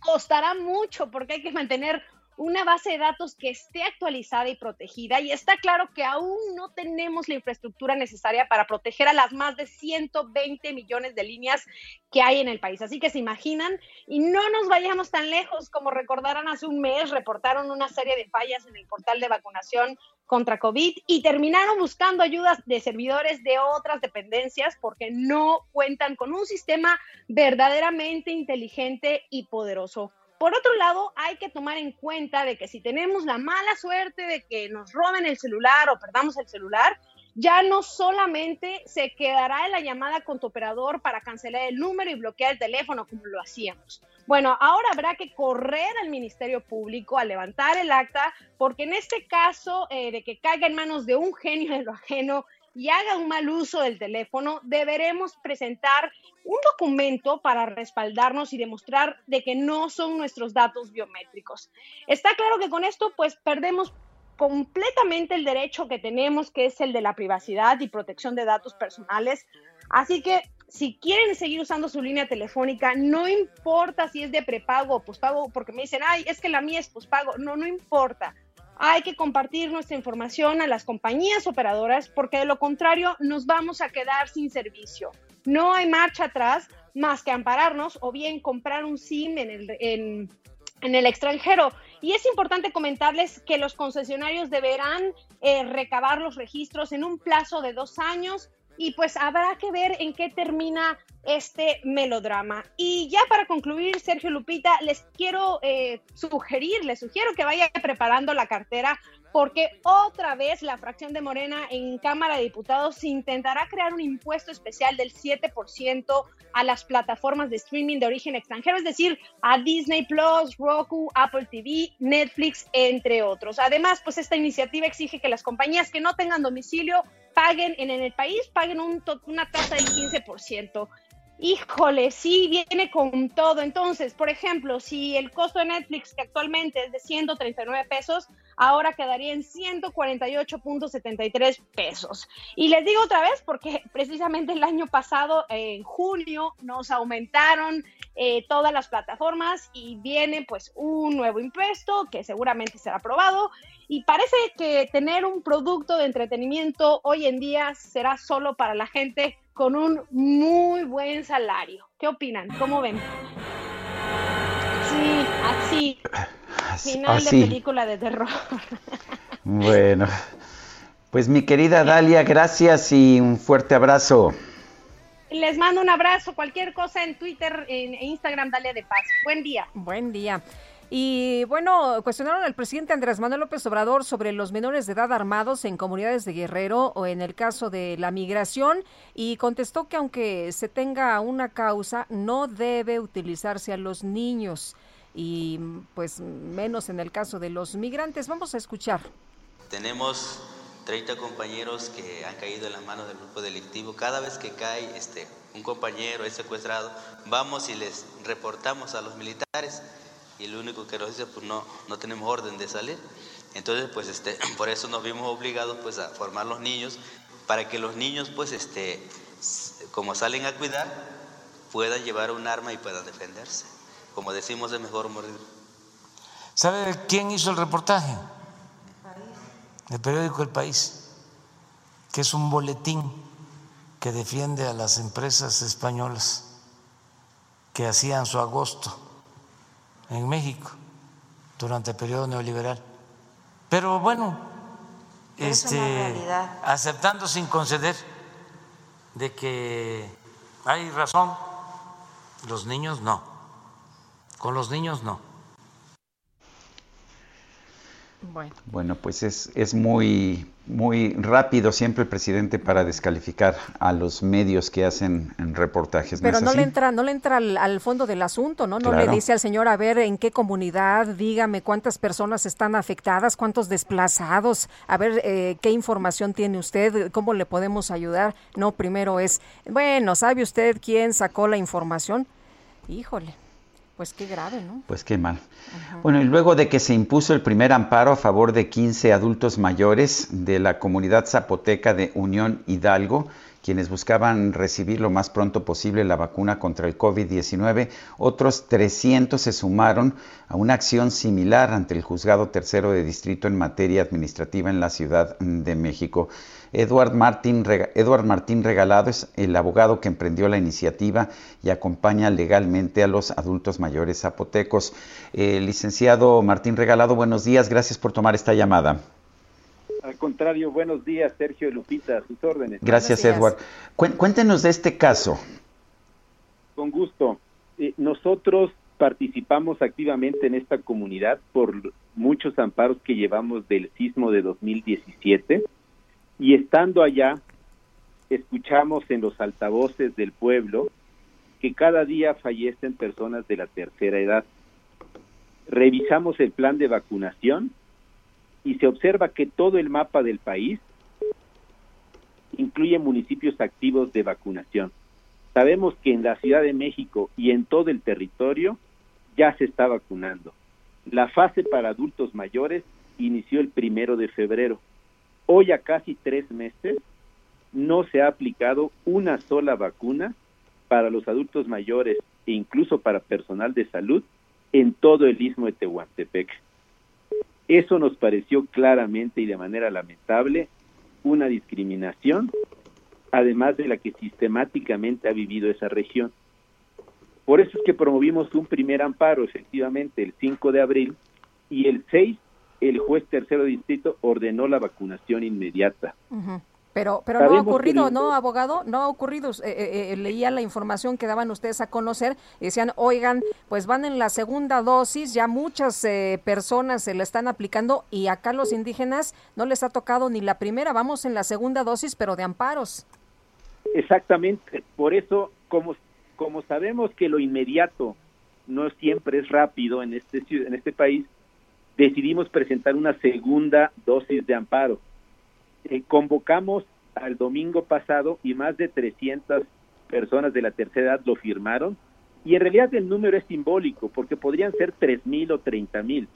costará mucho porque hay que mantener una base de datos que esté actualizada y protegida. Y está claro que aún no tenemos la infraestructura necesaria para proteger a las más de 120 millones de líneas que hay en el país. Así que se imaginan, y no nos vayamos tan lejos, como recordarán hace un mes, reportaron una serie de fallas en el portal de vacunación contra COVID y terminaron buscando ayudas de servidores de otras dependencias porque no cuentan con un sistema verdaderamente inteligente y poderoso. Por otro lado, hay que tomar en cuenta de que si tenemos la mala suerte de que nos roben el celular o perdamos el celular, ya no solamente se quedará en la llamada con tu operador para cancelar el número y bloquear el teléfono como lo hacíamos. Bueno, ahora habrá que correr al Ministerio Público a levantar el acta, porque en este caso eh, de que caiga en manos de un genio de lo ajeno y haga un mal uso del teléfono, deberemos presentar un documento para respaldarnos y demostrar de que no son nuestros datos biométricos. Está claro que con esto pues perdemos completamente el derecho que tenemos, que es el de la privacidad y protección de datos personales. Así que si quieren seguir usando su línea telefónica, no importa si es de prepago o pospago, porque me dicen, ay, es que la mía es pospago. No, no importa hay que compartir nuestra información a las compañías operadoras porque de lo contrario nos vamos a quedar sin servicio. No hay marcha atrás más que ampararnos o bien comprar un SIM en el, en, el extranjero. Y es importante comentarles que los concesionarios deberán eh, recabar los registros en un plazo de dos años y pues habrá que ver en qué termina este melodrama. Y ya para concluir, Sergio Lupita, les quiero eh, sugerir, les sugiero que vaya preparando la cartera porque otra vez la fracción de Morena en Cámara de Diputados intentará crear un impuesto especial del 7% a las plataformas de streaming de origen extranjero, es decir, a Disney Plus, Roku, Apple TV, Netflix, entre otros. Además, pues esta iniciativa exige que las compañías que no tengan domicilio paguen en, el país, paguen una tasa del 15%. Híjole, sí, viene con todo. Entonces, por ejemplo, si el costo de Netflix, que actualmente es de 139 pesos, ahora quedaría en 148.73 pesos. Y les digo otra vez porque precisamente el año pasado, en junio, nos aumentaron eh, todas las plataformas y viene pues un nuevo impuesto que seguramente será aprobado. Y parece que tener un producto de entretenimiento hoy en día será solo para la gente con un muy buen salario. ¿Qué opinan? ¿Cómo ven? Sí, así. Final de película de terror. Bueno, pues mi querida Dalia, gracias y un fuerte abrazo. Les mando un abrazo. Cualquier cosa en Twitter, en Instagram, Dalia de Paz. Buen día. Buen día. Y bueno, cuestionaron al presidente Andrés Manuel López Obrador sobre los menores de edad armados en comunidades de Guerrero o en el caso de la migración y contestó que aunque se tenga una causa, no debe utilizarse a los niños y pues menos en el caso de los migrantes. Vamos a escuchar. Tenemos 30 compañeros que han caído en las manos del grupo delictivo. Cada vez que cae este, un compañero es secuestrado, vamos y les reportamos a los militares y lo único que nos dice, pues no, no tenemos orden de salir. Entonces, pues este, [clears throat] por eso nos vimos obligados pues a formar los niños para que los niños pues este como salen a cuidar puedan llevar un arma y puedan defenderse. Como decimos, es mejor morir. ¿Sabe quién hizo el reportaje? El periódico El País, que es un boletín que defiende a las empresas españolas que hacían su agosto en México durante el periodo neoliberal. Pero bueno, este, aceptando sin conceder de que hay razón, los niños no, con los niños no. Bueno. bueno, pues es, es muy, muy rápido siempre el presidente para descalificar a los medios que hacen reportajes. Pero no, le entra, no le entra al, fondo del asunto, ¿no? No le dice al señor, a ver, en qué comunidad, dígame cuántas personas están afectadas, cuántos desplazados, a ver eh, qué información tiene usted, cómo le podemos ayudar. No, primero es, bueno, ¿sabe usted quién sacó la información? Híjole. Pues qué grave, ¿no? Pues qué mal. Bueno, y luego de que se impuso el primer amparo a favor de 15 adultos mayores de la comunidad zapoteca de Unión Hidalgo, quienes buscaban recibir lo más pronto posible la vacuna contra el COVID-19, otros 300 se sumaron a una acción similar ante el Juzgado Tercero de Distrito en materia administrativa en la Ciudad de México. Eduard Martín, Martín Regalado es el abogado que emprendió la iniciativa y acompaña legalmente a los adultos mayores zapotecos. Eh, licenciado Martín Regalado, buenos días, gracias por tomar esta llamada. Al contrario, buenos días, Sergio Lupita, a sus órdenes. Gracias, Edward. Cuéntenos de este caso. Con gusto. Eh, nosotros participamos activamente en esta comunidad por muchos amparos que llevamos del sismo de 2017 y estando allá, escuchamos en los altavoces del pueblo que cada día fallecen personas de la tercera edad. Revisamos el plan de vacunación y se observa que todo el mapa del país incluye municipios activos de vacunación. Sabemos que en la Ciudad de México y en todo el territorio ya se está vacunando. La fase para adultos mayores inició el primero de febrero Hoy a casi tres meses no se ha aplicado una sola vacuna para los adultos mayores e incluso para personal de salud en todo el istmo de Tehuantepec. Eso nos pareció claramente y de manera lamentable una discriminación, además de la que sistemáticamente ha vivido esa región. Por eso es que promovimos un primer amparo, efectivamente, el 5 de abril, y el 6 el juez tercero distrito ordenó la vacunación inmediata. Pero, pero no ha ocurrido, ¿no, abogado? No ha ocurrido. Eh, eh, eh, leía la información que daban ustedes a conocer y decían, oigan, pues van en la segunda dosis, ya muchas personas se la están aplicando y acá los indígenas no les ha tocado ni la primera, vamos en la segunda dosis, pero de amparos. Exactamente, por eso, como, como sabemos que lo inmediato no siempre es rápido en este, en este país, decidimos presentar una segunda dosis de amparo. Eh, convocamos al domingo pasado y más de 300 personas de la tercera edad lo firmaron y en realidad el número es simbólico porque podrían ser 3.000 o 30.000.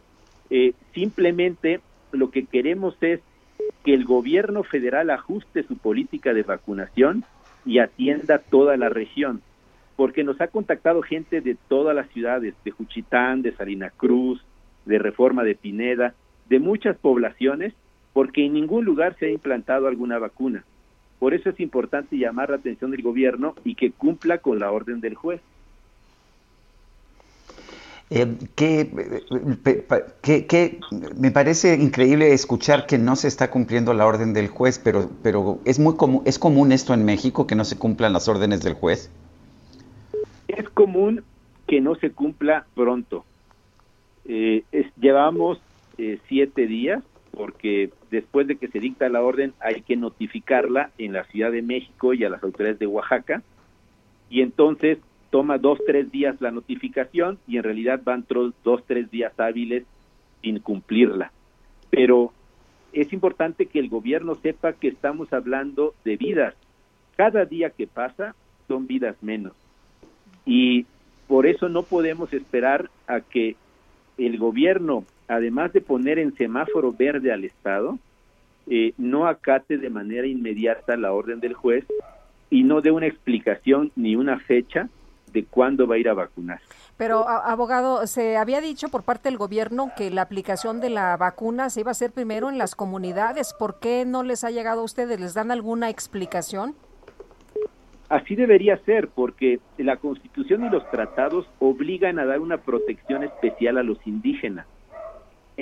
Eh, simplemente lo que queremos es que el gobierno federal ajuste su política de vacunación y atienda toda la región, porque nos ha contactado gente de todas las ciudades, de Juchitán, de Salina Cruz, de reforma de Pineda, de muchas poblaciones, porque en ningún lugar se ha implantado alguna vacuna. Por eso es importante llamar la atención del gobierno y que cumpla con la orden del juez. Eh, que, me parece increíble escuchar que no se está cumpliendo la orden del juez, pero, pero es muy común, es común esto en México que no se cumplan las órdenes del juez. Es común que no se cumpla pronto. Eh, llevamos eh, siete días porque después de que se dicta la orden hay que notificarla en la Ciudad de México y a las autoridades de Oaxaca y entonces toma dos, tres días la notificación y en realidad van dos, tres días hábiles sin cumplirla. Pero es importante que el gobierno sepa que estamos hablando de vidas. Cada día que pasa son vidas menos. Y por eso no podemos esperar a que el gobierno además de poner en semáforo verde al Estado, eh, no acate de manera inmediata la orden del juez y no dé una explicación ni una fecha de cuándo va a ir a vacunar. Pero, abogado, se había dicho por parte del gobierno que la aplicación de la vacuna se iba a hacer primero en las comunidades. ¿Por qué no les ha llegado a ustedes? ¿Les dan alguna explicación? Así debería ser, porque la Constitución y los tratados obligan a dar una protección especial a los indígenas.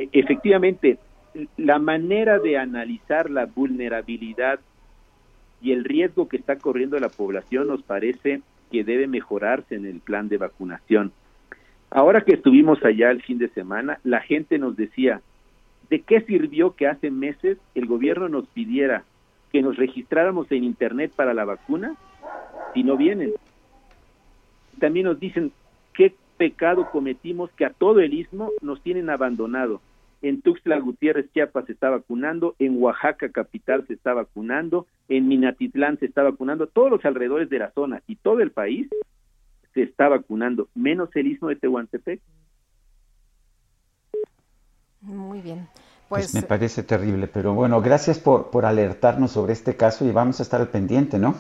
E, efectivamente, la manera de analizar la vulnerabilidad y el riesgo que está corriendo la población nos parece que debe mejorarse en el plan de vacunación. Ahora que estuvimos allá el fin de semana, la gente nos decía, ¿de qué sirvió que hace meses el gobierno nos pidiera que nos registráramos en Internet para la vacuna si no vienen. También nos dicen qué pecado cometimos que a todo el istmo nos tienen abandonado. En Tuxtla Gutiérrez, Chiapas se está vacunando, en Oaxaca capital se está vacunando, en Minatitlán se está vacunando, todos los alrededores de la zona y todo el país se está vacunando, menos el istmo de Tehuantepec. Muy bien. Pues, me parece terrible, pero bueno, gracias por, por alertarnos sobre este caso y vamos a estar al pendiente, ¿no?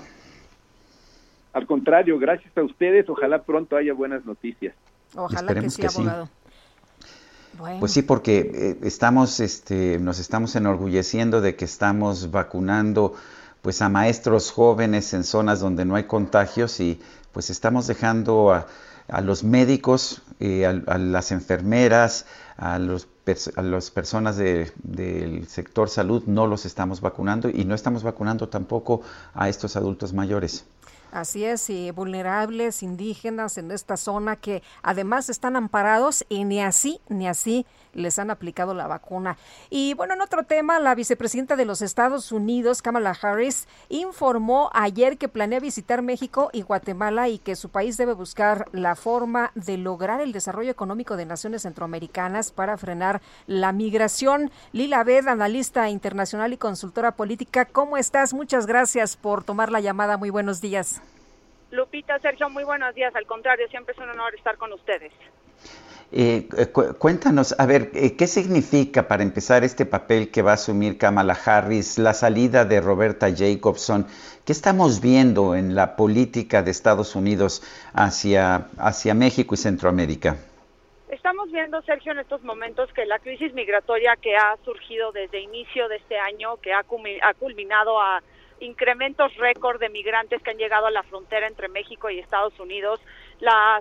Al contrario, gracias a ustedes. Ojalá pronto haya buenas noticias. Ojalá que sí, abogado. Pues sí, porque eh, estamos, este, nos estamos enorgulleciendo de que estamos vacunando pues a maestros jóvenes en zonas donde no hay contagios y pues estamos dejando a, los médicos, eh, a, las enfermeras, a, los, a las personas del sector salud, no los estamos vacunando y no estamos vacunando tampoco a estos adultos mayores. Así es, y vulnerables, indígenas en esta zona que además están amparados y ni así, ni así les han aplicado la vacuna. Y bueno, en otro tema, la vicepresidenta de los Estados Unidos, Kamala Harris, informó ayer que planea visitar México y Guatemala y que su país debe buscar la forma de lograr el desarrollo económico de naciones centroamericanas para frenar la migración. Lila Bed, analista internacional y consultora política, ¿cómo estás? Muchas gracias por tomar la llamada. Muy buenos días. Lupita, Sergio, muy buenos días. Al contrario, siempre es un honor estar con ustedes. Eh, cuéntanos, a ver, eh, ¿qué significa para empezar este papel que va a asumir Kamala Harris, la salida de Roberta Jacobson? ¿Qué estamos viendo en la política de Estados Unidos hacia, hacia México y Centroamérica? Estamos viendo, Sergio, en estos momentos que la crisis migratoria que ha surgido desde inicio de este año, que ha culminado a incrementos récord de migrantes que han llegado a la frontera entre México y Estados Unidos. La,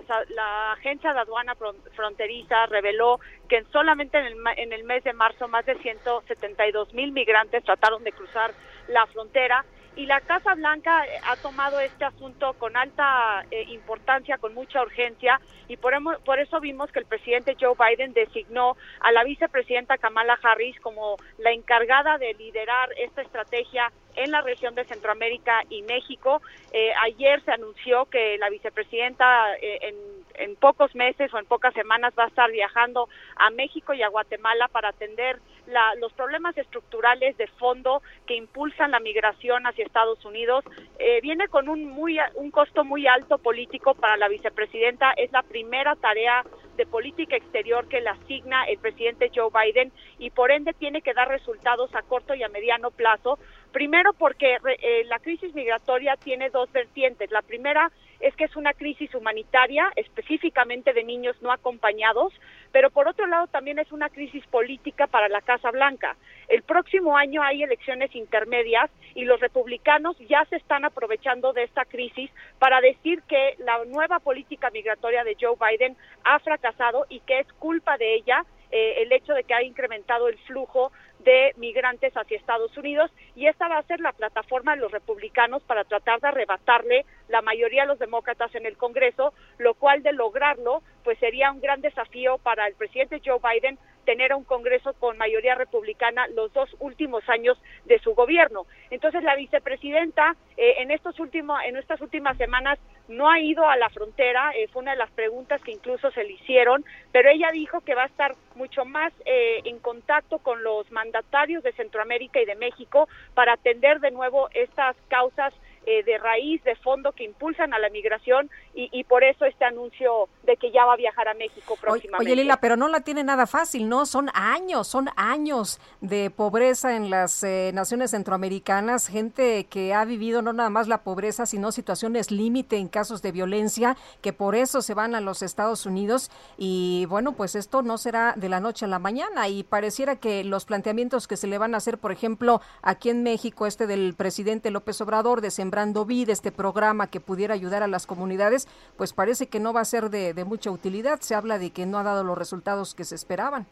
agencia de aduana fronteriza reveló que solamente en el, en el mes de marzo más de 172 mil migrantes trataron de cruzar la frontera y la Casa Blanca eh, ha tomado este asunto con alta eh, importancia, con mucha urgencia, y por, por, eso vimos que el presidente Joe Biden designó a la vicepresidenta Kamala Harris como la encargada de liderar esta estrategia en la región de Centroamérica y México. Eh, ayer se anunció que la vicepresidenta en, en pocos meses o en pocas semanas va a estar viajando a México y a Guatemala para atender los problemas estructurales de fondo que impulsan la migración hacia Estados Unidos. Eh, viene con un, muy, un costo muy alto político para la vicepresidenta. Es la primera tarea de política exterior que le asigna el presidente Joe Biden y por ende tiene que dar resultados a corto y a mediano plazo. Primero porque eh, la crisis migratoria tiene dos vertientes. La primera es que es una crisis humanitaria, específicamente de niños no acompañados, pero por otro lado también es una crisis política para la Casa Blanca. El próximo año hay elecciones intermedias y los republicanos ya se están aprovechando de esta crisis para decir que la nueva política migratoria de Joe Biden ha fracasado y que es culpa de ella eh, el hecho de que ha incrementado el flujo de migrantes hacia Estados Unidos y esta va a ser la plataforma de los republicanos para tratar de arrebatarle la mayoría de los demócratas en el Congreso, lo cual de lograrlo pues sería un gran desafío para el presidente Joe Biden tener un Congreso con mayoría republicana los dos últimos años de su gobierno. Entonces la vicepresidenta eh, en estos últimos en estas últimas semanas no ha ido a la frontera, eh, fue una de las preguntas que incluso se le hicieron, pero ella dijo que va a estar mucho más eh, en contacto con los mandatarios de Centroamérica y de México para atender de nuevo estas causas eh, de raíz, de fondo que impulsan a la migración y, y, por eso este anuncio de que ya va a viajar a México próximamente. Oye, Lila, pero no la tiene nada fácil, ¿no? Son años, son años de pobreza en las eh, naciones centroamericanas, gente que ha vivido no nada más la pobreza, sino situaciones límite en casos de violencia, que por eso se van a los Estados Unidos y bueno, pues esto no será de la noche a la mañana y pareciera que los planteamientos que se le van a hacer, por ejemplo, aquí en México, este del presidente López Obrador de Sembrando Vida, este programa que pudiera ayudar a las comunidades, pues parece que no va a ser de, de mucha utilidad. Se habla de que no ha dado los resultados que se esperaban.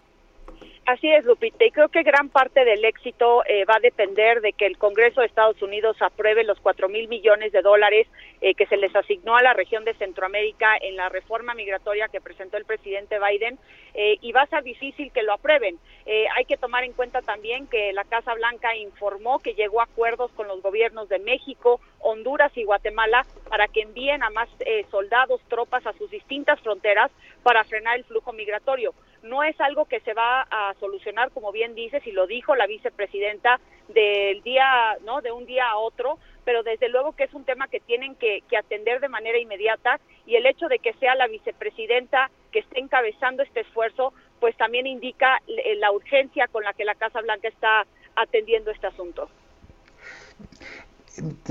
Así es, Lupita, y creo que gran parte del éxito eh, va a depender de que el Congreso de Estados Unidos apruebe los cuatro mil millones de dólares eh, que se les asignó a la región de Centroamérica en la reforma migratoria que presentó el presidente Biden, eh, y va a ser difícil que lo aprueben. hay que tomar en cuenta también que la Casa Blanca informó que llegó a acuerdos con los gobiernos de México, Honduras y Guatemala para que envíen a más soldados, tropas a sus distintas fronteras para frenar el flujo migratorio. No es algo que se va a solucionar, como bien dices, y lo dijo la vicepresidenta, del día, ¿no? De un día a otro, pero desde luego que es un tema que tienen que, que, atender de manera inmediata y el hecho de que sea la vicepresidenta que esté encabezando este esfuerzo, pues también indica la urgencia con la que la Casa Blanca está atendiendo este asunto.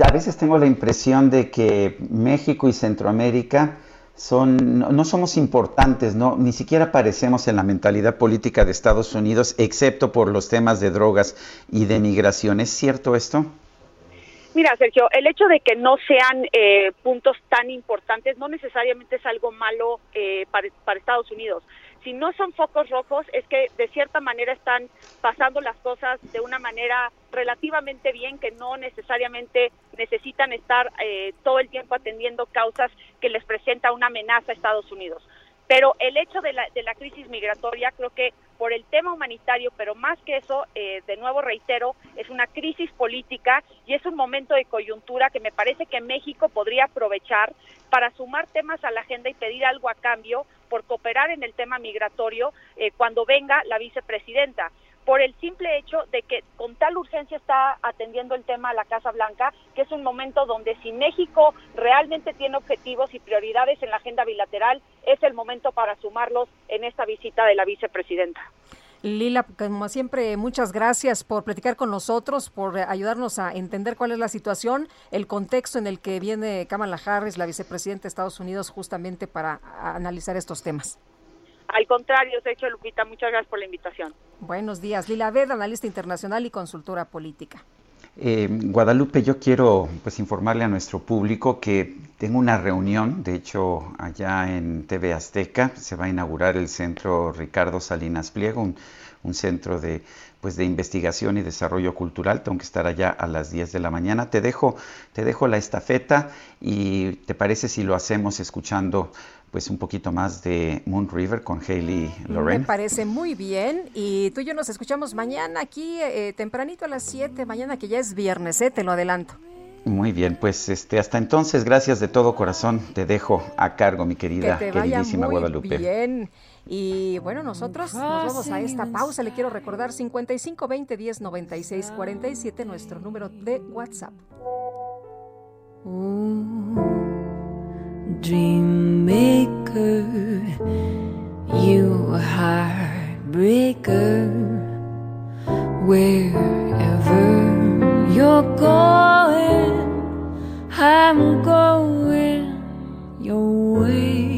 A veces tengo la impresión de que México y Centroamérica son, no, somos importantes, no, ni siquiera aparecemos en la mentalidad política de Estados Unidos, excepto por los temas de drogas y de migración. ¿Es cierto esto? Mira, Sergio, el hecho de que no sean eh, puntos tan importantes no necesariamente es algo malo eh, para, para Estados Unidos si no son focos rojos, es que de cierta manera están pasando las cosas de una manera relativamente bien, que no necesariamente necesitan estar eh, todo el tiempo atendiendo causas que les presenta una amenaza a Estados Unidos. Pero el hecho de la, de la crisis migratoria, creo que por el tema humanitario, pero más que eso, eh, de nuevo reitero, es una crisis política y es un momento de coyuntura que me parece que México podría aprovechar para sumar temas a la agenda y pedir algo a cambio por cooperar en el tema migratorio eh, cuando venga la vicepresidenta por el simple hecho de que con tal urgencia está atendiendo el tema a la Casa Blanca, que es un momento donde si México realmente tiene objetivos y prioridades en la agenda bilateral, es el momento para sumarlos en esta visita de la vicepresidenta. Lila, como siempre, muchas gracias por platicar con nosotros, por ayudarnos a entender cuál es la situación, el contexto en el que viene Kamala Harris, la vicepresidenta de Estados Unidos, justamente para analizar estos temas. Al contrario, Sergio Lupita, muchas gracias por la invitación. Buenos días. Lila Ved, analista internacional y consultora política. Eh, Guadalupe, yo quiero pues informarle a nuestro público que tengo una reunión, de hecho allá en TV Azteca se va a inaugurar el centro Ricardo Salinas Pliego, un, centro de pues de investigación y desarrollo cultural. Tengo que estar allá a las 10 de la mañana. Te dejo, te dejo la estafeta y te parece si lo hacemos escuchando pues un poquito más de Moon River con Hayley Lorraine. Me parece muy bien y tú y yo nos escuchamos mañana aquí eh, tempranito a las 7, mañana que ya es viernes, ¿eh? te lo adelanto. Muy bien, pues este hasta entonces, gracias de todo corazón, te dejo a cargo, mi querida, queridísima muy Guadalupe. Bien. Y bueno, nosotros nos vamos a esta pausa. Le quiero recordar 55 20 10 96 47, nuestro número de WhatsApp. Dream maker, you heartbreaker, wherever you're going, I'm going your way.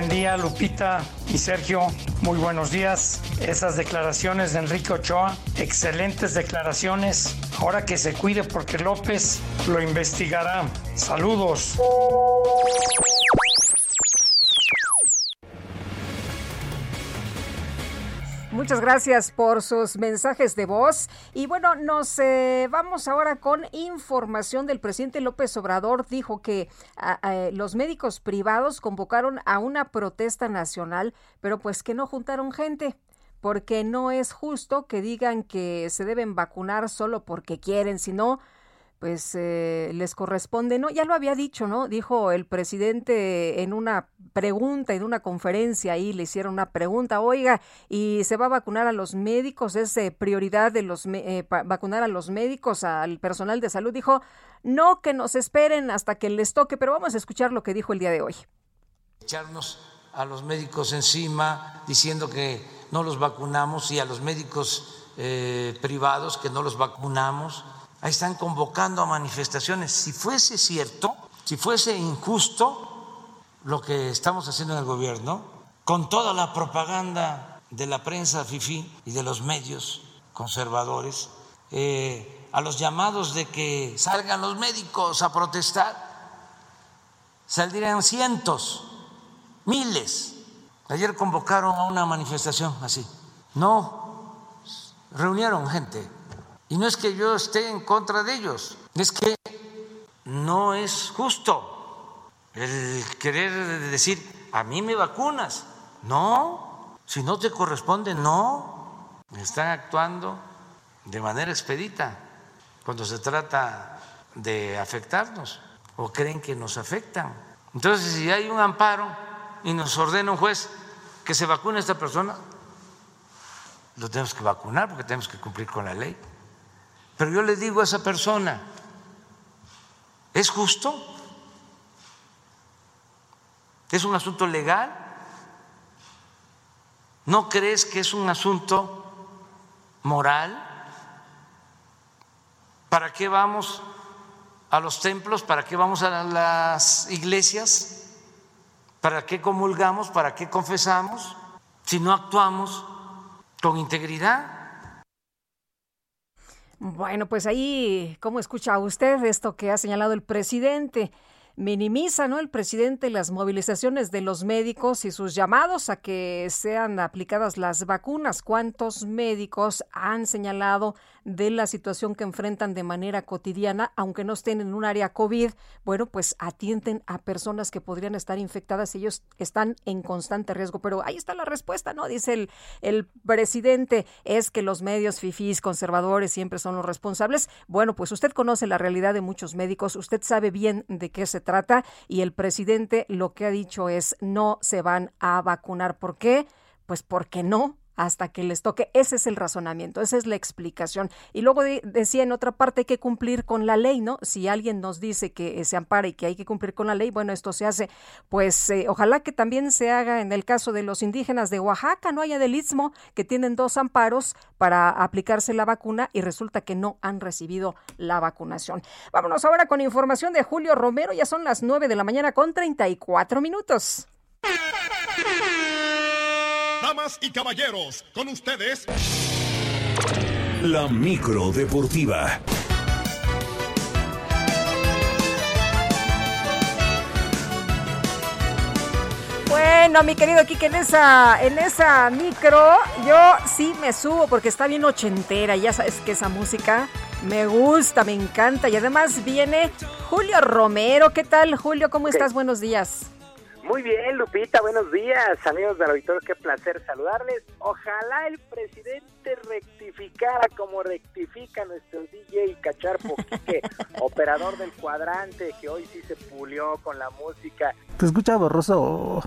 Buen día, Lupita y Sergio. Muy buenos días. Esas declaraciones de Enrique Ochoa, excelentes declaraciones. Ahora que se cuide porque López lo investigará. Saludos. Muchas gracias por sus mensajes de voz. Y bueno, nos eh, vamos ahora con información del presidente López Obrador. Dijo que los médicos privados convocaron a una protesta nacional, pero pues que no juntaron gente porque no es justo que digan que se deben vacunar solo porque quieren, sino pues eh, les corresponde, ¿no? Ya lo había dicho, ¿no? Dijo el presidente en una pregunta, en una conferencia, ahí le hicieron una pregunta, oiga, ¿y se va a vacunar a los médicos? ¿Es eh, prioridad de los eh, vacunar a los médicos, al personal de salud? Dijo, no, que nos esperen hasta que les toque, pero vamos a escuchar lo que dijo el día de hoy. Echarnos a los médicos encima diciendo que no los vacunamos y a los médicos privados que no los vacunamos Ahí están convocando a manifestaciones. Si fuese cierto, si fuese injusto lo que estamos haciendo en el gobierno, con toda la propaganda de la prensa FIFI y de los medios conservadores, eh, a los llamados de que salgan los médicos a protestar, saldrían cientos, miles. Ayer convocaron a una manifestación así. No, reunieron gente y no es que yo esté en contra de ellos, es que no es justo el querer decir, a mí me vacunas. No, si no te corresponde, no. Están actuando de manera expedita cuando se trata de afectarnos o creen que nos afectan. Entonces, si hay un amparo y nos ordena un juez que se vacune a esta persona, lo tenemos que vacunar porque tenemos que cumplir con la ley. Pero yo le digo a esa persona, ¿es justo? ¿Es un asunto legal? ¿No crees que es un asunto moral? ¿Para qué vamos a los templos? ¿Para qué vamos a las iglesias? ¿Para qué comulgamos? ¿Para qué confesamos? Si no actuamos con integridad. Bueno, pues ahí, ¿cómo escucha usted esto que ha señalado el presidente? minimiza ¿no? el presidente las movilizaciones de los médicos y sus llamados a que sean aplicadas las vacunas. ¿Cuántos médicos han señalado de la situación que enfrentan de manera cotidiana, aunque no estén en un área COVID? Bueno, pues atienden a personas que podrían estar infectadas. Ellos están en constante riesgo. Pero ahí está la respuesta, ¿no? Dice el, el presidente, es que los medios fifís conservadores siempre son los responsables. Bueno, pues usted conoce la realidad de muchos médicos, usted sabe bien de qué se trata y el presidente lo que ha dicho es no se van a vacunar. ¿Por qué? Pues porque no hasta que les toque. Ese es el razonamiento, esa es la explicación. Y luego decía en otra parte que cumplir con la ley, ¿no? Si alguien nos dice que eh, se ampara y que hay que cumplir con la ley, bueno, esto se hace. Pues eh, ojalá que también se haga en el caso de los indígenas de Oaxaca, no haya del Istmo, que tienen dos amparos para aplicarse la vacuna y resulta que no han recibido la vacunación. Vámonos ahora con información de Julio Romero, ya son las 9 de la mañana con 34 minutos. Damas y caballeros, con ustedes. La micro deportiva. Bueno, mi querido Kike, en esa, en esa micro yo sí me subo porque está bien ochentera. Ya sabes que esa música me gusta, me encanta. Y además viene Julio Romero. ¿Qué tal, Julio? ¿Cómo estás? Buenos días. Muy bien, Lupita, buenos días, amigos del auditorio, qué placer saludarles. Ojalá el presidente rectificara como rectifica nuestro DJ Cacharpo Quique, [laughs] operador del cuadrante, que hoy sí se pulió con la música. Te escucha borroso.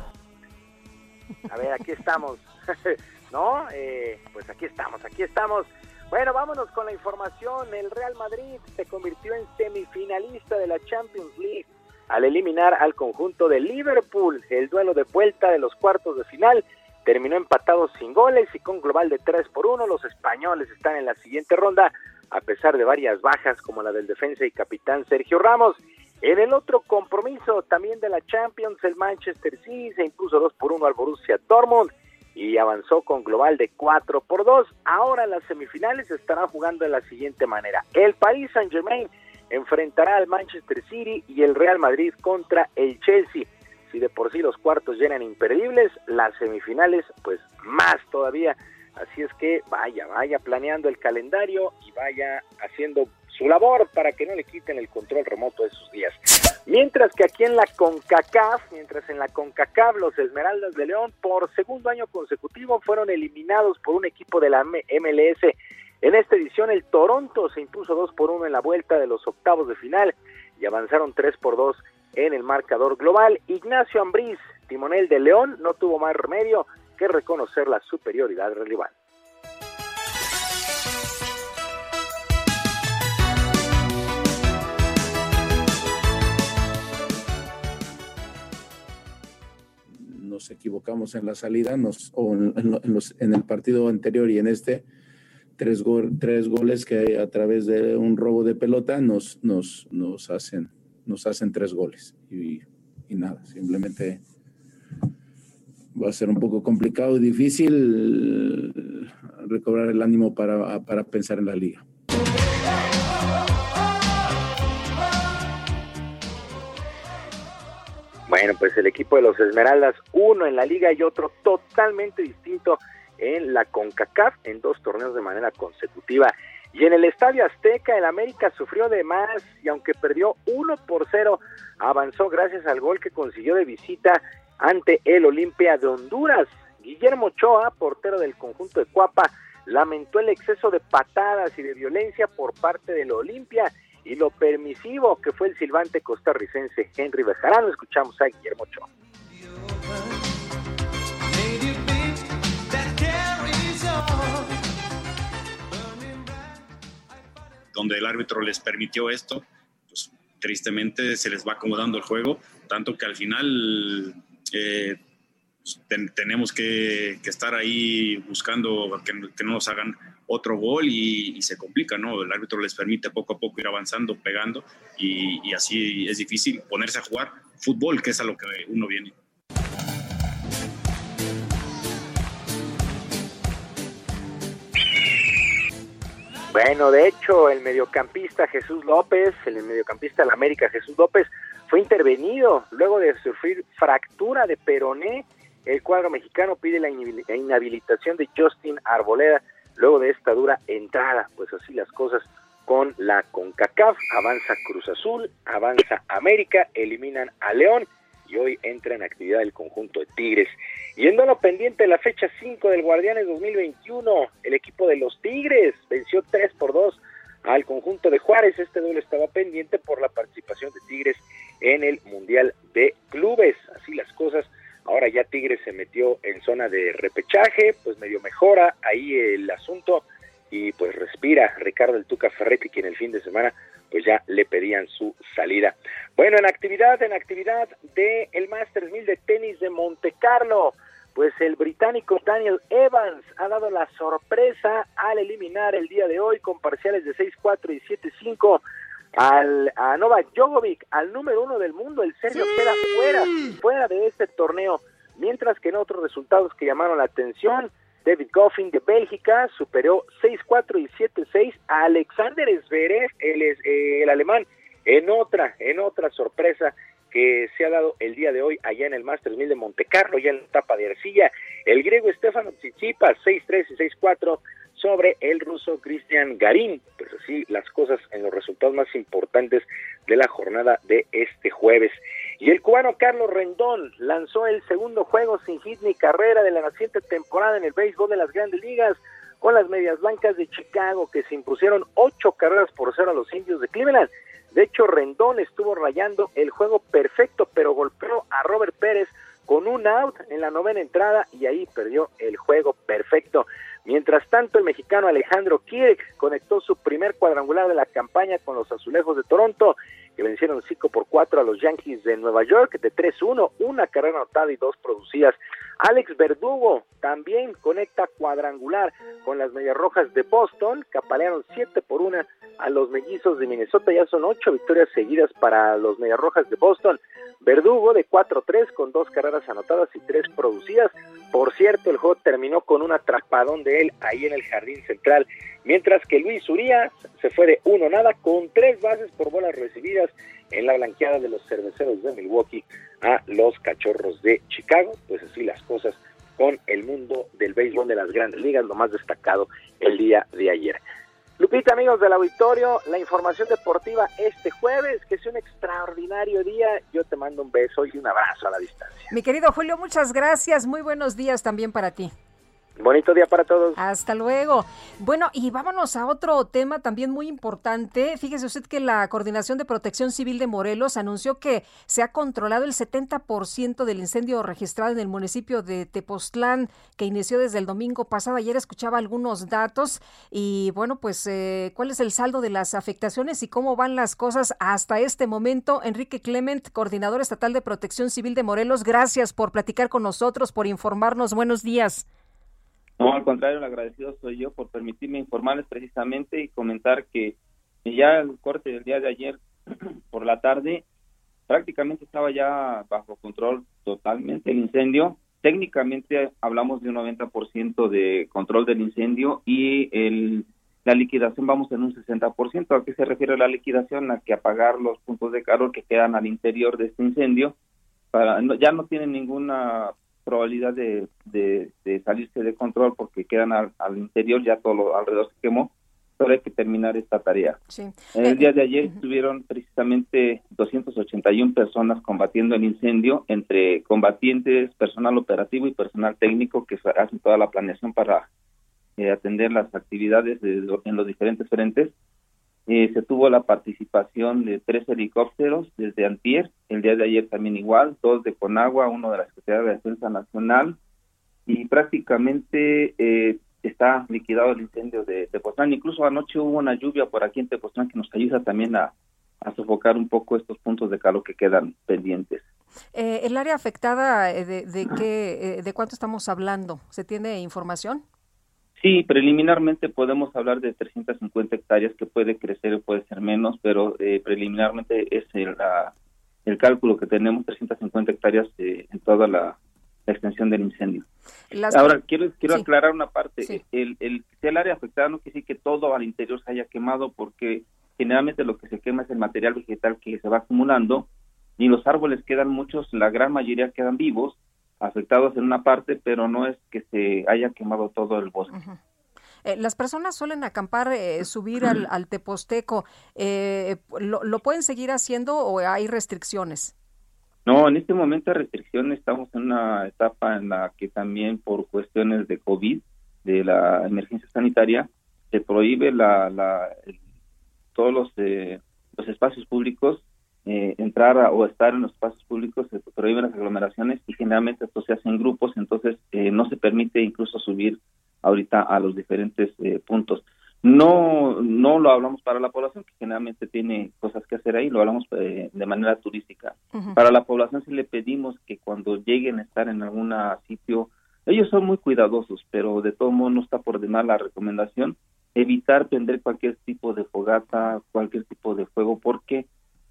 A ver, aquí estamos. [laughs] ¿No? Eh, pues aquí estamos, aquí estamos. Bueno, vámonos con la información. El Real Madrid se convirtió en semifinalista de la Champions League al eliminar al conjunto de Liverpool. El duelo de vuelta de los cuartos de final terminó empatado sin goles y con global de 3 por 1. Los españoles están en la siguiente ronda a pesar de varias bajas como la del defensa y capitán Sergio Ramos. En el otro compromiso también de la Champions, el Manchester City se impuso 2 por 1 al Borussia Dortmund y avanzó con global de 4 por 2. Ahora las semifinales estarán jugando de la siguiente manera. El Paris Saint-Germain enfrentará al Manchester City y el Real Madrid contra el Chelsea. Si de por sí los cuartos llenan imperdibles, las semifinales pues más todavía. Así es que vaya, vaya planeando el calendario y vaya haciendo su labor para que no le quiten el control remoto de sus días. Mientras que aquí en la CONCACAF, mientras en la CONCACAF los Esmeraldas de León por segundo año consecutivo fueron eliminados por un equipo de la MLS. En esta edición el Toronto se impuso 2 por 1 en la vuelta de los octavos de final y avanzaron 3 por 2 en el marcador global. Ignacio Ambriz, timonel de León, no tuvo más remedio que reconocer la superioridad rival. nos equivocamos en la salida o en, los, en, el partido anterior y en este, tres, tres goles que a través de un robo de pelota nos, nos, nos, hacen, nos hacen tres goles. Y, nada, simplemente va a ser un poco complicado y difícil recobrar el ánimo para, para pensar en la liga. Bueno, pues el equipo de los Esmeraldas, uno en la liga y otro totalmente distinto en la CONCACAF en dos torneos de manera consecutiva. Y en el Estadio Azteca, el América sufrió de más y aunque perdió 1 por 0, avanzó gracias al gol que consiguió de visita ante el Olimpia de Honduras. Guillermo Ochoa, portero del conjunto de Cuapa, lamentó el exceso de patadas y de violencia por parte del Olimpia y lo permisivo que fue el silbante costarricense Henry Bejarano. Escuchamos a Guillermo Ochoa. Donde el árbitro les permitió esto, pues tristemente se les va acomodando el juego, tanto que al final eh, pues, tenemos que, estar ahí buscando que, no nos hagan otro gol y, se complica, ¿no? El árbitro les permite poco a poco ir avanzando, pegando y, y así es difícil ponerse a jugar fútbol, que es a lo que uno viene. Bueno, de hecho, el mediocampista Jesús López, el mediocampista de la América Jesús López, fue intervenido luego de sufrir fractura de peroné. El cuadro mexicano pide la inhabilitación de Justin Arboleda luego de esta dura entrada. Pues así las cosas con la CONCACAF. Avanza Cruz Azul, avanza América, eliminan a León y hoy entra en actividad el conjunto de Tigres. Yendo a lo pendiente la fecha 5 del Guardianes 2021, el equipo de los Tigres venció 3 por 2 al conjunto de Juárez. Este duelo estaba pendiente por la participación de Tigres en el Mundial de Clubes. Así las cosas. Ahora ya Tigres se metió en zona de repechaje, pues medio mejora ahí el asunto y pues respira Ricardo el Tuca Ferretti, quien el fin de semana pues ya le pedían su salida. Bueno, en actividad, en actividad de el Masters 1000 de tenis de Monte Carlo, pues el británico Daniel Evans ha dado la sorpresa al eliminar el día de hoy con parciales de 6-4 y 7-5 al a Novak Djokovic, al número uno del mundo, el serbio queda fuera, fuera de este torneo, mientras que en otros resultados que llamaron la atención, David Goffin de Bélgica superó 6-4 y 7-6 a Alexander Zverev, el, eh, el alemán, en otra, en otra sorpresa que se ha dado el día de hoy allá en el Masters 1000 de Montecarlo, ya en la etapa de arcilla. El griego Stefano Tsitsipas, 6-3 y 6-4 sobre el ruso Cristian Garín. Pues así las cosas en los resultados más importantes de la jornada de este jueves. Y el cubano Carlos Rendón lanzó el segundo juego sin hit ni carrera de la naciente temporada en el béisbol de las grandes ligas con las medias blancas de Chicago que se impusieron ocho carreras por cero a los indios de Cleveland. De hecho, Rendón estuvo rayando el juego perfecto, pero golpeó a Robert Pérez con un out en la novena entrada y ahí perdió el juego perfecto. Mientras tanto, el mexicano Alejandro Kirk conectó su primer cuadrangular de la campaña con los Azulejos de Toronto, que vencieron 5 por 4 a los Yankees de Nueva York de 3-1, una carrera anotada y dos producidas. Alex Verdugo también conecta cuadrangular con las Medias Rojas de Boston, que apalearon 7 por 1 a los Mellizos de Minnesota. Ya son 8 victorias seguidas para los Medias Rojas de Boston. Verdugo de 4-3 con dos carreras anotadas y tres producidas. Por cierto, el juego terminó con un atrapadón de él ahí en el jardín central, mientras que Luis Urias se fue de uno nada con tres bases por bolas recibidas en la blanqueada de los cerveceros de Milwaukee a los cachorros de Chicago. Pues así las cosas con el mundo del béisbol de las grandes ligas, lo más destacado el día de ayer. Lupita, amigos del auditorio, la información deportiva este jueves, que es un extraordinario día. Yo te mando un beso y un abrazo a la distancia. Mi querido Julio, muchas gracias. Muy buenos días también para ti. Bonito día para todos. Hasta luego. Bueno, y vámonos a otro tema también muy importante. Fíjese usted que la Coordinación de Protección Civil de Morelos anunció que se ha controlado el 70% del incendio registrado en el municipio de Tepoztlán, que inició desde el domingo pasado. Ayer escuchaba algunos datos y bueno, pues eh, cuál es el saldo de las afectaciones y cómo van las cosas hasta este momento. Enrique Clement, coordinador estatal de Protección Civil de Morelos, gracias por platicar con nosotros, por informarnos. Buenos días. No, al contrario, el agradecido soy yo por permitirme informarles precisamente y comentar que ya el corte del día de ayer [clears throat] por la tarde prácticamente estaba ya bajo control totalmente el incendio. Técnicamente hablamos de un 90% de control del incendio y el, la liquidación vamos en un 60%. ¿A qué se refiere la liquidación? A que apagar los puntos de calor que quedan al interior de este incendio. Para, ya no tienen ninguna probabilidad de, de, salirse de control porque quedan al, interior, ya todo lo alrededor se quemó, pero hay que terminar esta tarea. En el día de ayer estuvieron precisamente 281 personas combatiendo el incendio, entre combatientes, personal operativo y personal técnico que hacen toda la planeación para eh, atender las actividades en los diferentes frentes. Eh, se tuvo la participación de tres helicópteros desde Antier, el día de ayer también igual, dos de Conagua, uno de la Secretaría de Defensa Nacional, y prácticamente eh, está liquidado el incendio de Tepoztlán. Incluso anoche hubo una lluvia por aquí en Tepoztlán que nos ayuda también a, sofocar un poco estos puntos de calor que quedan pendientes. Eh, ¿El área afectada de, de, qué, de cuánto estamos hablando? ¿Se tiene información? Sí, preliminarmente podemos hablar de 350 hectáreas que puede crecer o puede ser menos, pero eh, preliminarmente es el, el, cálculo que tenemos, 350 hectáreas eh, en toda la, extensión del incendio. Ahora, quiero quiero aclarar una parte. El, el, el área afectada no quiere decir que todo al interior se haya quemado, porque generalmente lo que se quema es el material vegetal que se va acumulando y los árboles quedan muchos, la gran mayoría quedan vivos, afectados en una parte, pero no es que se haya quemado todo el bosque. Eh, las personas suelen acampar, eh, subir al, [clears throat] al Teposteco. Eh, ¿lo, pueden seguir haciendo o hay restricciones? No, en este momento hay restricciones. Estamos en una etapa en la que también por cuestiones de COVID, de la emergencia sanitaria, se prohíbe la, la todos los, los espacios públicos eh, entrar o estar en los espacios públicos se prohíben las aglomeraciones y generalmente esto se hace en grupos, entonces eh, no se permite incluso subir ahorita a los diferentes eh, puntos. No, no lo hablamos para la población, que generalmente tiene cosas que hacer ahí, lo hablamos de manera turística. Para la población sí le pedimos que cuando lleguen a estar en algún sitio, ellos son muy cuidadosos, pero de todo modo no está por demás la recomendación, evitar prender cualquier tipo de fogata, cualquier tipo de fuego, porque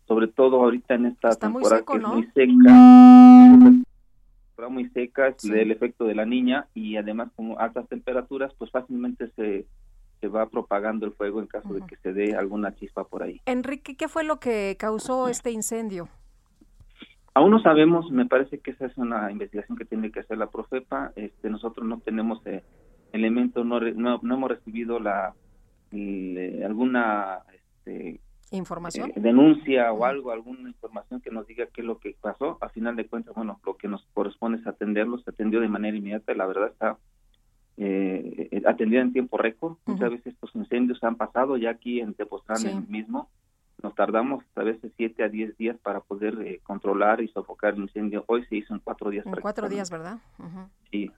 sobre todo ahorita en esta temporada que es muy seca, muy seca, es el efecto de la niña y además con altas temperaturas, pues fácilmente se, se va propagando el fuego en caso de que se dé alguna chispa por ahí. Enrique, ¿qué fue lo que causó este incendio? Aún no sabemos, me parece que esa es una investigación que tiene que hacer la Profepa. Este, nosotros no tenemos eh, elementos, no, no, hemos recibido la eh, alguna este, información eh, denuncia o algo alguna información que nos diga qué es lo que pasó. A final de cuentas bueno lo que nos corresponde es atenderlo. Se atendió de manera inmediata. La verdad está eh, eh atendida en tiempo récord. Muchas veces estos incendios han pasado ya aquí en Tepoztlán mismo. Nos tardamos a veces siete a diez días para poder eh, controlar y sofocar el incendio. Hoy se hizo en cuatro días en cuatro días verdad sí.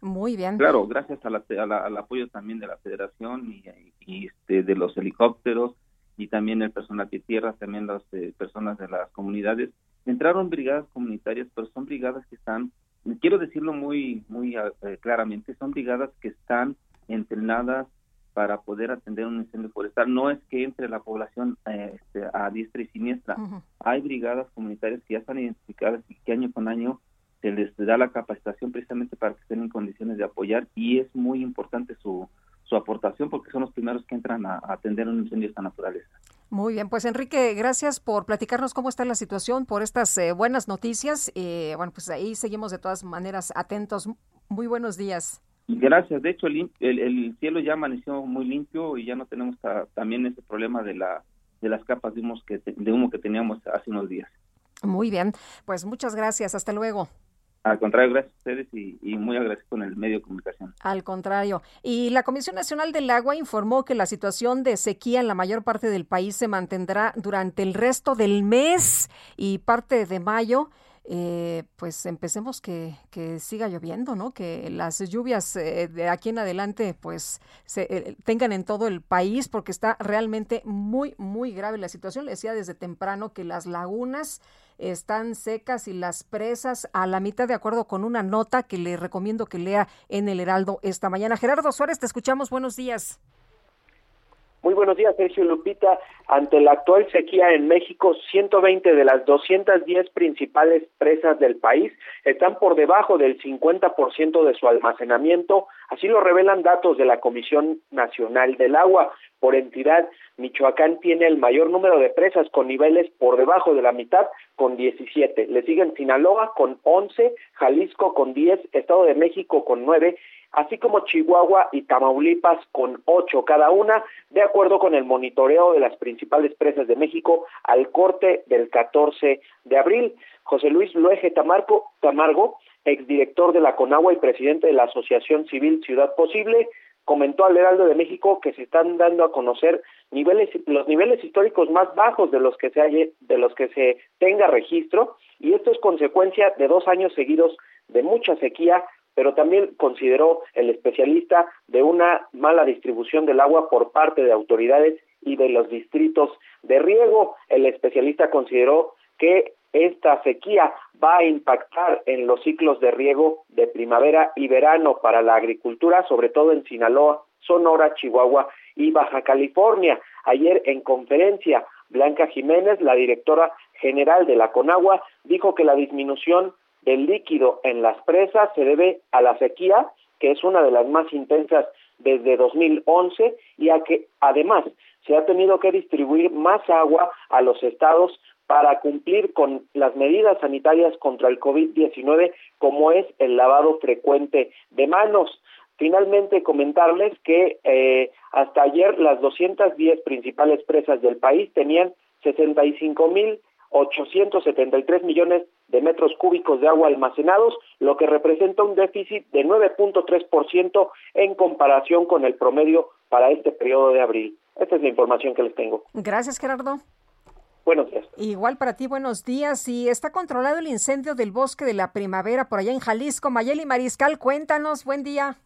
Muy bien. Claro, gracias a la- a la- al apoyo también de la federación y, y, este, de los helicópteros y también el personal de tierra, también las eh, personas de las comunidades. Entraron brigadas comunitarias, pero son brigadas que están, quiero decirlo muy, muy eh, claramente, son brigadas que están entrenadas para poder atender un incendio forestal. No es que entre la población eh, este, a diestra y siniestra. Hay brigadas comunitarias que ya están identificadas y que año con año se les da la capacitación precisamente para que estén en condiciones de apoyar y es muy importante su, su aportación porque son los primeros que entran a, a atender un incendio de esta naturaleza. Muy bien, pues Enrique, gracias por platicarnos cómo está la situación, por estas eh, buenas noticias. Eh, bueno, pues ahí seguimos de todas maneras atentos. Muy buenos días. Gracias. De hecho, el, lim- el, el cielo ya amaneció muy limpio y ya no tenemos ta- también ese problema de la de las capas de, humos que de humo que teníamos hace unos días. Muy bien, pues muchas gracias. Hasta luego. Al contrario, gracias a ustedes y, muy agradecido con el medio de comunicación. Al contrario. Y la Comisión Nacional del Agua informó que la situación de sequía en la mayor parte del país se mantendrá durante el resto del mes y parte de mayo. Eh, pues empecemos que, que siga lloviendo, ¿no? Que las lluvias eh, de aquí en adelante pues se eh, tengan en todo el país porque está realmente muy, muy grave la situación. Le decía desde temprano que las lagunas están secas y las presas a la mitad de acuerdo con una nota que le recomiendo que lea en el Heraldo esta mañana. Gerardo Suárez, te escuchamos. Buenos días. Muy buenos días, Sergio Lupita. Ante la actual sequía en México, 120 de las 210 principales presas del país están por debajo del 50% de su almacenamiento, así lo revelan datos de la Comisión Nacional del Agua. Por entidad, Michoacán tiene el mayor número de presas con niveles por debajo de la mitad, con 17. Le siguen Sinaloa con 11, Jalisco con 10, Estado de México con 9 así como Chihuahua y Tamaulipas con ocho cada una, de acuerdo con el monitoreo de las principales presas de México al corte del 14 de abril. José Luis Luege Tamargo, Tamargo exdirector de la CONAGUA y presidente de la Asociación Civil Ciudad Posible, comentó al Heraldo de México que se están dando a conocer niveles los niveles históricos más bajos de los que se halle- de los que se tenga registro y esto es consecuencia de dos años seguidos de mucha sequía pero también consideró el especialista de una mala distribución del agua por parte de autoridades y de los distritos de riego. El especialista consideró que esta sequía va a impactar en los ciclos de riego de primavera y verano para la agricultura, sobre todo en Sinaloa, Sonora, Chihuahua y Baja California. Ayer en conferencia, Blanca Jiménez, la directora general de la Conagua, dijo que la disminución del líquido en las presas se debe a la sequía, que es una de las más intensas desde 2011, y a que además se ha tenido que distribuir más agua a los estados para cumplir con las medidas sanitarias contra el COVID-19, como es el lavado frecuente de manos. Finalmente, comentarles que eh, hasta ayer las 210 principales presas del país tenían 65 mil 873 millones de metros cúbicos de agua almacenados, lo que representa un déficit de 9.3% en comparación con el promedio para este periodo de abril. Esta es la información que les tengo. Gracias, Gerardo. Buenos días. Igual para ti, buenos días. Y está controlado el incendio del bosque de la primavera por allá en Jalisco. Mayeli Mariscal, cuéntanos, buen día.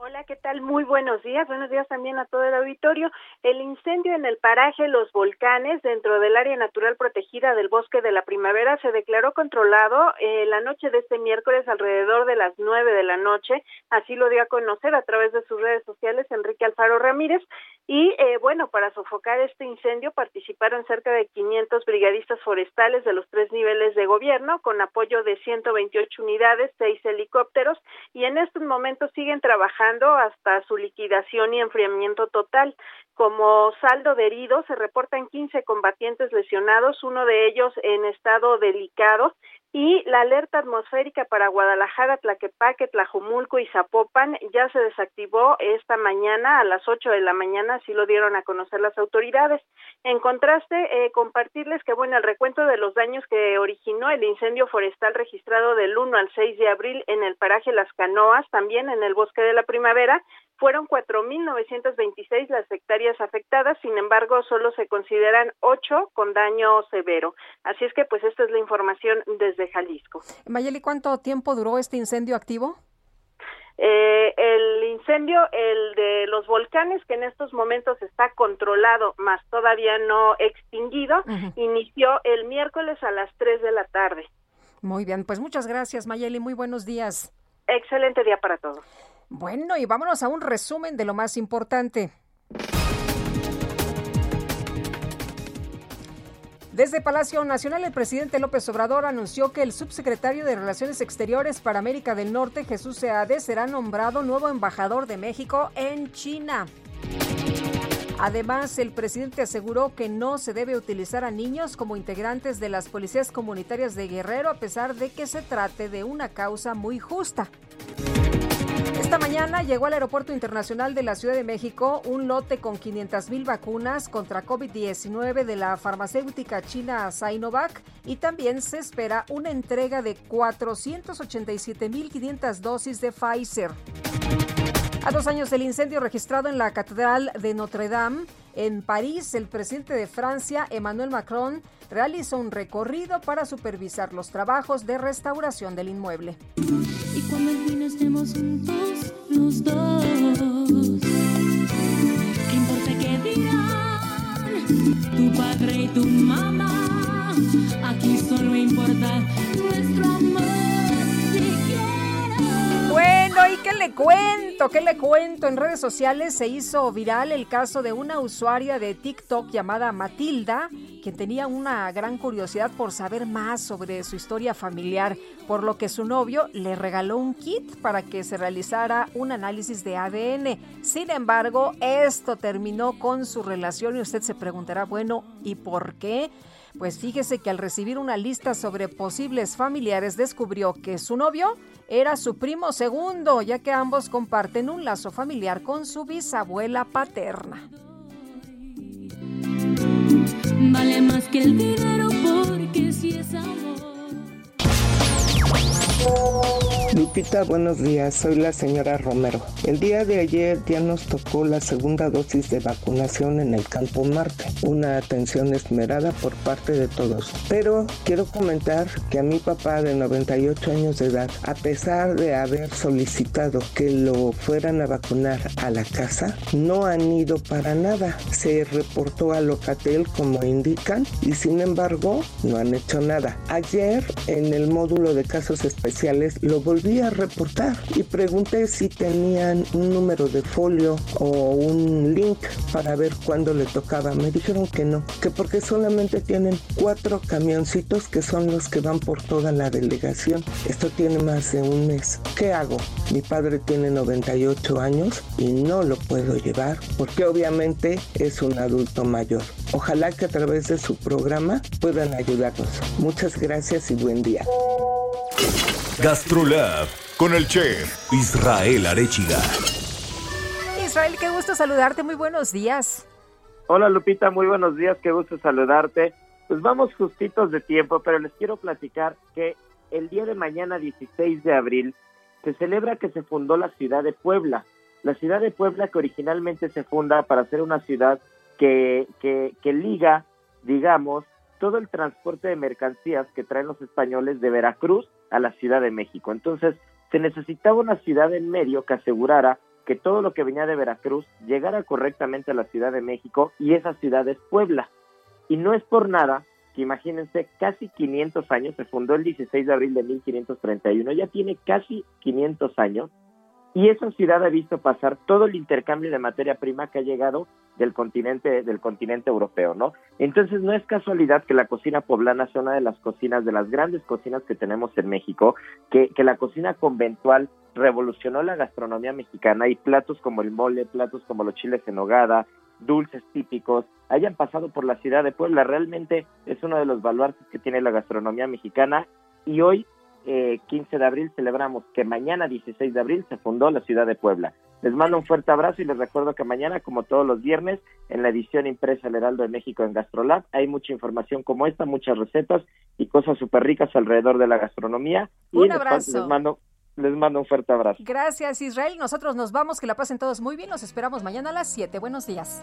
Hola, ¿qué tal? Muy buenos días. Buenos días también a todo el auditorio. El incendio en el paraje Los Volcanes, dentro del área natural protegida del Bosque de la Primavera, se declaró controlado eh, la noche de este miércoles alrededor de las nueve de la noche. Así lo dio a conocer a través de sus redes sociales Enrique Alfaro Ramírez. Y eh, bueno, para sofocar este incendio participaron cerca de 500 brigadistas forestales de los tres niveles de gobierno, con apoyo de 128 unidades, seis helicópteros, y en estos momentos siguen trabajando hasta su liquidación y enfriamiento total. Como saldo de heridos, se reportan 15 combatientes lesionados, uno de ellos en estado delicado, y la alerta atmosférica para Guadalajara, Tlaquepaque, Tlajumulco y Zapopan ya se desactivó esta mañana a las 8 de la mañana, así lo dieron a conocer las autoridades. En contraste, eh, compartirles que, bueno, el recuento de los daños que originó el incendio forestal registrado del 1 al 6 de abril en el paraje Las Canoas, también en el bosque de la primavera, fueron 4.926 las hectáreas afectadas, sin embargo, solo se consideran 8 con daño severo. Así es que, pues, esta es la información desde Jalisco. Mayeli, ¿cuánto tiempo duró este incendio activo? Eh, el incendio, el de los volcanes, que en estos momentos está controlado, más todavía no extinguido, inició el miércoles a las 3 de la tarde. Muy bien, pues muchas gracias Mayeli, muy buenos días. Excelente día para todos. Bueno, y vámonos a un resumen de lo más importante. Desde Palacio Nacional, el presidente López Obrador anunció que el subsecretario de Relaciones Exteriores para América del Norte, Jesús Seade, será nombrado nuevo embajador de México en China. Además, el presidente aseguró que no se debe utilizar a niños como integrantes de las policías comunitarias de Guerrero, a pesar de que se trate de una causa muy justa. Esta mañana llegó al Aeropuerto Internacional de la Ciudad de México un lote con 500 mil vacunas contra COVID-19 de la farmacéutica china Sinovac y también se espera una entrega de 487 mil 500 dosis de Pfizer. A dos años del incendio registrado en la Catedral de Notre Dame, en París, el presidente de Francia, Emmanuel Macron, realizó un recorrido para supervisar los trabajos de restauración del inmueble. Y cuando al fin estemos juntos los dos, ¿qué importa qué dirán tu padre y tu mamá? Aquí solo importa nuestro amor. Bueno, ¿y qué le cuento? ¿Qué le cuento? En redes sociales se hizo viral el caso de una usuaria de TikTok llamada Matilda, quien tenía una gran curiosidad por saber más sobre su historia familiar, por lo que su novio le regaló un kit para que se realizara un análisis de ADN. Sin embargo, esto terminó con su relación y usted se preguntará, bueno, ¿y por qué? Pues fíjese que al recibir una lista sobre posibles familiares descubrió que su novio era su primo segundo, ya que ambos comparten un lazo familiar con su bisabuela paterna. Vale más que el dinero porque si es amor. Lupita, buenos días. Soy la señora Romero. El día de ayer ya nos tocó la segunda dosis de vacunación en el Campo Marte. Una atención esmerada por parte de todos. Pero quiero comentar que a mi papá de 98 años de edad, a pesar de haber solicitado que lo fueran a vacunar a la casa, no han ido para nada. Se reportó a Locatel como indican y sin embargo no han hecho nada. Ayer en el módulo de casos especiales lo volví a reportar y pregunté si tenían un número de folio o un link para ver cuándo le tocaba. Me dijeron que no, que porque solamente tienen cuatro camioncitos que son los que van por toda la delegación. Esto tiene más de un mes. ¿Qué hago? Mi padre tiene 98 años y no lo puedo llevar porque obviamente es un adulto mayor. Ojalá que a través de su programa puedan ayudarnos. Muchas gracias y buen día. Gastrolab con el chef Israel Arechiga. Israel, qué gusto saludarte, muy buenos días. Hola Lupita, muy buenos días, qué gusto saludarte. Pues vamos justitos de tiempo, pero les quiero platicar que el día de mañana, 16 de abril, se celebra que se fundó la ciudad de Puebla. La ciudad de Puebla que originalmente se funda para ser una ciudad que, que, que liga, digamos, todo el transporte de mercancías que traen los españoles de Veracruz a la Ciudad de México. Entonces, se necesitaba una ciudad en medio que asegurara que todo lo que venía de Veracruz llegara correctamente a la Ciudad de México y esa ciudad es Puebla. Y no es por nada que imagínense, casi 500 años, se fundó el 16 de abril de 1531, ya tiene casi 500 años y esa ciudad ha visto pasar todo el intercambio de materia prima que ha llegado del continente del continente europeo, ¿no? Entonces no es casualidad que la cocina poblana sea una de las cocinas de las grandes cocinas que tenemos en México, que, que la cocina conventual revolucionó la gastronomía mexicana y platos como el mole, platos como los chiles en hogada, dulces típicos, hayan pasado por la ciudad de Puebla. Realmente es uno de los baluartes que tiene la gastronomía mexicana y hoy eh, 15 de abril celebramos que mañana 16 de abril se fundó la ciudad de Puebla. Les mando un fuerte abrazo y les recuerdo que mañana, como todos los viernes, en la edición impresa El Heraldo de México en Gastrolab, hay mucha información como esta, muchas recetas y cosas súper ricas alrededor de la gastronomía. Un abrazo. les mando les mando un fuerte abrazo. Gracias, Israel. Nosotros nos vamos, que la pasen todos muy bien. Los esperamos mañana a las 7. Buenos días.